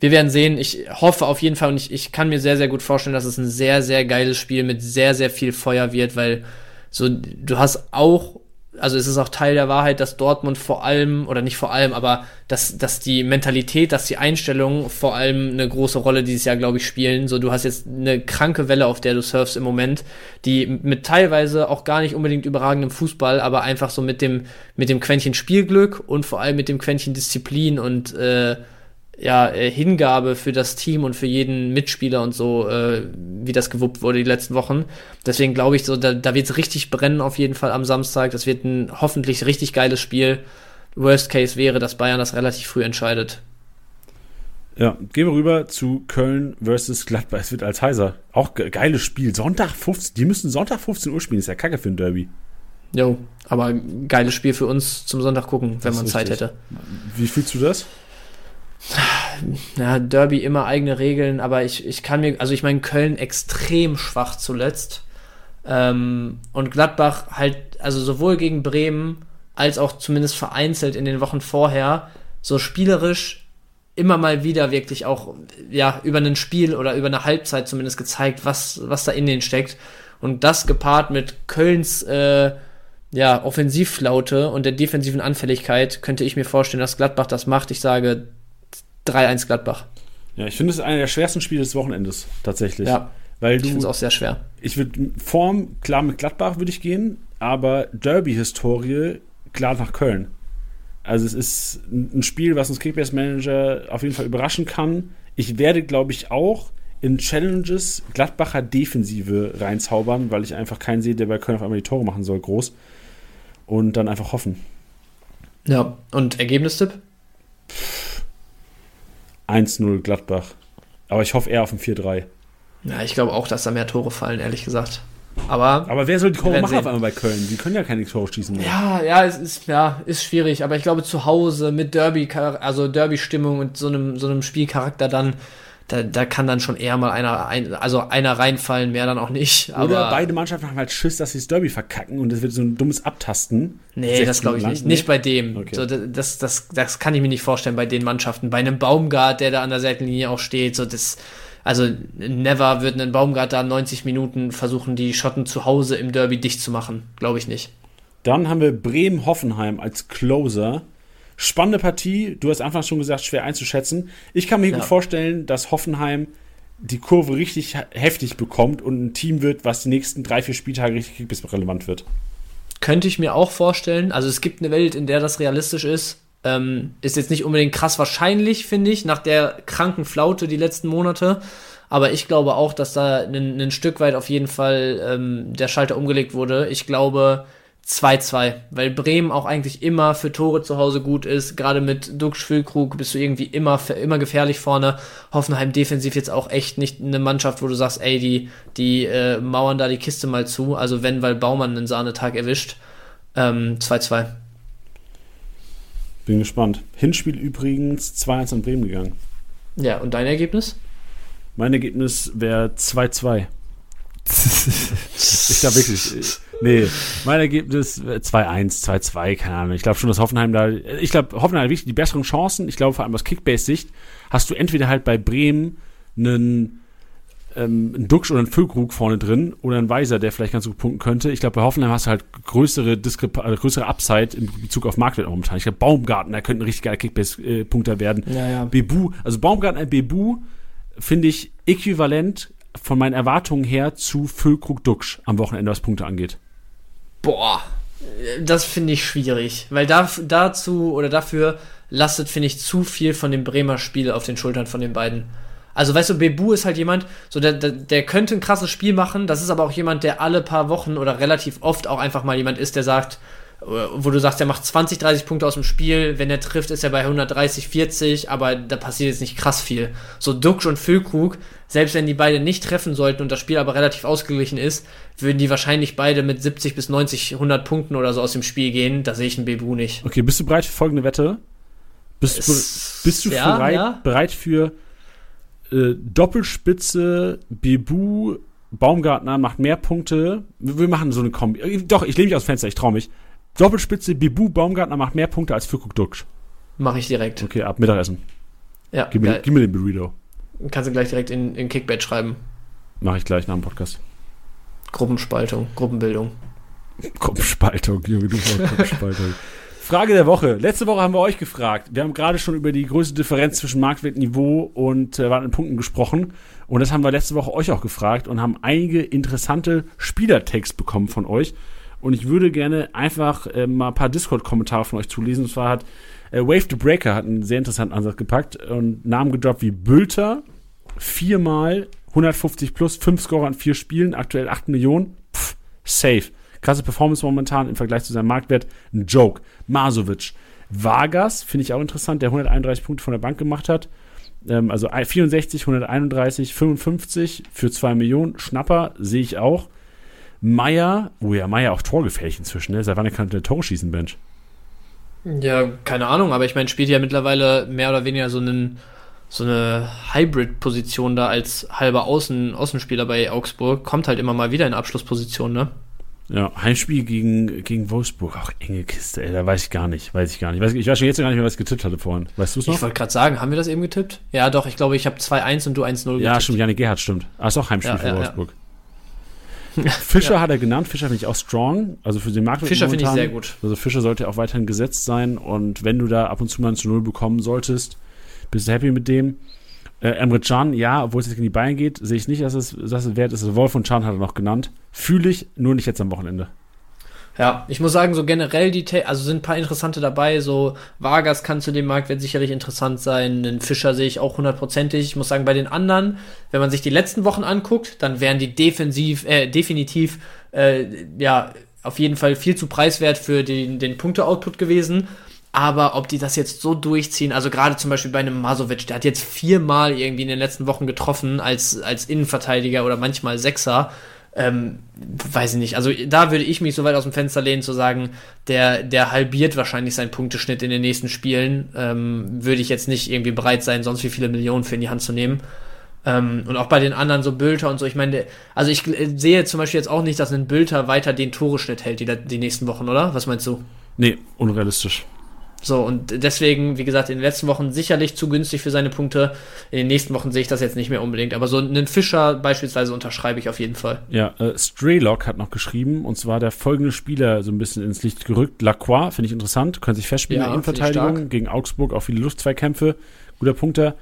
Wir werden sehen. Ich hoffe auf jeden Fall und ich, ich kann mir sehr, sehr gut vorstellen, dass es ein sehr, sehr geiles Spiel mit sehr, sehr viel Feuer wird, weil so, du hast auch also es ist auch Teil der Wahrheit, dass Dortmund vor allem, oder nicht vor allem, aber dass, dass die Mentalität, dass die Einstellung vor allem eine große Rolle dieses Jahr, glaube ich, spielen. So, du hast jetzt eine kranke Welle, auf der du surfst im Moment, die mit teilweise auch gar nicht unbedingt überragendem Fußball, aber einfach so mit dem, mit dem Quäntchen Spielglück und vor allem mit dem Quäntchen Disziplin und äh, ja, äh, Hingabe für das Team und für jeden Mitspieler und so, äh, wie das gewuppt wurde die letzten Wochen. Deswegen glaube ich, so, da, da wird es richtig brennen auf jeden Fall am Samstag. Das wird ein hoffentlich richtig geiles Spiel. Worst Case wäre, dass Bayern das relativ früh entscheidet. Ja, gehen wir rüber zu Köln versus Gladbach. Es wird als heiser. Auch ge geiles Spiel. Sonntag 15, die müssen Sonntag 15 Uhr spielen. Ist ja kacke für ein Derby. Jo, aber geiles Spiel für uns zum Sonntag gucken, wenn man Zeit hätte. Wie fühlst du das? Ja, Derby immer eigene Regeln, aber ich, ich kann mir, also ich meine, Köln extrem schwach zuletzt. Ähm, und Gladbach halt, also sowohl gegen Bremen als auch zumindest vereinzelt in den Wochen vorher, so spielerisch immer mal wieder wirklich auch, ja, über ein Spiel oder über eine Halbzeit zumindest gezeigt, was, was da in denen steckt. Und das gepaart mit Kölns, äh, ja, Offensivflaute und der defensiven Anfälligkeit könnte ich mir vorstellen, dass Gladbach das macht. Ich sage 3-1 Gladbach. Ja, ich finde es einer der schwersten Spiele des Wochenendes, tatsächlich. Ja. Weil du, ich finde es auch sehr schwer. Ich würde Form, klar mit Gladbach würde ich gehen, aber Derby-Historie, klar nach Köln. Also es ist ein Spiel, was uns Kickbase-Manager auf jeden Fall überraschen kann. Ich werde, glaube ich, auch in Challenges Gladbacher Defensive reinzaubern, weil ich einfach keinen sehe, der bei Köln auf einmal die Tore machen soll, groß. Und dann einfach hoffen. Ja, und Ergebnistipp? 1-0 Gladbach. Aber ich hoffe eher auf ein 4-3. Ja, ich glaube auch, dass da mehr Tore fallen, ehrlich gesagt. Aber, aber wer soll die Tore machen auf einmal bei Köln? Die können ja keine Tore schießen. Mehr. Ja, ja, es ist, ja, ist schwierig. Aber ich glaube, zu Hause mit Derby, also Derby-Stimmung und so einem, so einem Spielcharakter dann da, da kann dann schon eher mal einer, ein, also einer reinfallen, mehr dann auch nicht. Aber Oder beide Mannschaften haben halt Schiss, dass sie das Derby verkacken und es wird so ein dummes Abtasten. Nee, das glaube ich nicht. Nicht bei dem. Okay. So, das, das, das kann ich mir nicht vorstellen bei den Mannschaften. Bei einem Baumgart, der da an der Seitenlinie auch steht, so das, also never wird ein Baumgart da 90 Minuten versuchen, die Schotten zu Hause im Derby dicht zu machen. Glaube ich nicht. Dann haben wir Bremen-Hoffenheim als Closer. Spannende Partie, du hast einfach schon gesagt, schwer einzuschätzen. Ich kann mir ja. gut vorstellen, dass Hoffenheim die Kurve richtig heftig bekommt und ein Team wird, was die nächsten drei, vier Spieltage richtig bis relevant wird. Könnte ich mir auch vorstellen. Also es gibt eine Welt, in der das realistisch ist. Ähm, ist jetzt nicht unbedingt krass wahrscheinlich, finde ich, nach der kranken Flaute die letzten Monate. Aber ich glaube auch, dass da ein, ein Stück weit auf jeden Fall ähm, der Schalter umgelegt wurde. Ich glaube, 2-2, weil Bremen auch eigentlich immer für Tore zu Hause gut ist. Gerade mit Dux Füllkrug bist du irgendwie immer, immer gefährlich vorne. Hoffenheim defensiv jetzt auch echt nicht eine Mannschaft, wo du sagst, ey, die, die äh, mauern da die Kiste mal zu. Also wenn, weil Baumann einen Sahnetag erwischt. 2-2. Ähm, Bin gespannt. Hinspiel übrigens 2-1 an Bremen gegangen. Ja, und dein Ergebnis? Mein Ergebnis wäre 2-2. Ich glaube wirklich. Nee, mein Ergebnis 2-1, 2-2, keine Ahnung. Ich glaube schon, dass Hoffenheim da. Ich glaube, Hoffenheim hat wirklich die besseren Chancen. Ich glaube, vor allem aus Kickbase-Sicht hast du entweder halt bei Bremen einen, ähm, einen Duxch oder einen Füllkrug vorne drin oder einen Weiser, der vielleicht ganz gut punkten könnte. Ich glaube, bei Hoffenheim hast du halt größere, Diskrepa äh, größere Upside in Bezug auf Marktwert momentan. Ich glaube, Baumgarten, der könnte ein richtig geiler Kickbase-Punkter werden. Ja, ja. Bebu, also Baumgarten, Bebu finde ich äquivalent von meinen Erwartungen her zu Füllkrug Duxch am Wochenende, was Punkte angeht. Boah. Das finde ich schwierig, weil da, dazu oder dafür lastet, finde ich, zu viel von dem Bremer Spiel auf den Schultern von den beiden. Also, weißt du, Bebu ist halt jemand, so der, der, der könnte ein krasses Spiel machen. Das ist aber auch jemand, der alle paar Wochen oder relativ oft auch einfach mal jemand ist, der sagt, wo du sagst, er macht 20, 30 Punkte aus dem Spiel, wenn er trifft, ist er bei 130, 40, aber da passiert jetzt nicht krass viel. So Duxch und Füllkrug, selbst wenn die beide nicht treffen sollten und das Spiel aber relativ ausgeglichen ist, würden die wahrscheinlich beide mit 70 bis 90, 100 Punkten oder so aus dem Spiel gehen. Da sehe ich einen Bebu nicht. Okay, bist du bereit für folgende Wette? Bist, es, bist du ja, bereit, ja. bereit für äh, Doppelspitze, Bebu, Baumgartner macht mehr Punkte. Wir machen so eine Kombi. Doch, ich lehne mich aus dem Fenster, ich traue mich. Doppelspitze, Bibu, Baumgartner macht mehr Punkte als Füllkrug Duxch. Mache ich direkt. Okay, ab Mittagessen. Ja. Gib mir, gib mir den Burrito. Kannst du gleich direkt in, in Kickbait schreiben. Mache ich gleich nach dem Podcast. Gruppenspaltung, Gruppenbildung. Gruppenspaltung, Junge, du Gruppenspaltung. <laughs> Frage der Woche. Letzte Woche haben wir euch gefragt. Wir haben gerade schon über die größte Differenz zwischen Marktwertniveau und äh, wartenden Punkten gesprochen. Und das haben wir letzte Woche euch auch gefragt und haben einige interessante Spielertext bekommen von euch. Und ich würde gerne einfach äh, mal ein paar Discord-Kommentare von euch zulesen. Und zwar hat äh, Wave the Breaker hat einen sehr interessanten Ansatz gepackt und Namen gedroppt wie Bülter, viermal 150 plus, fünf Scorer an vier Spielen, aktuell 8 Millionen. Pff, safe. Krasse Performance momentan im Vergleich zu seinem Marktwert. Ein Joke. Masovic. Vargas, finde ich auch interessant, der 131 Punkte von der Bank gemacht hat. Ähm, also 64, 131, 55 für 2 Millionen. Schnapper sehe ich auch. Meier, wo oh ja Meier auch torgefährlich inzwischen, ne? Seit wann kann der Tore schießen, Bench? Ja, keine Ahnung, aber ich meine, spielt ja mittlerweile mehr oder weniger so einen so eine Hybrid-Position da als halber Außen, Außenspieler bei Augsburg, kommt halt immer mal wieder in Abschlussposition, ne? Ja, Heimspiel gegen, gegen Wolfsburg, auch enge Kiste, ey, da weiß ich gar nicht, weiß ich gar nicht. Ich weiß schon jetzt gar nicht mehr, was ich getippt hatte vorhin. Weißt du es noch? Ich wollte gerade sagen, haben wir das eben getippt? Ja, doch, ich glaube, ich habe 2-1 und du 1-0 getippt. Ja, stimmt, Janik Gerhardt stimmt. Ah, ist auch Heimspiel ja, für ja, Wolfsburg. Ja. <laughs> Fischer ja. hat er genannt. Fischer finde ich auch strong. Also für den Markt. Fischer finde ich sehr gut. Also Fischer sollte auch weiterhin gesetzt sein. Und wenn du da ab und zu mal ein zu Null bekommen solltest, bist du happy mit dem. Äh, Emre Can, ja, obwohl es jetzt gegen die Beine geht, sehe ich nicht, dass es, dass es wert ist. Wolf und Can hat er noch genannt. Fühle ich, nur nicht jetzt am Wochenende. Ja, ich muss sagen, so generell die, also sind ein paar interessante dabei. So Vargas kann zu dem Marktwert sicherlich interessant sein. Den Fischer sehe ich auch hundertprozentig. Ich muss sagen, bei den anderen, wenn man sich die letzten Wochen anguckt, dann wären die defensiv, äh, definitiv, äh, ja, auf jeden Fall viel zu preiswert für den, den Punkte-Output gewesen. Aber ob die das jetzt so durchziehen, also gerade zum Beispiel bei einem Masovic, der hat jetzt viermal irgendwie in den letzten Wochen getroffen als, als Innenverteidiger oder manchmal Sechser ähm, weiß ich nicht. Also da würde ich mich so weit aus dem Fenster lehnen zu sagen, der, der halbiert wahrscheinlich seinen Punkteschnitt in den nächsten Spielen. Ähm, würde ich jetzt nicht irgendwie bereit sein, sonst wie viele Millionen für in die Hand zu nehmen. Ähm, und auch bei den anderen so Bülter und so. Ich meine, also ich sehe zum Beispiel jetzt auch nicht, dass ein Bülter weiter den Toreschnitt hält die, die nächsten Wochen, oder? Was meinst du? Nee, unrealistisch. So, und deswegen, wie gesagt, in den letzten Wochen sicherlich zu günstig für seine Punkte. In den nächsten Wochen sehe ich das jetzt nicht mehr unbedingt. Aber so einen Fischer beispielsweise unterschreibe ich auf jeden Fall. Ja, äh, Straylock hat noch geschrieben, und zwar der folgende Spieler so ein bisschen ins Licht gerückt. Lacroix, finde ich interessant, können sich festspielen ja, in der Innenverteidigung. Gegen Augsburg auch viele Luftzweikämpfe. Guter Punkter.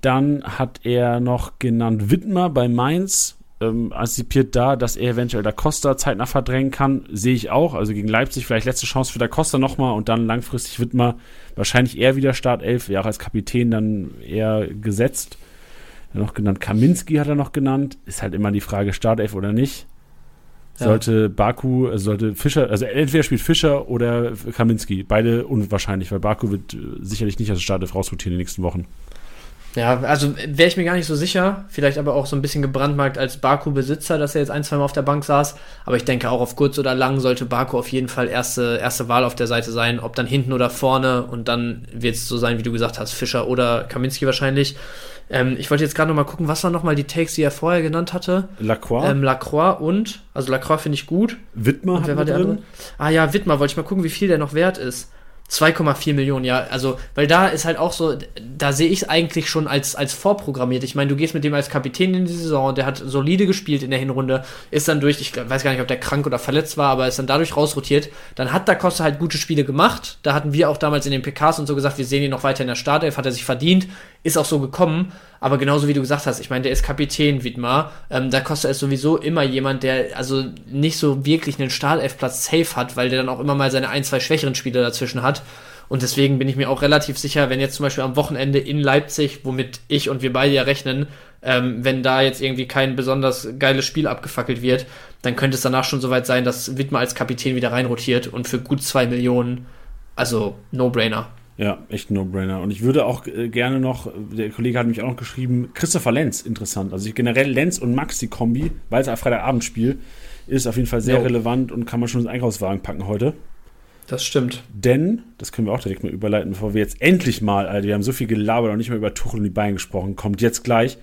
Dann hat er noch genannt Wittmer bei Mainz ähm, antizipiert da, dass er eventuell Da Costa zeitnah verdrängen kann. Sehe ich auch. Also gegen Leipzig vielleicht letzte Chance für Da Costa nochmal und dann langfristig wird man wahrscheinlich eher wieder Startelf, ja auch als Kapitän dann eher gesetzt. Er noch genannt Kaminski hat er noch genannt. Ist halt immer die Frage, Startelf oder nicht. Sollte ja. Baku, also sollte Fischer, also entweder spielt Fischer oder Kaminski. Beide unwahrscheinlich, weil Baku wird äh, sicherlich nicht als Startelf rausrotieren in den nächsten Wochen. Ja, also wäre ich mir gar nicht so sicher. Vielleicht aber auch so ein bisschen gebrandmarkt als Baku-Besitzer, dass er jetzt ein, zwei Mal auf der Bank saß. Aber ich denke auch auf kurz oder lang sollte Baku auf jeden Fall erste, erste Wahl auf der Seite sein. Ob dann hinten oder vorne. Und dann wird es so sein, wie du gesagt hast, Fischer oder Kaminski wahrscheinlich. Ähm, ich wollte jetzt gerade noch mal gucken, was waren noch mal die Takes, die er vorher genannt hatte? Lacroix. Ähm, Lacroix und, also Lacroix finde ich gut. Wittmer und wer war der drin? andere? Ah ja, Wittmer, wollte ich mal gucken, wie viel der noch wert ist. 2,4 Millionen, ja. Also, weil da ist halt auch so, da sehe ich es eigentlich schon als, als vorprogrammiert. Ich meine, du gehst mit dem als Kapitän in die Saison, der hat solide gespielt in der Hinrunde, ist dann durch, ich weiß gar nicht, ob der krank oder verletzt war, aber ist dann dadurch rausrotiert. Dann hat Da Costa halt gute Spiele gemacht. Da hatten wir auch damals in den PKs und so gesagt, wir sehen ihn noch weiter in der Startelf, hat er sich verdient, ist auch so gekommen. Aber genauso wie du gesagt hast, ich meine, der ist Kapitän, Widmar. Ähm, da kostet es sowieso immer jemand, der also nicht so wirklich einen Stahlelfplatz safe hat, weil der dann auch immer mal seine ein, zwei schwächeren Spiele dazwischen hat. Und deswegen bin ich mir auch relativ sicher, wenn jetzt zum Beispiel am Wochenende in Leipzig, womit ich und wir beide ja rechnen, ähm, wenn da jetzt irgendwie kein besonders geiles Spiel abgefackelt wird, dann könnte es danach schon soweit sein, dass Wittmer als Kapitän wieder reinrotiert und für gut zwei Millionen, also No-Brainer. Ja, echt No-Brainer. Und ich würde auch äh, gerne noch, der Kollege hat mich auch noch geschrieben, Christopher Lenz, interessant. Also generell Lenz und Max, die Kombi, weil es ein Freitagabendspiel ist, auf jeden Fall sehr jo. relevant und kann man schon ins Einkaufswagen packen heute. Das stimmt. Denn, das können wir auch direkt mal überleiten, bevor wir jetzt endlich mal, Alter, wir haben so viel gelabert und nicht mehr über Tuchel und die Beine gesprochen, kommt jetzt gleich.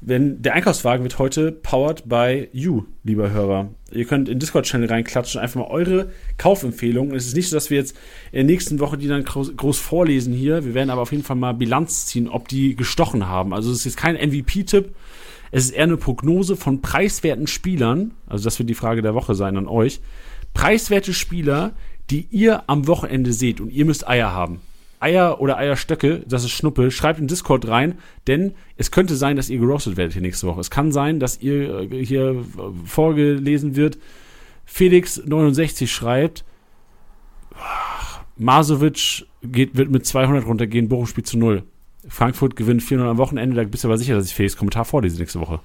Wenn der Einkaufswagen wird heute powered by you, lieber Hörer. Ihr könnt in Discord-Channel reinklatschen, einfach mal eure Kaufempfehlungen. Es ist nicht so, dass wir jetzt in der nächsten Woche die dann groß, groß vorlesen hier. Wir werden aber auf jeden Fall mal Bilanz ziehen, ob die gestochen haben. Also es ist jetzt kein MVP-Tipp. Es ist eher eine Prognose von preiswerten Spielern. Also das wird die Frage der Woche sein an euch. Preiswerte Spieler, die ihr am Wochenende seht und ihr müsst Eier haben. Eier oder Eierstöcke, das ist Schnuppe, schreibt in Discord rein, denn es könnte sein, dass ihr gerostet werdet hier nächste Woche. Es kann sein, dass ihr äh, hier äh, vorgelesen wird. Felix69 schreibt, Masovic geht, wird mit 200 runtergehen, Bochum spielt zu 0. Frankfurt gewinnt 400 am Wochenende, da bist du aber sicher, dass ich Felix Kommentar vorlese nächste Woche.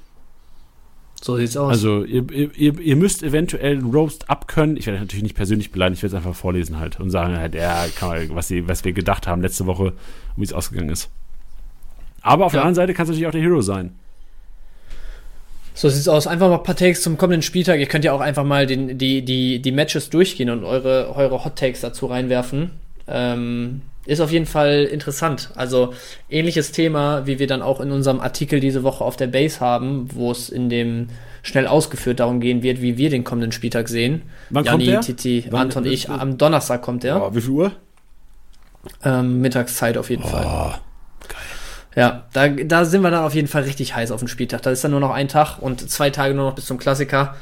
So sieht's aus. Also ihr, ihr, ihr müsst eventuell einen Roast abkönnen. Ich werde natürlich nicht persönlich beleidigen, ich werde es einfach vorlesen halt und sagen halt, ja, man, was, sie, was wir gedacht haben letzte Woche und wie es ausgegangen ist. Aber auf ja. der anderen Seite kann es natürlich auch der Hero sein. So sieht's aus. Einfach mal ein paar Takes zum kommenden Spieltag. Ihr könnt ja auch einfach mal den, die, die, die Matches durchgehen und eure, eure Hot Takes dazu reinwerfen. Ähm, ist auf jeden Fall interessant. Also ähnliches Thema, wie wir dann auch in unserem Artikel diese Woche auf der Base haben, wo es in dem schnell ausgeführt darum gehen wird, wie wir den kommenden Spieltag sehen. Wann Jani, kommt der? Titi, Wann, Anton, ich. Am Donnerstag kommt der. Oh, wie viel Uhr? Ähm, Mittagszeit auf jeden oh, Fall. Geil. Ja, da, da sind wir dann auf jeden Fall richtig heiß auf den Spieltag. Da ist dann nur noch ein Tag und zwei Tage nur noch bis zum Klassiker.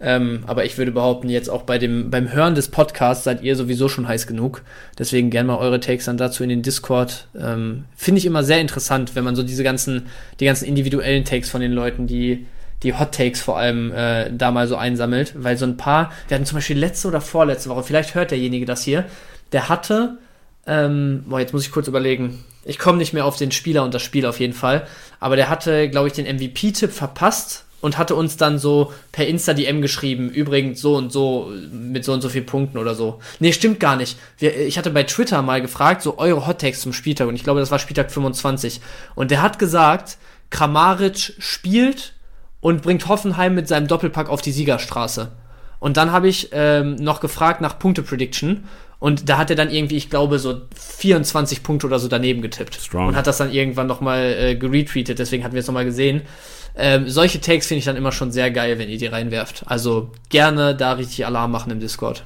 Ähm, aber ich würde behaupten, jetzt auch bei dem, beim Hören des Podcasts seid ihr sowieso schon heiß genug. Deswegen gerne mal eure Takes dann dazu in den Discord. Ähm, Finde ich immer sehr interessant, wenn man so diese ganzen, die ganzen individuellen Takes von den Leuten, die, die Hot Takes vor allem äh, da mal so einsammelt. Weil so ein paar, wir hatten zum Beispiel letzte oder vorletzte Woche, vielleicht hört derjenige das hier, der hatte, ähm, boah, jetzt muss ich kurz überlegen. Ich komme nicht mehr auf den Spieler und das Spiel auf jeden Fall. Aber der hatte, glaube ich, den MVP-Tipp verpasst und hatte uns dann so per Insta-DM geschrieben, übrigens so und so mit so und so vielen Punkten oder so. Nee, stimmt gar nicht. Wir, ich hatte bei Twitter mal gefragt, so eure Hottakes zum Spieltag und ich glaube, das war Spieltag 25. Und der hat gesagt, Kramaric spielt und bringt Hoffenheim mit seinem Doppelpack auf die Siegerstraße. Und dann habe ich ähm, noch gefragt nach Punkte-Prediction und da hat er dann irgendwie, ich glaube, so 24 Punkte oder so daneben getippt. Strong. Und hat das dann irgendwann nochmal äh, geretweetet, deswegen hatten wir es nochmal gesehen. Ähm, solche Takes finde ich dann immer schon sehr geil, wenn ihr die reinwerft. Also gerne da richtig Alarm machen im Discord.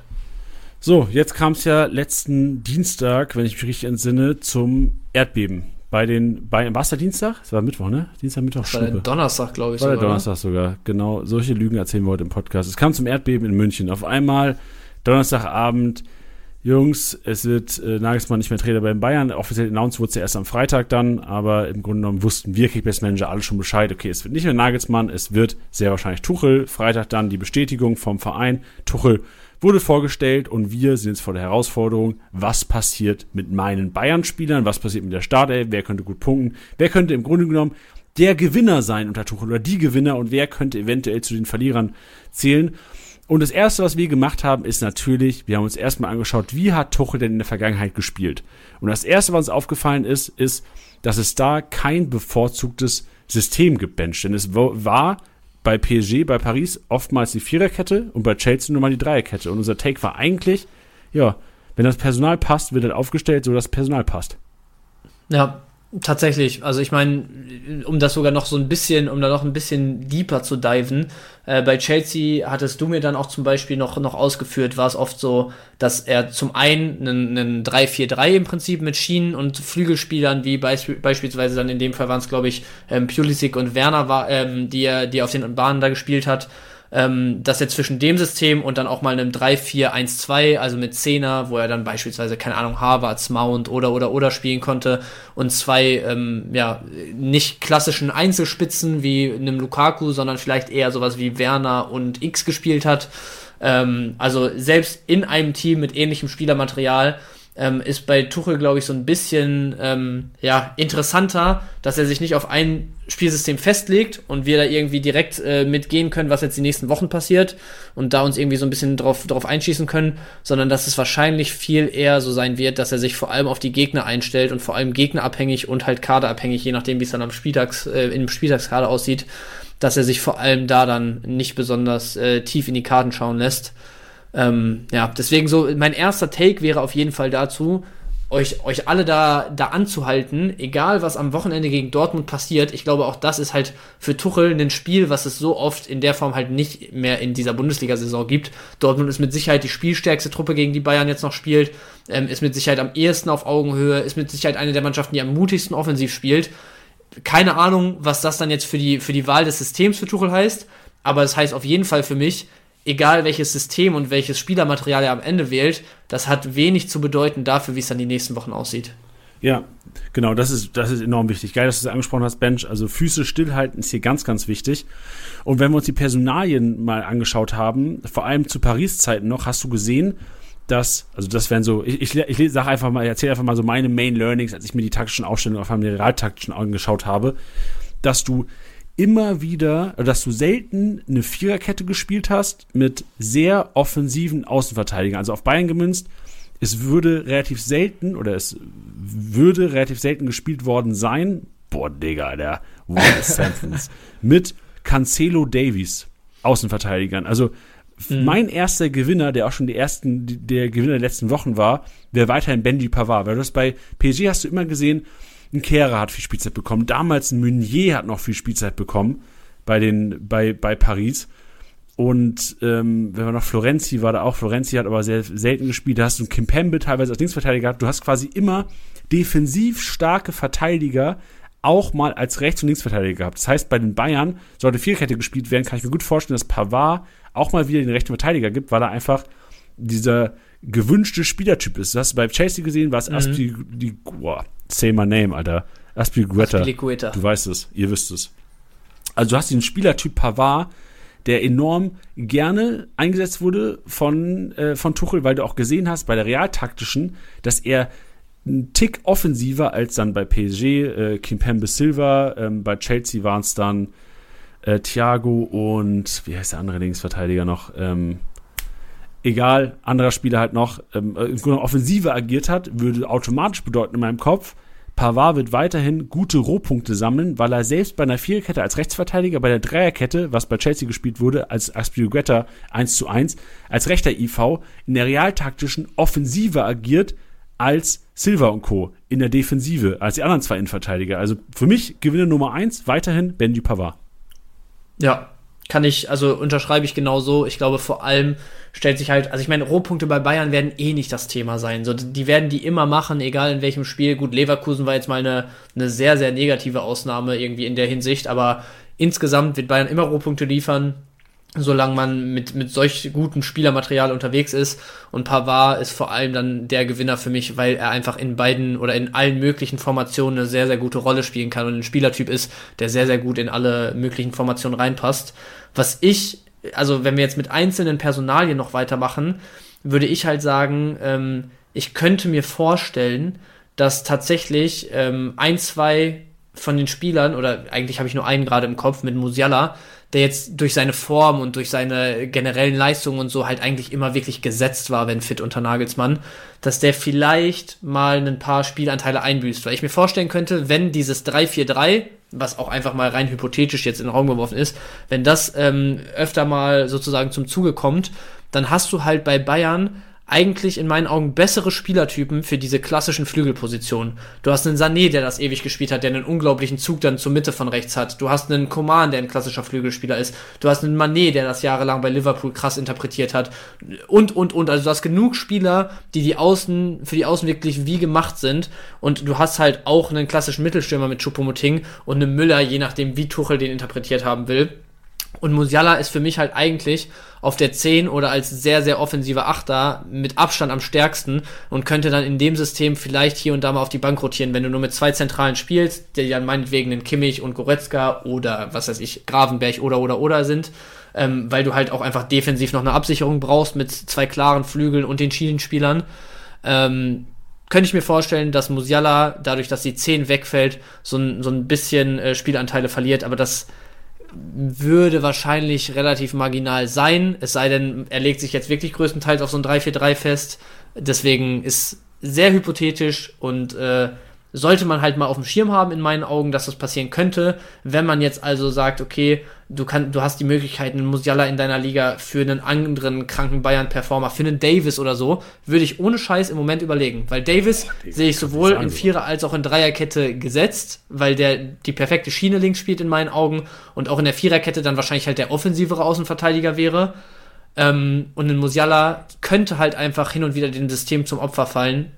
So, jetzt kam es ja letzten Dienstag, wenn ich mich richtig entsinne, zum Erdbeben. Bei den, bei, war es der Dienstag? Es war Mittwoch, ne? Dienstag, Mittwoch, das war der Donnerstag, glaube ich. War sogar, der Donnerstag oder? sogar, genau. Solche Lügen erzählen wir heute im Podcast. Es kam zum Erdbeben in München. Auf einmal, Donnerstagabend, Jungs, es wird äh, Nagelsmann nicht mehr Trainer bei den Bayern. Offiziell announced wurde es ja erst am Freitag dann, aber im Grunde genommen wussten wir Kickbase-Manager alle schon Bescheid. Okay, es wird nicht mehr Nagelsmann, es wird sehr wahrscheinlich Tuchel. Freitag dann die Bestätigung vom Verein. Tuchel wurde vorgestellt und wir sind jetzt vor der Herausforderung, was passiert mit meinen Bayern-Spielern, was passiert mit der Startelf, wer könnte gut punkten, wer könnte im Grunde genommen der Gewinner sein unter Tuchel oder die Gewinner und wer könnte eventuell zu den Verlierern zählen. Und das erste, was wir gemacht haben, ist natürlich, wir haben uns erstmal angeschaut, wie hat Tuchel denn in der Vergangenheit gespielt? Und das erste, was uns aufgefallen ist, ist, dass es da kein bevorzugtes System gibt, Bench. Denn es war bei PSG, bei Paris oftmals die Viererkette und bei Chelsea nur mal die Dreierkette. Und unser Take war eigentlich, ja, wenn das Personal passt, wird er aufgestellt, so dass das Personal passt. Ja, Tatsächlich, also ich meine, um das sogar noch so ein bisschen, um da noch ein bisschen deeper zu diven, äh, bei Chelsea hattest du mir dann auch zum Beispiel noch, noch ausgeführt, war es oft so, dass er zum einen einen, einen 3-4-3 im Prinzip mit Schienen und Flügelspielern, wie beisp beispielsweise dann in dem Fall waren es, glaube ich, ähm, Pulisic und Werner, war, ähm, die er, die er auf den Bahnen da gespielt hat, ähm, dass er zwischen dem System und dann auch mal einem 3-4-1-2, also mit Zehner, wo er dann beispielsweise, keine Ahnung, Harvards, Mount oder oder oder spielen konnte und zwei, ähm, ja, nicht klassischen Einzelspitzen wie einem Lukaku, sondern vielleicht eher sowas wie Werner und X gespielt hat. Ähm, also selbst in einem Team mit ähnlichem Spielermaterial ähm, ist bei Tuchel, glaube ich, so ein bisschen ähm, ja, interessanter, dass er sich nicht auf ein Spielsystem festlegt und wir da irgendwie direkt äh, mitgehen können, was jetzt die nächsten Wochen passiert und da uns irgendwie so ein bisschen drauf, drauf einschießen können, sondern dass es wahrscheinlich viel eher so sein wird, dass er sich vor allem auf die Gegner einstellt und vor allem gegnerabhängig und halt kaderabhängig, je nachdem, wie es dann am Spieltags, äh, im Spieltagskader aussieht, dass er sich vor allem da dann nicht besonders äh, tief in die Karten schauen lässt. Ähm, ja, deswegen so, mein erster Take wäre auf jeden Fall dazu, euch, euch alle da, da anzuhalten, egal was am Wochenende gegen Dortmund passiert. Ich glaube, auch das ist halt für Tuchel ein Spiel, was es so oft in der Form halt nicht mehr in dieser Bundesliga-Saison gibt. Dortmund ist mit Sicherheit die spielstärkste Truppe, gegen die Bayern jetzt noch spielt, ähm, ist mit Sicherheit am ehesten auf Augenhöhe, ist mit Sicherheit eine der Mannschaften, die am mutigsten offensiv spielt. Keine Ahnung, was das dann jetzt für die, für die Wahl des Systems für Tuchel heißt, aber es heißt auf jeden Fall für mich, egal welches System und welches Spielermaterial er am Ende wählt, das hat wenig zu bedeuten dafür, wie es dann die nächsten Wochen aussieht. Ja, genau, das ist, das ist enorm wichtig. Geil, dass du es angesprochen hast, Bench. Also Füße stillhalten ist hier ganz, ganz wichtig. Und wenn wir uns die Personalien mal angeschaut haben, vor allem zu Paris-Zeiten noch, hast du gesehen, dass, also das wären so, ich, ich, ich sage einfach mal, erzähle einfach mal so meine Main Learnings, als ich mir die taktischen Aufstellungen auf einem realtaktischen angeschaut habe, dass du immer wieder, dass du selten eine Viererkette gespielt hast mit sehr offensiven Außenverteidigern. Also auf Bayern gemünzt, es würde relativ selten oder es würde relativ selten gespielt worden sein. Boah, Digga, der Wallace Sampsons. <laughs> mit Cancelo Davies Außenverteidigern. Also mhm. mein erster Gewinner, der auch schon die ersten, der Gewinner der letzten Wochen war, wäre weiterhin Benji Pavard. Weil du hast bei PSG hast du immer gesehen, ein Kehrer hat viel Spielzeit bekommen. Damals ein Meunier hat noch viel Spielzeit bekommen bei den bei bei Paris. Und ähm, wenn man noch Florenzi war da auch, Florenzi hat aber sehr selten gespielt. Da hast du einen Kimpembe teilweise als Linksverteidiger gehabt. Du hast quasi immer defensiv starke Verteidiger auch mal als Rechts- und Linksverteidiger gehabt. Das heißt, bei den Bayern sollte Vierkette gespielt werden, kann ich mir gut vorstellen, dass Pavard auch mal wieder den rechten Verteidiger gibt, weil er einfach dieser gewünschte Spielertyp ist. Das hast du bei Chelsea gesehen, war es mhm. Aspi, die, boah, say my name, Alter. Aspilicueta. Aspilicueta. Du weißt es, ihr wisst es. Also du hast den Spielertyp Pavard, der enorm gerne eingesetzt wurde von, äh, von Tuchel, weil du auch gesehen hast bei der realtaktischen, dass er ein Tick offensiver als dann bei PSG, äh, Kimpembe Silva, ähm, bei Chelsea waren es dann äh, Thiago und wie heißt der andere Linksverteidiger noch? Ähm, egal, anderer Spieler halt noch ähm, offensiver agiert hat, würde automatisch bedeuten in meinem Kopf, Pavard wird weiterhin gute Rohpunkte sammeln, weil er selbst bei einer Viererkette als Rechtsverteidiger, bei der Dreierkette, was bei Chelsea gespielt wurde, als Aspilicueta 1 zu 1, als rechter IV in der realtaktischen Offensive agiert als Silva und Co. in der Defensive, als die anderen zwei Innenverteidiger. Also für mich Gewinner Nummer 1 weiterhin Benji Pavard. Ja, kann ich, also unterschreibe ich genauso. Ich glaube, vor allem stellt sich halt, also ich meine, Rohpunkte bei Bayern werden eh nicht das Thema sein. So, die werden die immer machen, egal in welchem Spiel. Gut, Leverkusen war jetzt mal eine, eine sehr, sehr negative Ausnahme irgendwie in der Hinsicht, aber insgesamt wird Bayern immer Rohpunkte liefern solange man mit, mit solch gutem Spielermaterial unterwegs ist. Und Pavard ist vor allem dann der Gewinner für mich, weil er einfach in beiden oder in allen möglichen Formationen eine sehr, sehr gute Rolle spielen kann und ein Spielertyp ist, der sehr, sehr gut in alle möglichen Formationen reinpasst. Was ich, also wenn wir jetzt mit einzelnen Personalien noch weitermachen, würde ich halt sagen, ähm, ich könnte mir vorstellen, dass tatsächlich ähm, ein, zwei von den Spielern, oder eigentlich habe ich nur einen gerade im Kopf mit Musiala, der jetzt durch seine Form und durch seine generellen Leistungen und so halt eigentlich immer wirklich gesetzt war, wenn fit unter Nagelsmann, dass der vielleicht mal ein paar Spielanteile einbüßt. Weil ich mir vorstellen könnte, wenn dieses 3-4-3, was auch einfach mal rein hypothetisch jetzt in den Raum geworfen ist, wenn das ähm, öfter mal sozusagen zum Zuge kommt, dann hast du halt bei Bayern eigentlich in meinen Augen bessere Spielertypen für diese klassischen Flügelpositionen. Du hast einen Sané, der das ewig gespielt hat, der einen unglaublichen Zug dann zur Mitte von rechts hat. Du hast einen Coman, der ein klassischer Flügelspieler ist. Du hast einen Manet, der das jahrelang bei Liverpool krass interpretiert hat. Und, und, und. Also du hast genug Spieler, die die Außen, für die Außen wirklich wie gemacht sind. Und du hast halt auch einen klassischen Mittelstürmer mit Choupo-Moting und einen Müller, je nachdem, wie Tuchel den interpretiert haben will Und Musiala ist für mich halt eigentlich auf der 10 oder als sehr, sehr offensiver Achter mit Abstand am stärksten und könnte dann in dem System vielleicht hier und da mal auf die Bank rotieren, wenn du nur mit zwei Zentralen spielst, die dann meinetwegen in Kimmich und Goretzka oder was weiß ich, Gravenberg oder oder oder sind, ähm, weil du halt auch einfach defensiv noch eine Absicherung brauchst mit zwei klaren Flügeln und den Schienenspielern. Ähm, könnte ich mir vorstellen, dass Musiala, dadurch, dass die 10 wegfällt, so ein, so ein bisschen äh, Spielanteile verliert, aber das würde wahrscheinlich relativ marginal sein, es sei denn, er legt sich jetzt wirklich größtenteils auf so ein 3-4-3 fest. Deswegen ist sehr hypothetisch und äh, sollte man halt mal auf dem Schirm haben in meinen Augen, dass das passieren könnte. Wenn man jetzt also sagt, okay, du kannst, du hast die Möglichkeit, einen Musiala in deiner Liga für einen anderen kranken Bayern-Performer, für einen Davis oder so, würde ich ohne Scheiß im Moment überlegen. Weil Davis oh, sehe ich sowohl in Vierer- als auch in Dreierkette gesetzt, weil der die perfekte Schiene links spielt in meinen Augen und auch in der Viererkette dann wahrscheinlich halt der offensivere Außenverteidiger wäre. Ähm, und ein Musiala könnte halt einfach hin und wieder dem System zum Opfer fallen,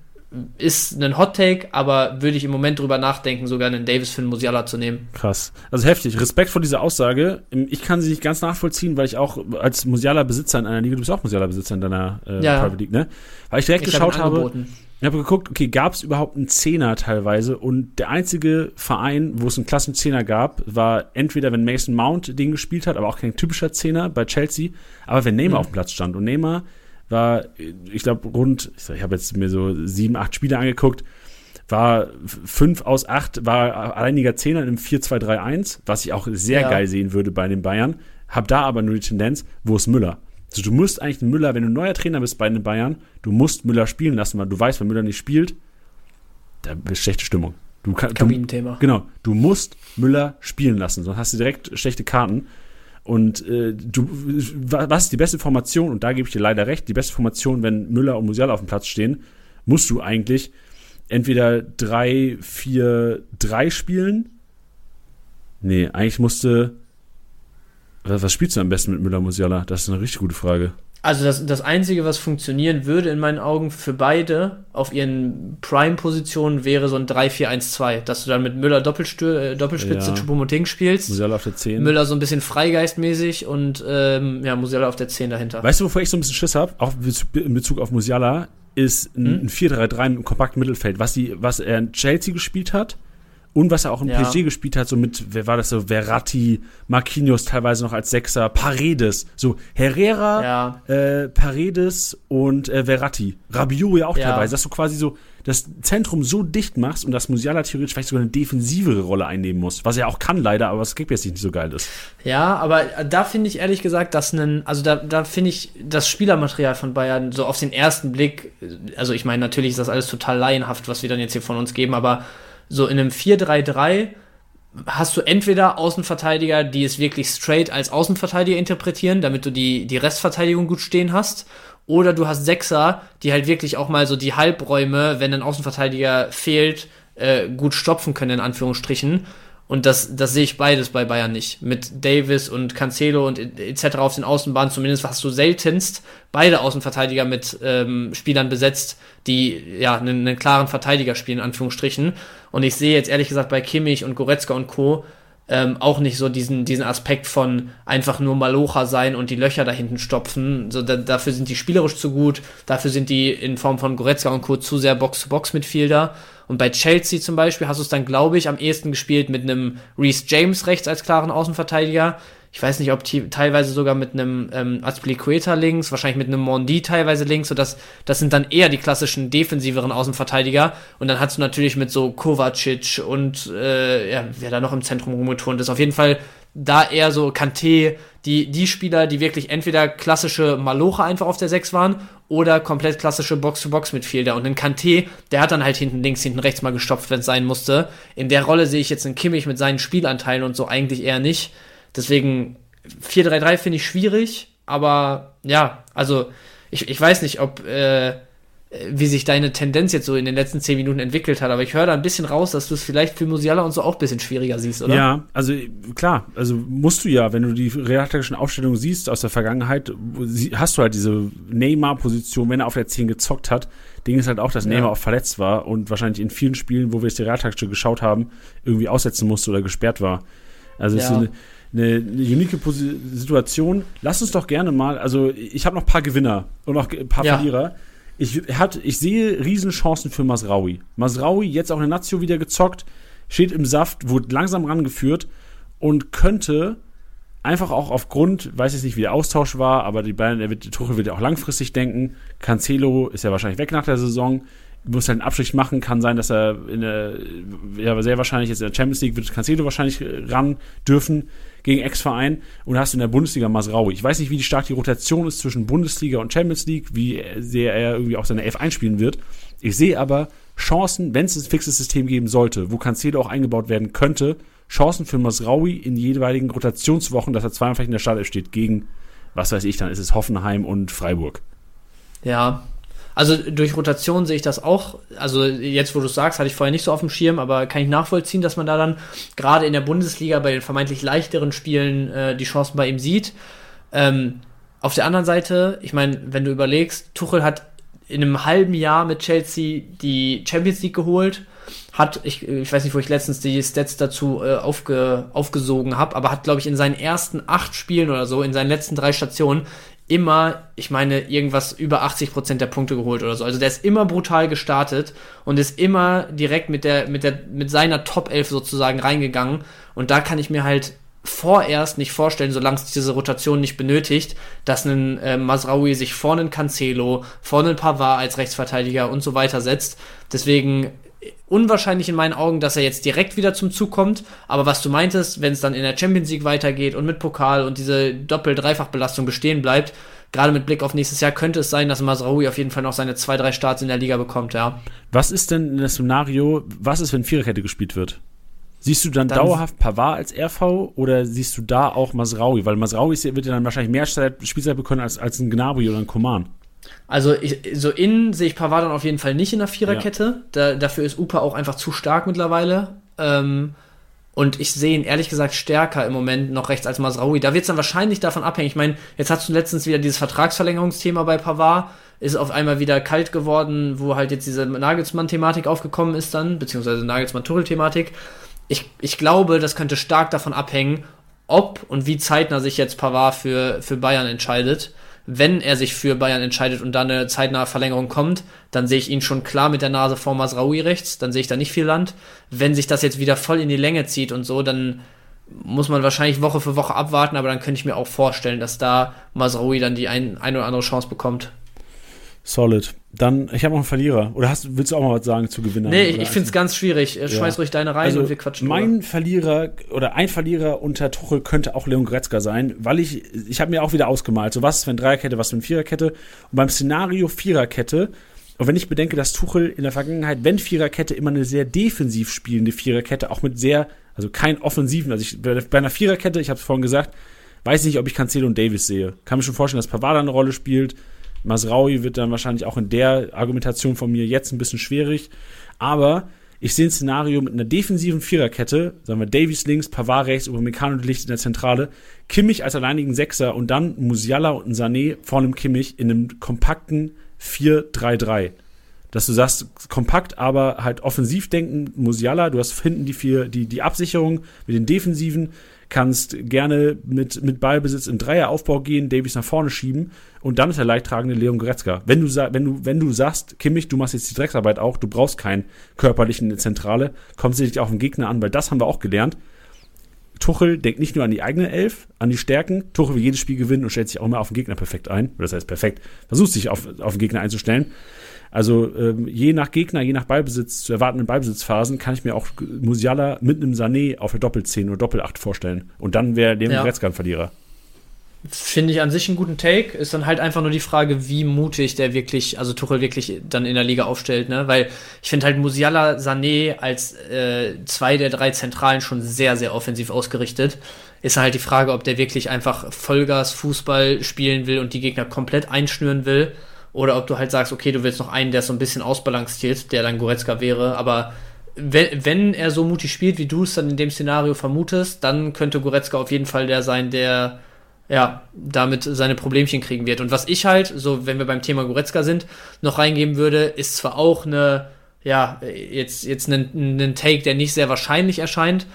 ist ein Hot Take, aber würde ich im Moment drüber nachdenken, sogar einen Davis für einen Musiala zu nehmen. Krass. Also heftig. Respekt vor dieser Aussage. Ich kann sie nicht ganz nachvollziehen, weil ich auch als Musiala-Besitzer in einer Liga, du bist auch Musiala-Besitzer in deiner äh, ja. Private League, ne? Weil ich direkt ich geschaut hab habe. Ich habe geguckt, okay, gab es überhaupt einen Zehner teilweise? Und der einzige Verein, wo es einen klassen Zehner gab, war entweder, wenn Mason Mount den gespielt hat, aber auch kein typischer Zehner bei Chelsea, aber wenn Neymar mhm. auf dem Platz stand. Und Neymar war, ich glaube, rund, ich, ich habe jetzt mir so sieben, acht Spiele angeguckt, war fünf aus acht, war alleiniger Zehner im 4-2-3-1, was ich auch sehr ja. geil sehen würde bei den Bayern. Hab da aber nur die Tendenz, wo ist Müller? Also du musst eigentlich Müller, wenn du neuer Trainer bist bei den Bayern, du musst Müller spielen lassen, weil du weißt, wenn Müller nicht spielt, da ist schlechte Stimmung. Du kannst, Kabinenthema. Genau, du musst Müller spielen lassen, sonst hast du direkt schlechte Karten. Und äh, du, was ist die beste Formation? Und da gebe ich dir leider recht. Die beste Formation, wenn Müller und Musiala auf dem Platz stehen, musst du eigentlich entweder 3, 4, 3 spielen. Nee, eigentlich musste. Was, was spielst du am besten mit Müller und Musiala? Das ist eine richtig gute Frage. Also das, das Einzige, was funktionieren würde in meinen Augen für beide auf ihren Prime-Positionen wäre so ein 3-4-1-2, dass du dann mit Müller Doppelstür, äh, Doppelspitze ja. Choupo-Moting spielst. Musiala auf der 10. Müller so ein bisschen freigeistmäßig und ähm, ja, Musiala auf der 10 dahinter. Weißt du, wovor ich so ein bisschen Schiss habe? Auch in Bezug auf Musiala ist ein, hm? ein 4-3-3 im kompakten Mittelfeld, was, die, was er in Chelsea gespielt hat und was er auch im ja. PSG gespielt hat, so mit, wer war das so, Verratti, Marquinhos teilweise noch als Sechser, Paredes, so Herrera, ja. äh, Paredes und äh, Verratti. Rabiot ja auch ja. teilweise, dass du quasi so das Zentrum so dicht machst und dass Musiala theoretisch vielleicht sogar eine defensivere Rolle einnehmen muss, was er auch kann leider, aber was jetzt nicht so geil ist. Ja, aber da finde ich ehrlich gesagt, dass ein, also da, da finde ich das Spielermaterial von Bayern so auf den ersten Blick, also ich meine, natürlich ist das alles total laienhaft, was wir dann jetzt hier von uns geben, aber so in einem 4-3-3 hast du entweder Außenverteidiger, die es wirklich straight als Außenverteidiger interpretieren, damit du die, die Restverteidigung gut stehen hast. Oder du hast Sechser, die halt wirklich auch mal so die Halbräume, wenn ein Außenverteidiger fehlt, äh, gut stopfen können, in Anführungsstrichen. Und das, das sehe ich beides bei Bayern nicht. Mit Davis und Cancelo und etc. auf den Außenbahnen zumindest hast du seltenst beide Außenverteidiger mit ähm, Spielern besetzt, die ja einen, einen klaren Verteidiger spielen, in Anführungsstrichen. Und ich sehe jetzt ehrlich gesagt bei Kimmich und Goretzka und Co. Ähm, auch nicht so diesen, diesen Aspekt von einfach nur Malocha sein und die Löcher da hinten stopfen. So, da, dafür sind die spielerisch zu gut, dafür sind die in Form von Goretzka und Co. zu sehr Box-to-Box-Midfielder. Und bei Chelsea zum Beispiel hast du es dann, glaube ich, am ehesten gespielt mit einem Reese James rechts als klaren Außenverteidiger. Ich weiß nicht, ob teilweise sogar mit einem ähm, Azpilicueta links, wahrscheinlich mit einem Mondi teilweise links. So das, das sind dann eher die klassischen defensiveren Außenverteidiger. Und dann hast du natürlich mit so Kovacic und äh, ja, wer da noch im Zentrum rumgeturnt ist. Auf jeden Fall da eher so Kanté, die, die Spieler, die wirklich entweder klassische Maloche einfach auf der 6 waren oder komplett klassische Box-to-Box-Midfielder. Und ein Kanté, der hat dann halt hinten links, hinten rechts mal gestopft, wenn es sein musste. In der Rolle sehe ich jetzt einen Kimmich mit seinen Spielanteilen und so eigentlich eher nicht. Deswegen 4-3-3 finde ich schwierig, aber ja, also ich, ich weiß nicht, ob äh, wie sich deine Tendenz jetzt so in den letzten zehn Minuten entwickelt hat. Aber ich höre da ein bisschen raus, dass du es vielleicht für Musiala und so auch ein bisschen schwieriger siehst, oder? Ja, also klar, also musst du ja, wenn du die realtaktischen Aufstellungen siehst aus der Vergangenheit, hast du halt diese Neymar-Position, wenn er auf der 10 gezockt hat. Ding ist halt auch, dass ja. Neymar auch verletzt war und wahrscheinlich in vielen Spielen, wo wir es die realtaktische geschaut haben, irgendwie aussetzen musste oder gesperrt war. Also ja. ist so eine, eine, eine unique Situation. Lass uns doch gerne mal, also ich habe noch ein paar Gewinner und noch ein paar ja. Verlierer. Ich, hat, ich sehe Riesenchancen für Masraui. Masraui, jetzt auch in der Nazio wieder gezockt, steht im Saft, wurde langsam rangeführt und könnte einfach auch aufgrund, weiß ich nicht, wie der Austausch war, aber die Bayern, der wird, Tuchel wird ja auch langfristig denken. Cancelo ist ja wahrscheinlich weg nach der Saison muss halt einen Abstrich machen. Kann sein, dass er in der, ja, sehr wahrscheinlich jetzt in der Champions League wird Cancelo wahrscheinlich ran dürfen gegen Ex-Verein und hast in der Bundesliga Masraui. Ich weiß nicht, wie stark die Rotation ist zwischen Bundesliga und Champions League, wie sehr er irgendwie auch seine Elf einspielen wird. Ich sehe aber Chancen, wenn es ein fixes System geben sollte, wo Cancelo auch eingebaut werden könnte, Chancen für Masraui in jeweiligen Rotationswochen, dass er zweimal vielleicht in der Startelf steht gegen, was weiß ich, dann ist es Hoffenheim und Freiburg. Ja, also durch Rotation sehe ich das auch. Also jetzt, wo du es sagst, hatte ich vorher nicht so auf dem Schirm, aber kann ich nachvollziehen, dass man da dann gerade in der Bundesliga bei den vermeintlich leichteren Spielen äh, die Chancen bei ihm sieht. Ähm, auf der anderen Seite, ich meine, wenn du überlegst, Tuchel hat in einem halben Jahr mit Chelsea die Champions League geholt, hat, ich, ich weiß nicht, wo ich letztens die Stats dazu äh, aufge, aufgesogen habe, aber hat, glaube ich, in seinen ersten acht Spielen oder so, in seinen letzten drei Stationen, immer, ich meine, irgendwas über 80 Prozent der Punkte geholt oder so. Also der ist immer brutal gestartet und ist immer direkt mit der, mit der, mit seiner Top 11 sozusagen reingegangen. Und da kann ich mir halt vorerst nicht vorstellen, solange es diese Rotation nicht benötigt, dass ein äh, Masraoui sich vorne Cancelo, vorne ein Pavard als Rechtsverteidiger und so weiter setzt. Deswegen unwahrscheinlich in meinen Augen, dass er jetzt direkt wieder zum Zug kommt. Aber was du meintest, wenn es dann in der Champions League weitergeht und mit Pokal und diese Doppel-Dreifach-Belastung bestehen bleibt, gerade mit Blick auf nächstes Jahr, könnte es sein, dass Masraoui auf jeden Fall noch seine zwei, drei Starts in der Liga bekommt, ja. Was ist denn das Szenario, was ist, wenn Viererkette gespielt wird? Siehst du dann, dann dauerhaft Pavard als RV oder siehst du da auch Masraui? Weil Masraui wird ja dann wahrscheinlich mehr Spielzeit bekommen als, als ein Gnabry oder ein Koman. Also ich, so innen sehe ich Pavard dann auf jeden Fall nicht in der Viererkette. Ja. Da, dafür ist Upa auch einfach zu stark mittlerweile. Ähm, und ich sehe ihn ehrlich gesagt stärker im Moment noch rechts als Masraoui. Da wird es dann wahrscheinlich davon abhängig. Ich meine, jetzt hast du letztens wieder dieses Vertragsverlängerungsthema bei Pavard. Ist auf einmal wieder kalt geworden, wo halt jetzt diese Nagelsmann-Thematik aufgekommen ist dann, beziehungsweise Nagelsmann-Tuchel-Thematik. Ich, ich glaube, das könnte stark davon abhängen, ob und wie zeitnah sich jetzt Pavard für, für Bayern entscheidet wenn er sich für Bayern entscheidet und dann eine zeitnahe Verlängerung kommt, dann sehe ich ihn schon klar mit der Nase vor Masraoui rechts, dann sehe ich da nicht viel Land. Wenn sich das jetzt wieder voll in die Länge zieht und so, dann muss man wahrscheinlich Woche für Woche abwarten, aber dann könnte ich mir auch vorstellen, dass da Masraoui dann die ein, ein oder andere Chance bekommt. Solid. Dann, ich habe noch einen Verlierer. Oder hast, willst du auch mal was sagen zu Gewinnern? Nee, ich, ich finde es ganz schwierig. Schmeiß ja. ruhig deine rein also und wir quatschen Mein drüber. Verlierer oder ein Verlierer unter Tuchel könnte auch Leon Gretzka sein, weil ich, ich habe mir auch wieder ausgemalt, so was wenn Dreierkette, was wenn Viererkette. Und beim Szenario Viererkette, und wenn ich bedenke, dass Tuchel in der Vergangenheit, wenn Viererkette, immer eine sehr defensiv spielende Viererkette, auch mit sehr, also kein offensiven, also ich, bei einer Viererkette, ich habe es vorhin gesagt, weiß nicht, ob ich Cancelo und Davis sehe. Kann mir schon vorstellen, dass Pavard eine Rolle spielt, Masraui wird dann wahrscheinlich auch in der Argumentation von mir jetzt ein bisschen schwierig. Aber ich sehe ein Szenario mit einer defensiven Viererkette, sagen wir Davies links, Pavard rechts, Upamecano Licht in der Zentrale, Kimmich als alleinigen Sechser und dann Musiala und Sané vor einem Kimmich in einem kompakten 4-3-3. Dass du sagst, kompakt, aber halt offensiv denken, Musiala, du hast hinten die vier, die, die Absicherung mit den Defensiven, kannst gerne mit, mit Ballbesitz im Dreieraufbau gehen, Davies nach vorne schieben und dann ist der leidtragende Leon Goretzka. Wenn du, wenn du, wenn du sagst, Kimmich, du machst jetzt die Drecksarbeit auch, du brauchst keinen körperlichen Zentrale, kommst du dich auf den Gegner an, weil das haben wir auch gelernt. Tuchel denkt nicht nur an die eigene Elf, an die Stärken. Tuchel will jedes Spiel gewinnen und stellt sich auch immer auf den Gegner perfekt ein. Das heißt perfekt, versucht sich auf, auf den Gegner einzustellen. Also ähm, je nach Gegner, je nach Ballbesitz, zu erwartenden Ballbesitzphasen, kann ich mir auch Musiala mit einem Sané auf der Doppelzehn oder Doppelacht vorstellen. Und dann wäre Leon ja. Goretzka ein Verlierer. Finde ich an sich einen guten Take. Ist dann halt einfach nur die Frage, wie mutig der wirklich, also Tuchel wirklich dann in der Liga aufstellt, ne? Weil ich finde halt Musiala, Sané als äh, zwei der drei Zentralen schon sehr, sehr offensiv ausgerichtet. Ist halt die Frage, ob der wirklich einfach Vollgas Fußball spielen will und die Gegner komplett einschnüren will oder ob du halt sagst, okay, du willst noch einen, der so ein bisschen ausbalanciert, der dann Goretzka wäre, aber wenn, wenn er so mutig spielt, wie du es dann in dem Szenario vermutest, dann könnte Goretzka auf jeden Fall der sein, der ja, damit seine Problemchen kriegen wird. Und was ich halt, so wenn wir beim Thema Goretzka sind, noch reingeben würde, ist zwar auch eine, ja, jetzt, jetzt ein, ein Take, der nicht sehr wahrscheinlich erscheint,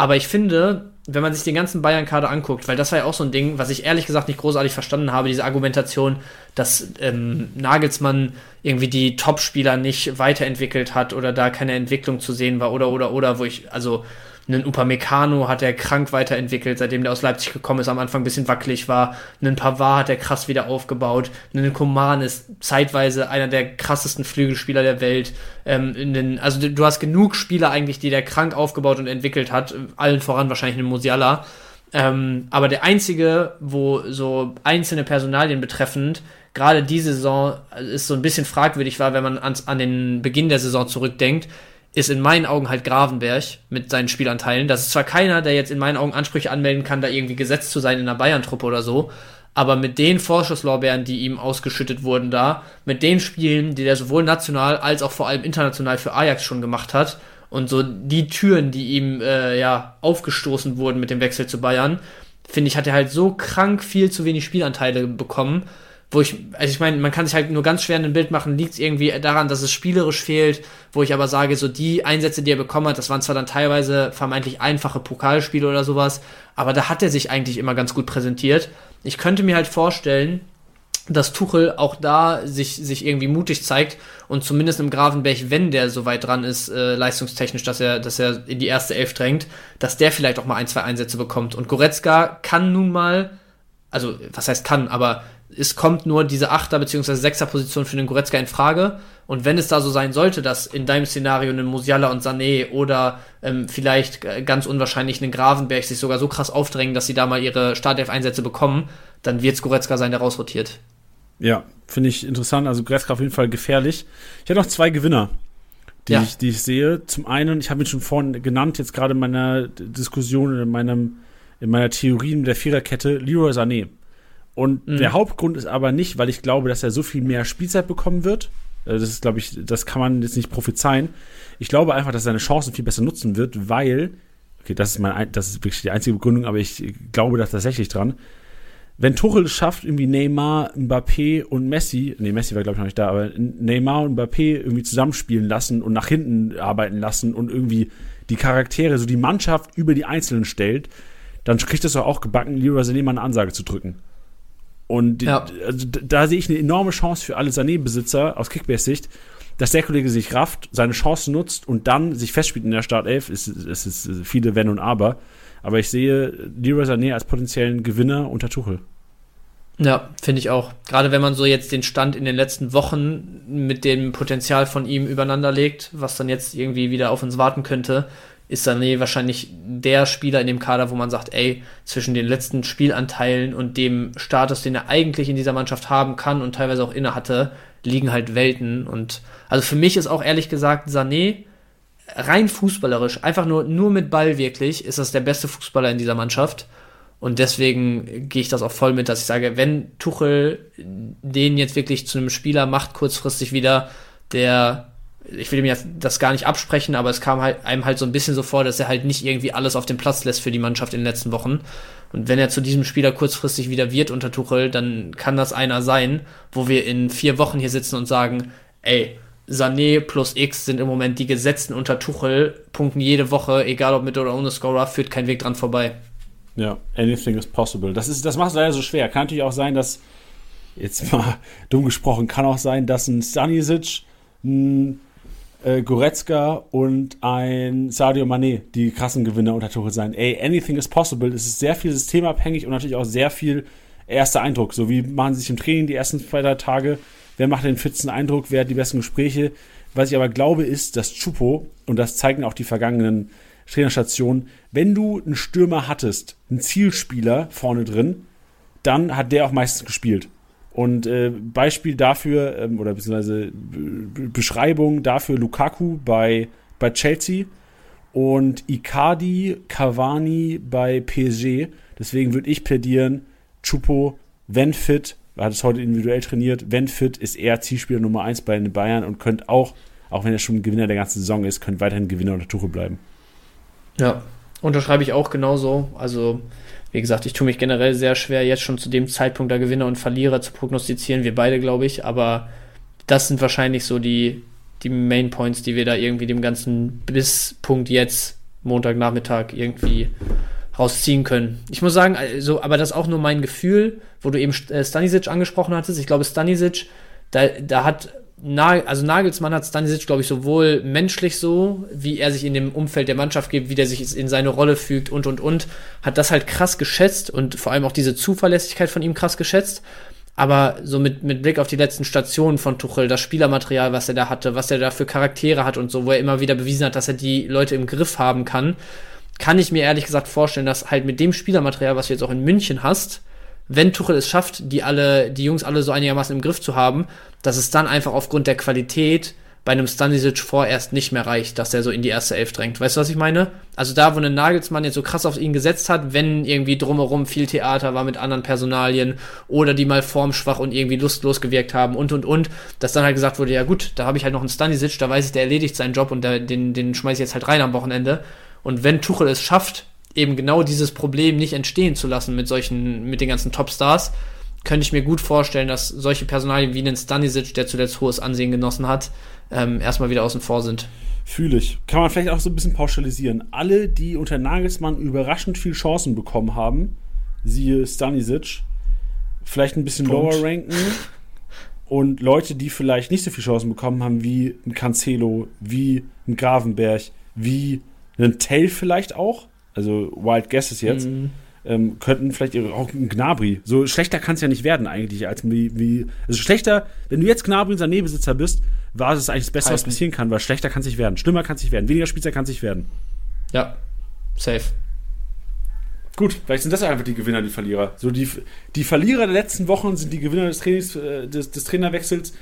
Aber ich finde, wenn man sich den ganzen Bayern-Kader anguckt, weil das war ja auch so ein Ding, was ich ehrlich gesagt nicht großartig verstanden habe, diese Argumentation, dass ähm, Nagelsmann irgendwie die Top-Spieler nicht weiterentwickelt hat oder da keine Entwicklung zu sehen war oder oder oder, wo ich, also einen Upamecano hat er krank weiterentwickelt, seitdem der aus Leipzig gekommen ist, am Anfang ein bisschen wackelig war. Einen Pavard hat er krass wieder aufgebaut. Einen Coman ist zeitweise einer der krassesten Flügelspieler der Welt. Ähm, den, also du hast genug Spieler eigentlich, die der krank aufgebaut und entwickelt hat. Allen voran wahrscheinlich einen Musiala. Ähm, aber der einzige, wo so einzelne Personalien betreffend, gerade diese Saison ist so ein bisschen fragwürdig war, wenn man ans, an den Beginn der Saison zurückdenkt, ist in meinen Augen halt Gravenberg mit seinen Spielanteilen. Das ist zwar keiner, der jetzt in meinen Augen Ansprüche anmelden kann, da irgendwie gesetzt zu sein in der Bayern-Truppe oder so, aber mit den Vorschusslorbeeren, die ihm ausgeschüttet wurden da, mit den Spielen, die er sowohl national als auch vor allem international für Ajax schon gemacht hat und so die Türen, die ihm äh, ja aufgestoßen wurden mit dem Wechsel zu Bayern, finde ich, hat er halt so krank viel zu wenig Spielanteile bekommen, wo ich, also ich meine, man kann sich halt nur ganz schwer ein Bild machen, liegt irgendwie daran, dass es spielerisch fehlt, wo ich aber sage, so die Einsätze, die er bekommen hat, das waren zwar dann teilweise vermeintlich einfache Pokalspiele oder sowas, aber da hat er sich eigentlich immer ganz gut präsentiert. Ich könnte mir halt vorstellen, dass Tuchel auch da sich, sich irgendwie mutig zeigt und zumindest im Gravenberg, wenn der so weit dran ist, äh, leistungstechnisch, dass er, dass er in die erste Elf drängt, dass der vielleicht auch mal ein, zwei Einsätze bekommt. Und Goretzka kann nun mal, also was heißt kann, aber es kommt nur diese Achter- bzw. Sechser-Position für den Goretzka in Frage. Und wenn es da so sein sollte, dass in deinem Szenario ein Musiala und Sané oder ähm, vielleicht ganz unwahrscheinlich einen Gravenberg sich sogar so krass aufdrängen, dass sie da mal ihre Startelf-Einsätze bekommen, dann wird es Goretzka sein, der rausrotiert. Ja, finde ich interessant. Also Goretzka auf jeden Fall gefährlich. Ich habe noch zwei Gewinner, die, ja. ich, die ich sehe. Zum einen, ich habe ihn schon vorhin genannt, jetzt gerade in meiner Diskussion, in, meinem, in meiner Theorie der Viererkette, Leroy Sané. Und mhm. der Hauptgrund ist aber nicht, weil ich glaube, dass er so viel mehr Spielzeit bekommen wird. Äh, das ist, glaube ich, das kann man jetzt nicht prophezeien. Ich glaube einfach, dass er seine Chancen viel besser nutzen wird, weil, okay, das ist mein, das ist wirklich die einzige Begründung, aber ich glaube da tatsächlich dran. Wenn Tuchel es schafft, irgendwie Neymar, Mbappé und Messi, nee, Messi war glaube ich noch nicht da, aber Neymar und Mbappé irgendwie zusammenspielen lassen und nach hinten arbeiten lassen und irgendwie die Charaktere, so die Mannschaft über die Einzelnen stellt, dann kriegt es doch auch gebacken, Leroy Sané mal eine Ansage zu drücken. Und ja. also, da sehe ich eine enorme Chance für alle Sané-Besitzer aus Kickbase-Sicht, dass der Kollege sich rafft, seine Chance nutzt und dann sich festspielt in der Startelf. Es, es ist viele Wenn und Aber. Aber ich sehe Leroy Sané als potenziellen Gewinner unter Tuchel. Ja, finde ich auch. Gerade wenn man so jetzt den Stand in den letzten Wochen mit dem Potenzial von ihm übereinander legt, was dann jetzt irgendwie wieder auf uns warten könnte, ist Sané wahrscheinlich der Spieler in dem Kader, wo man sagt, ey, zwischen den letzten Spielanteilen und dem Status, den er eigentlich in dieser Mannschaft haben kann und teilweise auch inne hatte, liegen halt Welten. Und also für mich ist auch ehrlich gesagt Sané rein fußballerisch, einfach nur, nur mit Ball wirklich, ist das der beste Fußballer in dieser Mannschaft. Und deswegen gehe ich das auch voll mit, dass ich sage, wenn Tuchel den jetzt wirklich zu einem Spieler macht, kurzfristig wieder, der ich will ihm ja das gar nicht absprechen, aber es kam halt einem halt so ein bisschen so vor, dass er halt nicht irgendwie alles auf den Platz lässt für die Mannschaft in den letzten Wochen. Und wenn er zu diesem Spieler kurzfristig wieder wird unter Tuchel, dann kann das einer sein, wo wir in vier Wochen hier sitzen und sagen, ey, Sané plus X sind im Moment die Gesetzten unter Tuchel, punkten jede Woche, egal ob mit oder ohne Scorer, führt kein Weg dran vorbei. Ja, anything is possible. Das, ist, das macht es leider so schwer. Kann natürlich auch sein, dass, jetzt mal <laughs> dumm gesprochen, kann auch sein, dass ein Stanisic, ein äh, Goretzka und ein Sadio Mané die krassen Gewinner unter Tuchel sein. Ey, anything is possible. Es ist sehr viel systemabhängig und natürlich auch sehr viel erster Eindruck. So wie machen sie sich im Training die ersten zwei, drei Tage. Wer macht den fitsten Eindruck? Wer hat die besten Gespräche? Was ich aber glaube, ist, dass Chupo, und das zeigen auch die vergangenen Trainerstationen, wenn du einen Stürmer hattest, einen Zielspieler vorne drin, dann hat der auch meistens gespielt. Und äh, Beispiel dafür, ähm, oder beziehungsweise Beschreibung dafür Lukaku bei, bei Chelsea und Icardi, Cavani bei PSG. Deswegen würde ich plädieren, Chupo, wenn fit, hat es heute individuell trainiert, wenn fit, ist er Zielspieler Nummer 1 bei den Bayern und könnte auch, auch wenn er schon Gewinner der ganzen Saison ist, könnte weiterhin Gewinner unter Tuchel bleiben. Ja, unterschreibe ich auch genauso. Also wie gesagt, ich tue mich generell sehr schwer, jetzt schon zu dem Zeitpunkt da Gewinner und Verlierer zu prognostizieren. Wir beide, glaube ich. Aber das sind wahrscheinlich so die, die Main Points, die wir da irgendwie dem ganzen Bisspunkt jetzt Montagnachmittag irgendwie rausziehen können. Ich muss sagen, also, aber das ist auch nur mein Gefühl, wo du eben äh, Stanisic angesprochen hattest. Ich glaube, Stanisic, da, da hat Nagel, also Nagelsmann hat Stanisic, glaube ich, sowohl menschlich so, wie er sich in dem Umfeld der Mannschaft gibt, wie der sich in seine Rolle fügt und und und, hat das halt krass geschätzt und vor allem auch diese Zuverlässigkeit von ihm krass geschätzt. Aber so mit, mit Blick auf die letzten Stationen von Tuchel, das Spielermaterial, was er da hatte, was er da für Charaktere hat und so, wo er immer wieder bewiesen hat, dass er die Leute im Griff haben kann, kann ich mir ehrlich gesagt vorstellen, dass halt mit dem Spielermaterial, was du jetzt auch in München hast, wenn Tuchel es schafft, die alle, die Jungs alle so einigermaßen im Griff zu haben, dass es dann einfach aufgrund der Qualität bei einem Stanisic vorerst nicht mehr reicht, dass er so in die erste Elf drängt. Weißt du, was ich meine? Also da, wo ein Nagelsmann jetzt so krass auf ihn gesetzt hat, wenn irgendwie drumherum viel Theater war mit anderen Personalien oder die mal formschwach und irgendwie lustlos gewirkt haben und und und, dass dann halt gesagt wurde, ja gut, da habe ich halt noch einen Stanisic, da weiß ich, der erledigt seinen Job und der, den, den schmeiße ich jetzt halt rein am Wochenende. Und wenn Tuchel es schafft, eben genau dieses Problem nicht entstehen zu lassen mit solchen, mit den ganzen Topstars, könnte ich mir gut vorstellen, dass solche Personalien wie einen Stanisic, der zuletzt hohes Ansehen genossen hat, ähm, erstmal wieder außen vor sind. Fühle ich. Kann man vielleicht auch so ein bisschen pauschalisieren. Alle, die unter Nagelsmann überraschend viel Chancen bekommen haben, siehe Stanisic, vielleicht ein bisschen Punkt. lower ranken. <laughs> Und Leute, die vielleicht nicht so viel Chancen bekommen haben, wie ein Cancelo, wie ein Gravenberg, wie ein Tail vielleicht auch, also Wild Guesses jetzt, mhm. ähm, könnten vielleicht ihre, auch ein Gnabri. So schlechter kann es ja nicht werden eigentlich, als wie, wie, also schlechter, wenn du jetzt Gnabri unser Nebesitzer bist, war es eigentlich das Beste, was passieren kann, weil schlechter kann es nicht werden, schlimmer kann es nicht werden, weniger Spieler kann es nicht werden. Ja, safe. Gut, vielleicht sind das einfach die Gewinner, die Verlierer. So die, die Verlierer der letzten Wochen sind die Gewinner des Trainings, äh, des, des Trainerwechsels.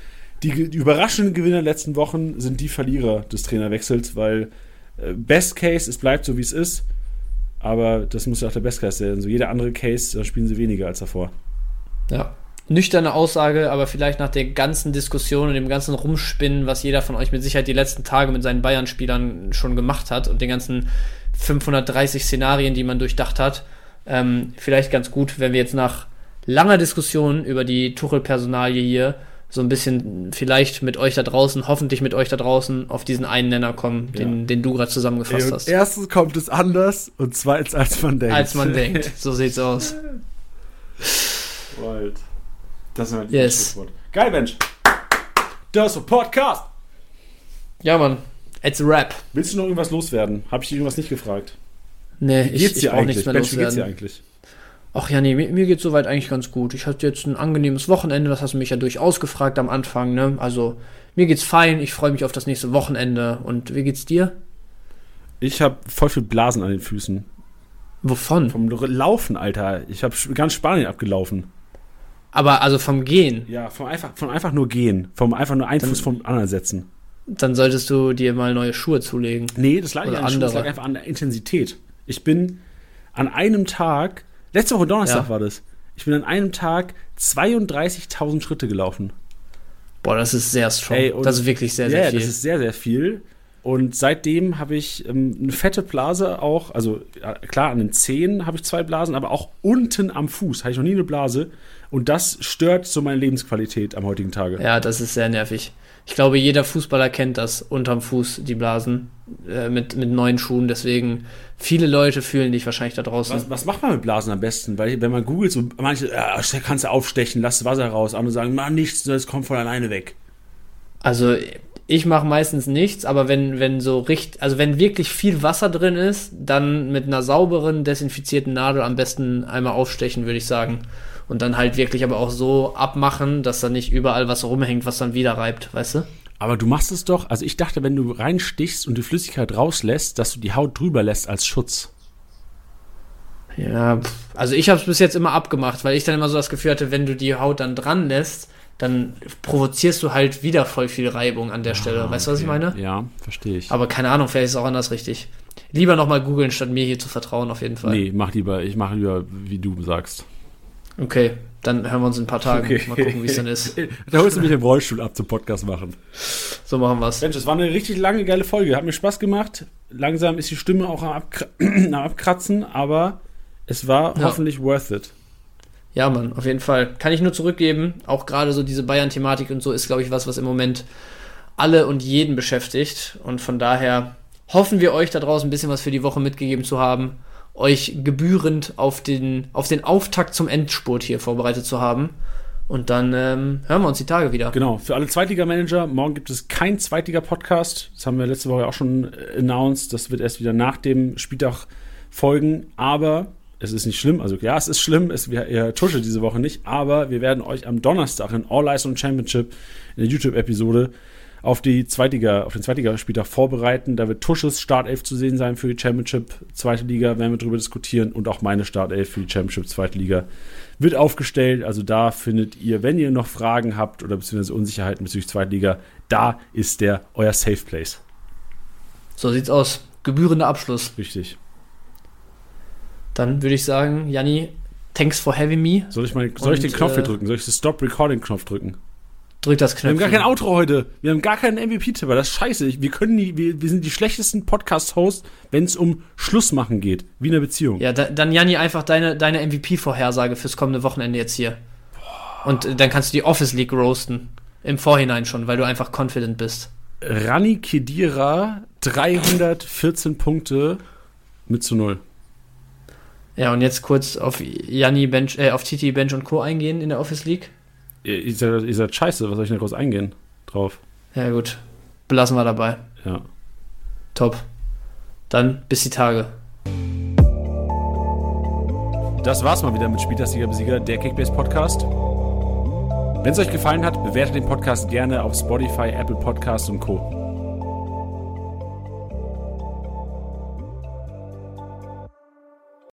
Die, die überraschenden Gewinner der letzten Wochen sind die Verlierer des Trainerwechsels, weil äh, Best Case, es bleibt so wie es ist. Aber das muss ja auch der Best sein. So jeder andere Case, da spielen sie weniger als davor. Ja. Nüchterne Aussage, aber vielleicht nach der ganzen Diskussion und dem ganzen Rumspinnen, was jeder von euch mit Sicherheit die letzten Tage mit seinen Bayern-Spielern schon gemacht hat und den ganzen 530 Szenarien, die man durchdacht hat, ähm, vielleicht ganz gut, wenn wir jetzt nach langer Diskussion über die Tuchel-Personalie hier so ein bisschen vielleicht mit euch da draußen, hoffentlich mit euch da draußen auf diesen einen Nenner kommen, ja. den, den du gerade zusammengefasst Ey, hast. Erstens kommt es anders und zweitens als man denkt. Als man denkt, <laughs> so sieht's aus. Wild. Das ist mein yes. Wort. Geil, Mensch. Das ist ein Podcast. Ja, Mann. It's a rap. Willst du noch irgendwas loswerden? Habe ich dich irgendwas nicht gefragt? Nee, ich, ich auch nichts mehr Mensch, loswerden. Wie geht's dir eigentlich? Ach ja, nee, mir, mir geht's soweit eigentlich ganz gut. Ich hatte jetzt ein angenehmes Wochenende, das hast du mich ja durchaus gefragt am Anfang, ne? Also, mir geht's fein, ich freue mich auf das nächste Wochenende. Und wie geht's dir? Ich habe voll viel Blasen an den Füßen. Wovon? Vom Laufen, Alter. Ich habe ganz Spanien abgelaufen. Aber also vom Gehen? Ja, vom einfach, vom einfach nur gehen. Vom einfach nur einen dann, Fuß vom anderen setzen. Dann solltest du dir mal neue Schuhe zulegen. Nee, das lag nicht an. Schuhe, das lag einfach an der Intensität. Ich bin an einem Tag Letzte Woche Donnerstag ja. war das. Ich bin an einem Tag 32.000 Schritte gelaufen. Boah, das ist sehr strong. Ey, das ist wirklich sehr, sehr yeah, viel. das ist sehr, sehr viel. Und seitdem habe ich ähm, eine fette Blase auch, also ja, klar, an den Zehen habe ich zwei Blasen, aber auch unten am Fuß habe ich noch nie eine Blase. Und das stört so meine Lebensqualität am heutigen Tage. Ja, das ist sehr nervig. Ich glaube, jeder Fußballer kennt das unterm Fuß, die Blasen äh, mit, mit neuen Schuhen. Deswegen, viele Leute fühlen dich wahrscheinlich da draußen. Was, was macht man mit Blasen am besten? Weil, wenn man googelt, so manche, ja, kannst du aufstechen, lass das Wasser raus. Andere sagen, mach nichts, das kommt von alleine weg. Also, ich mache meistens nichts, aber wenn, wenn so richtig, also wenn wirklich viel Wasser drin ist, dann mit einer sauberen, desinfizierten Nadel am besten einmal aufstechen, würde ich sagen und dann halt wirklich aber auch so abmachen, dass da nicht überall was rumhängt, was dann wieder reibt, weißt du? Aber du machst es doch, also ich dachte, wenn du reinstichst und die Flüssigkeit rauslässt, dass du die Haut drüber lässt als Schutz. Ja, also ich habe es bis jetzt immer abgemacht, weil ich dann immer so das Gefühl hatte, wenn du die Haut dann dran lässt, dann provozierst du halt wieder voll viel Reibung an der ah, Stelle. Weißt du, was ich meine? Ja, verstehe ich. Aber keine Ahnung, vielleicht ist es auch anders richtig. Lieber nochmal googeln, statt mir hier zu vertrauen, auf jeden Fall. Nee, mach lieber, ich mache lieber, wie du sagst. Okay, dann hören wir uns in ein paar Tagen. Okay. Mal gucken, wie es dann ist. <laughs> da holst du mich im Rollstuhl ab zum Podcast machen. So machen wir es. Mensch, es war eine richtig lange, geile Folge. Hat mir Spaß gemacht. Langsam ist die Stimme auch am, Abkra <clears throat> am Abkratzen, aber es war ja. hoffentlich worth it. Ja, Mann, auf jeden Fall. Kann ich nur zurückgeben. Auch gerade so diese Bayern-Thematik und so ist, glaube ich, was, was im Moment alle und jeden beschäftigt. Und von daher hoffen wir euch da draußen ein bisschen was für die Woche mitgegeben zu haben, euch gebührend auf den, auf den Auftakt zum Endspurt hier vorbereitet zu haben. Und dann ähm, hören wir uns die Tage wieder. Genau, für alle Zweitliga-Manager, morgen gibt es kein Zweitliga-Podcast. Das haben wir letzte Woche auch schon announced. Das wird erst wieder nach dem Spieltag folgen. Aber es ist nicht schlimm. Also ja, es ist schlimm. Es, wir, ihr tusche diese Woche nicht. Aber wir werden euch am Donnerstag in All Eyes on Championship in der YouTube-Episode auf die Zweitliga, auf den Zweitligaspieltag vorbereiten. Da wird Tusches Startelf zu sehen sein für die Championship Zweite Liga, werden wir darüber diskutieren und auch meine Startelf für die Championship Zweite Liga wird aufgestellt. Also da findet ihr, wenn ihr noch Fragen habt oder beziehungsweise Unsicherheiten bezüglich Zweitliga, da ist der euer Safe Place. So sieht's aus. Gebührender Abschluss. Richtig. Dann würde ich sagen, Janni, thanks for having me. Soll ich, mal, soll und, ich den Knopf hier äh, drücken? Soll ich den Stop Recording Knopf drücken? Drück das Knöpfchen. Wir haben gar kein Outro heute. Wir haben gar keinen MVP-Tipper. Das ist scheiße. Wir, können die, wir, wir sind die schlechtesten Podcast-Hosts, wenn es um Schlussmachen geht. Wie in einer Beziehung. Ja, da, dann Janni einfach deine, deine MVP-Vorhersage fürs kommende Wochenende jetzt hier. Und äh, dann kannst du die Office League roasten. Im Vorhinein schon, weil du einfach confident bist. Rani Kedira, 314 Punkte mit zu null. Ja, und jetzt kurz auf Janni Bench, äh, auf Titi Bench und Co. eingehen in der Office League ihr, seid, ihr seid scheiße, was soll ich denn groß eingehen drauf? Ja, gut. Belassen wir dabei. Ja. Top. Dann bis die Tage. Das war's mal wieder mit Spieltastiger Besieger, der Kickbase Podcast. Wenn es euch gefallen hat, bewertet den Podcast gerne auf Spotify, Apple Podcasts und Co.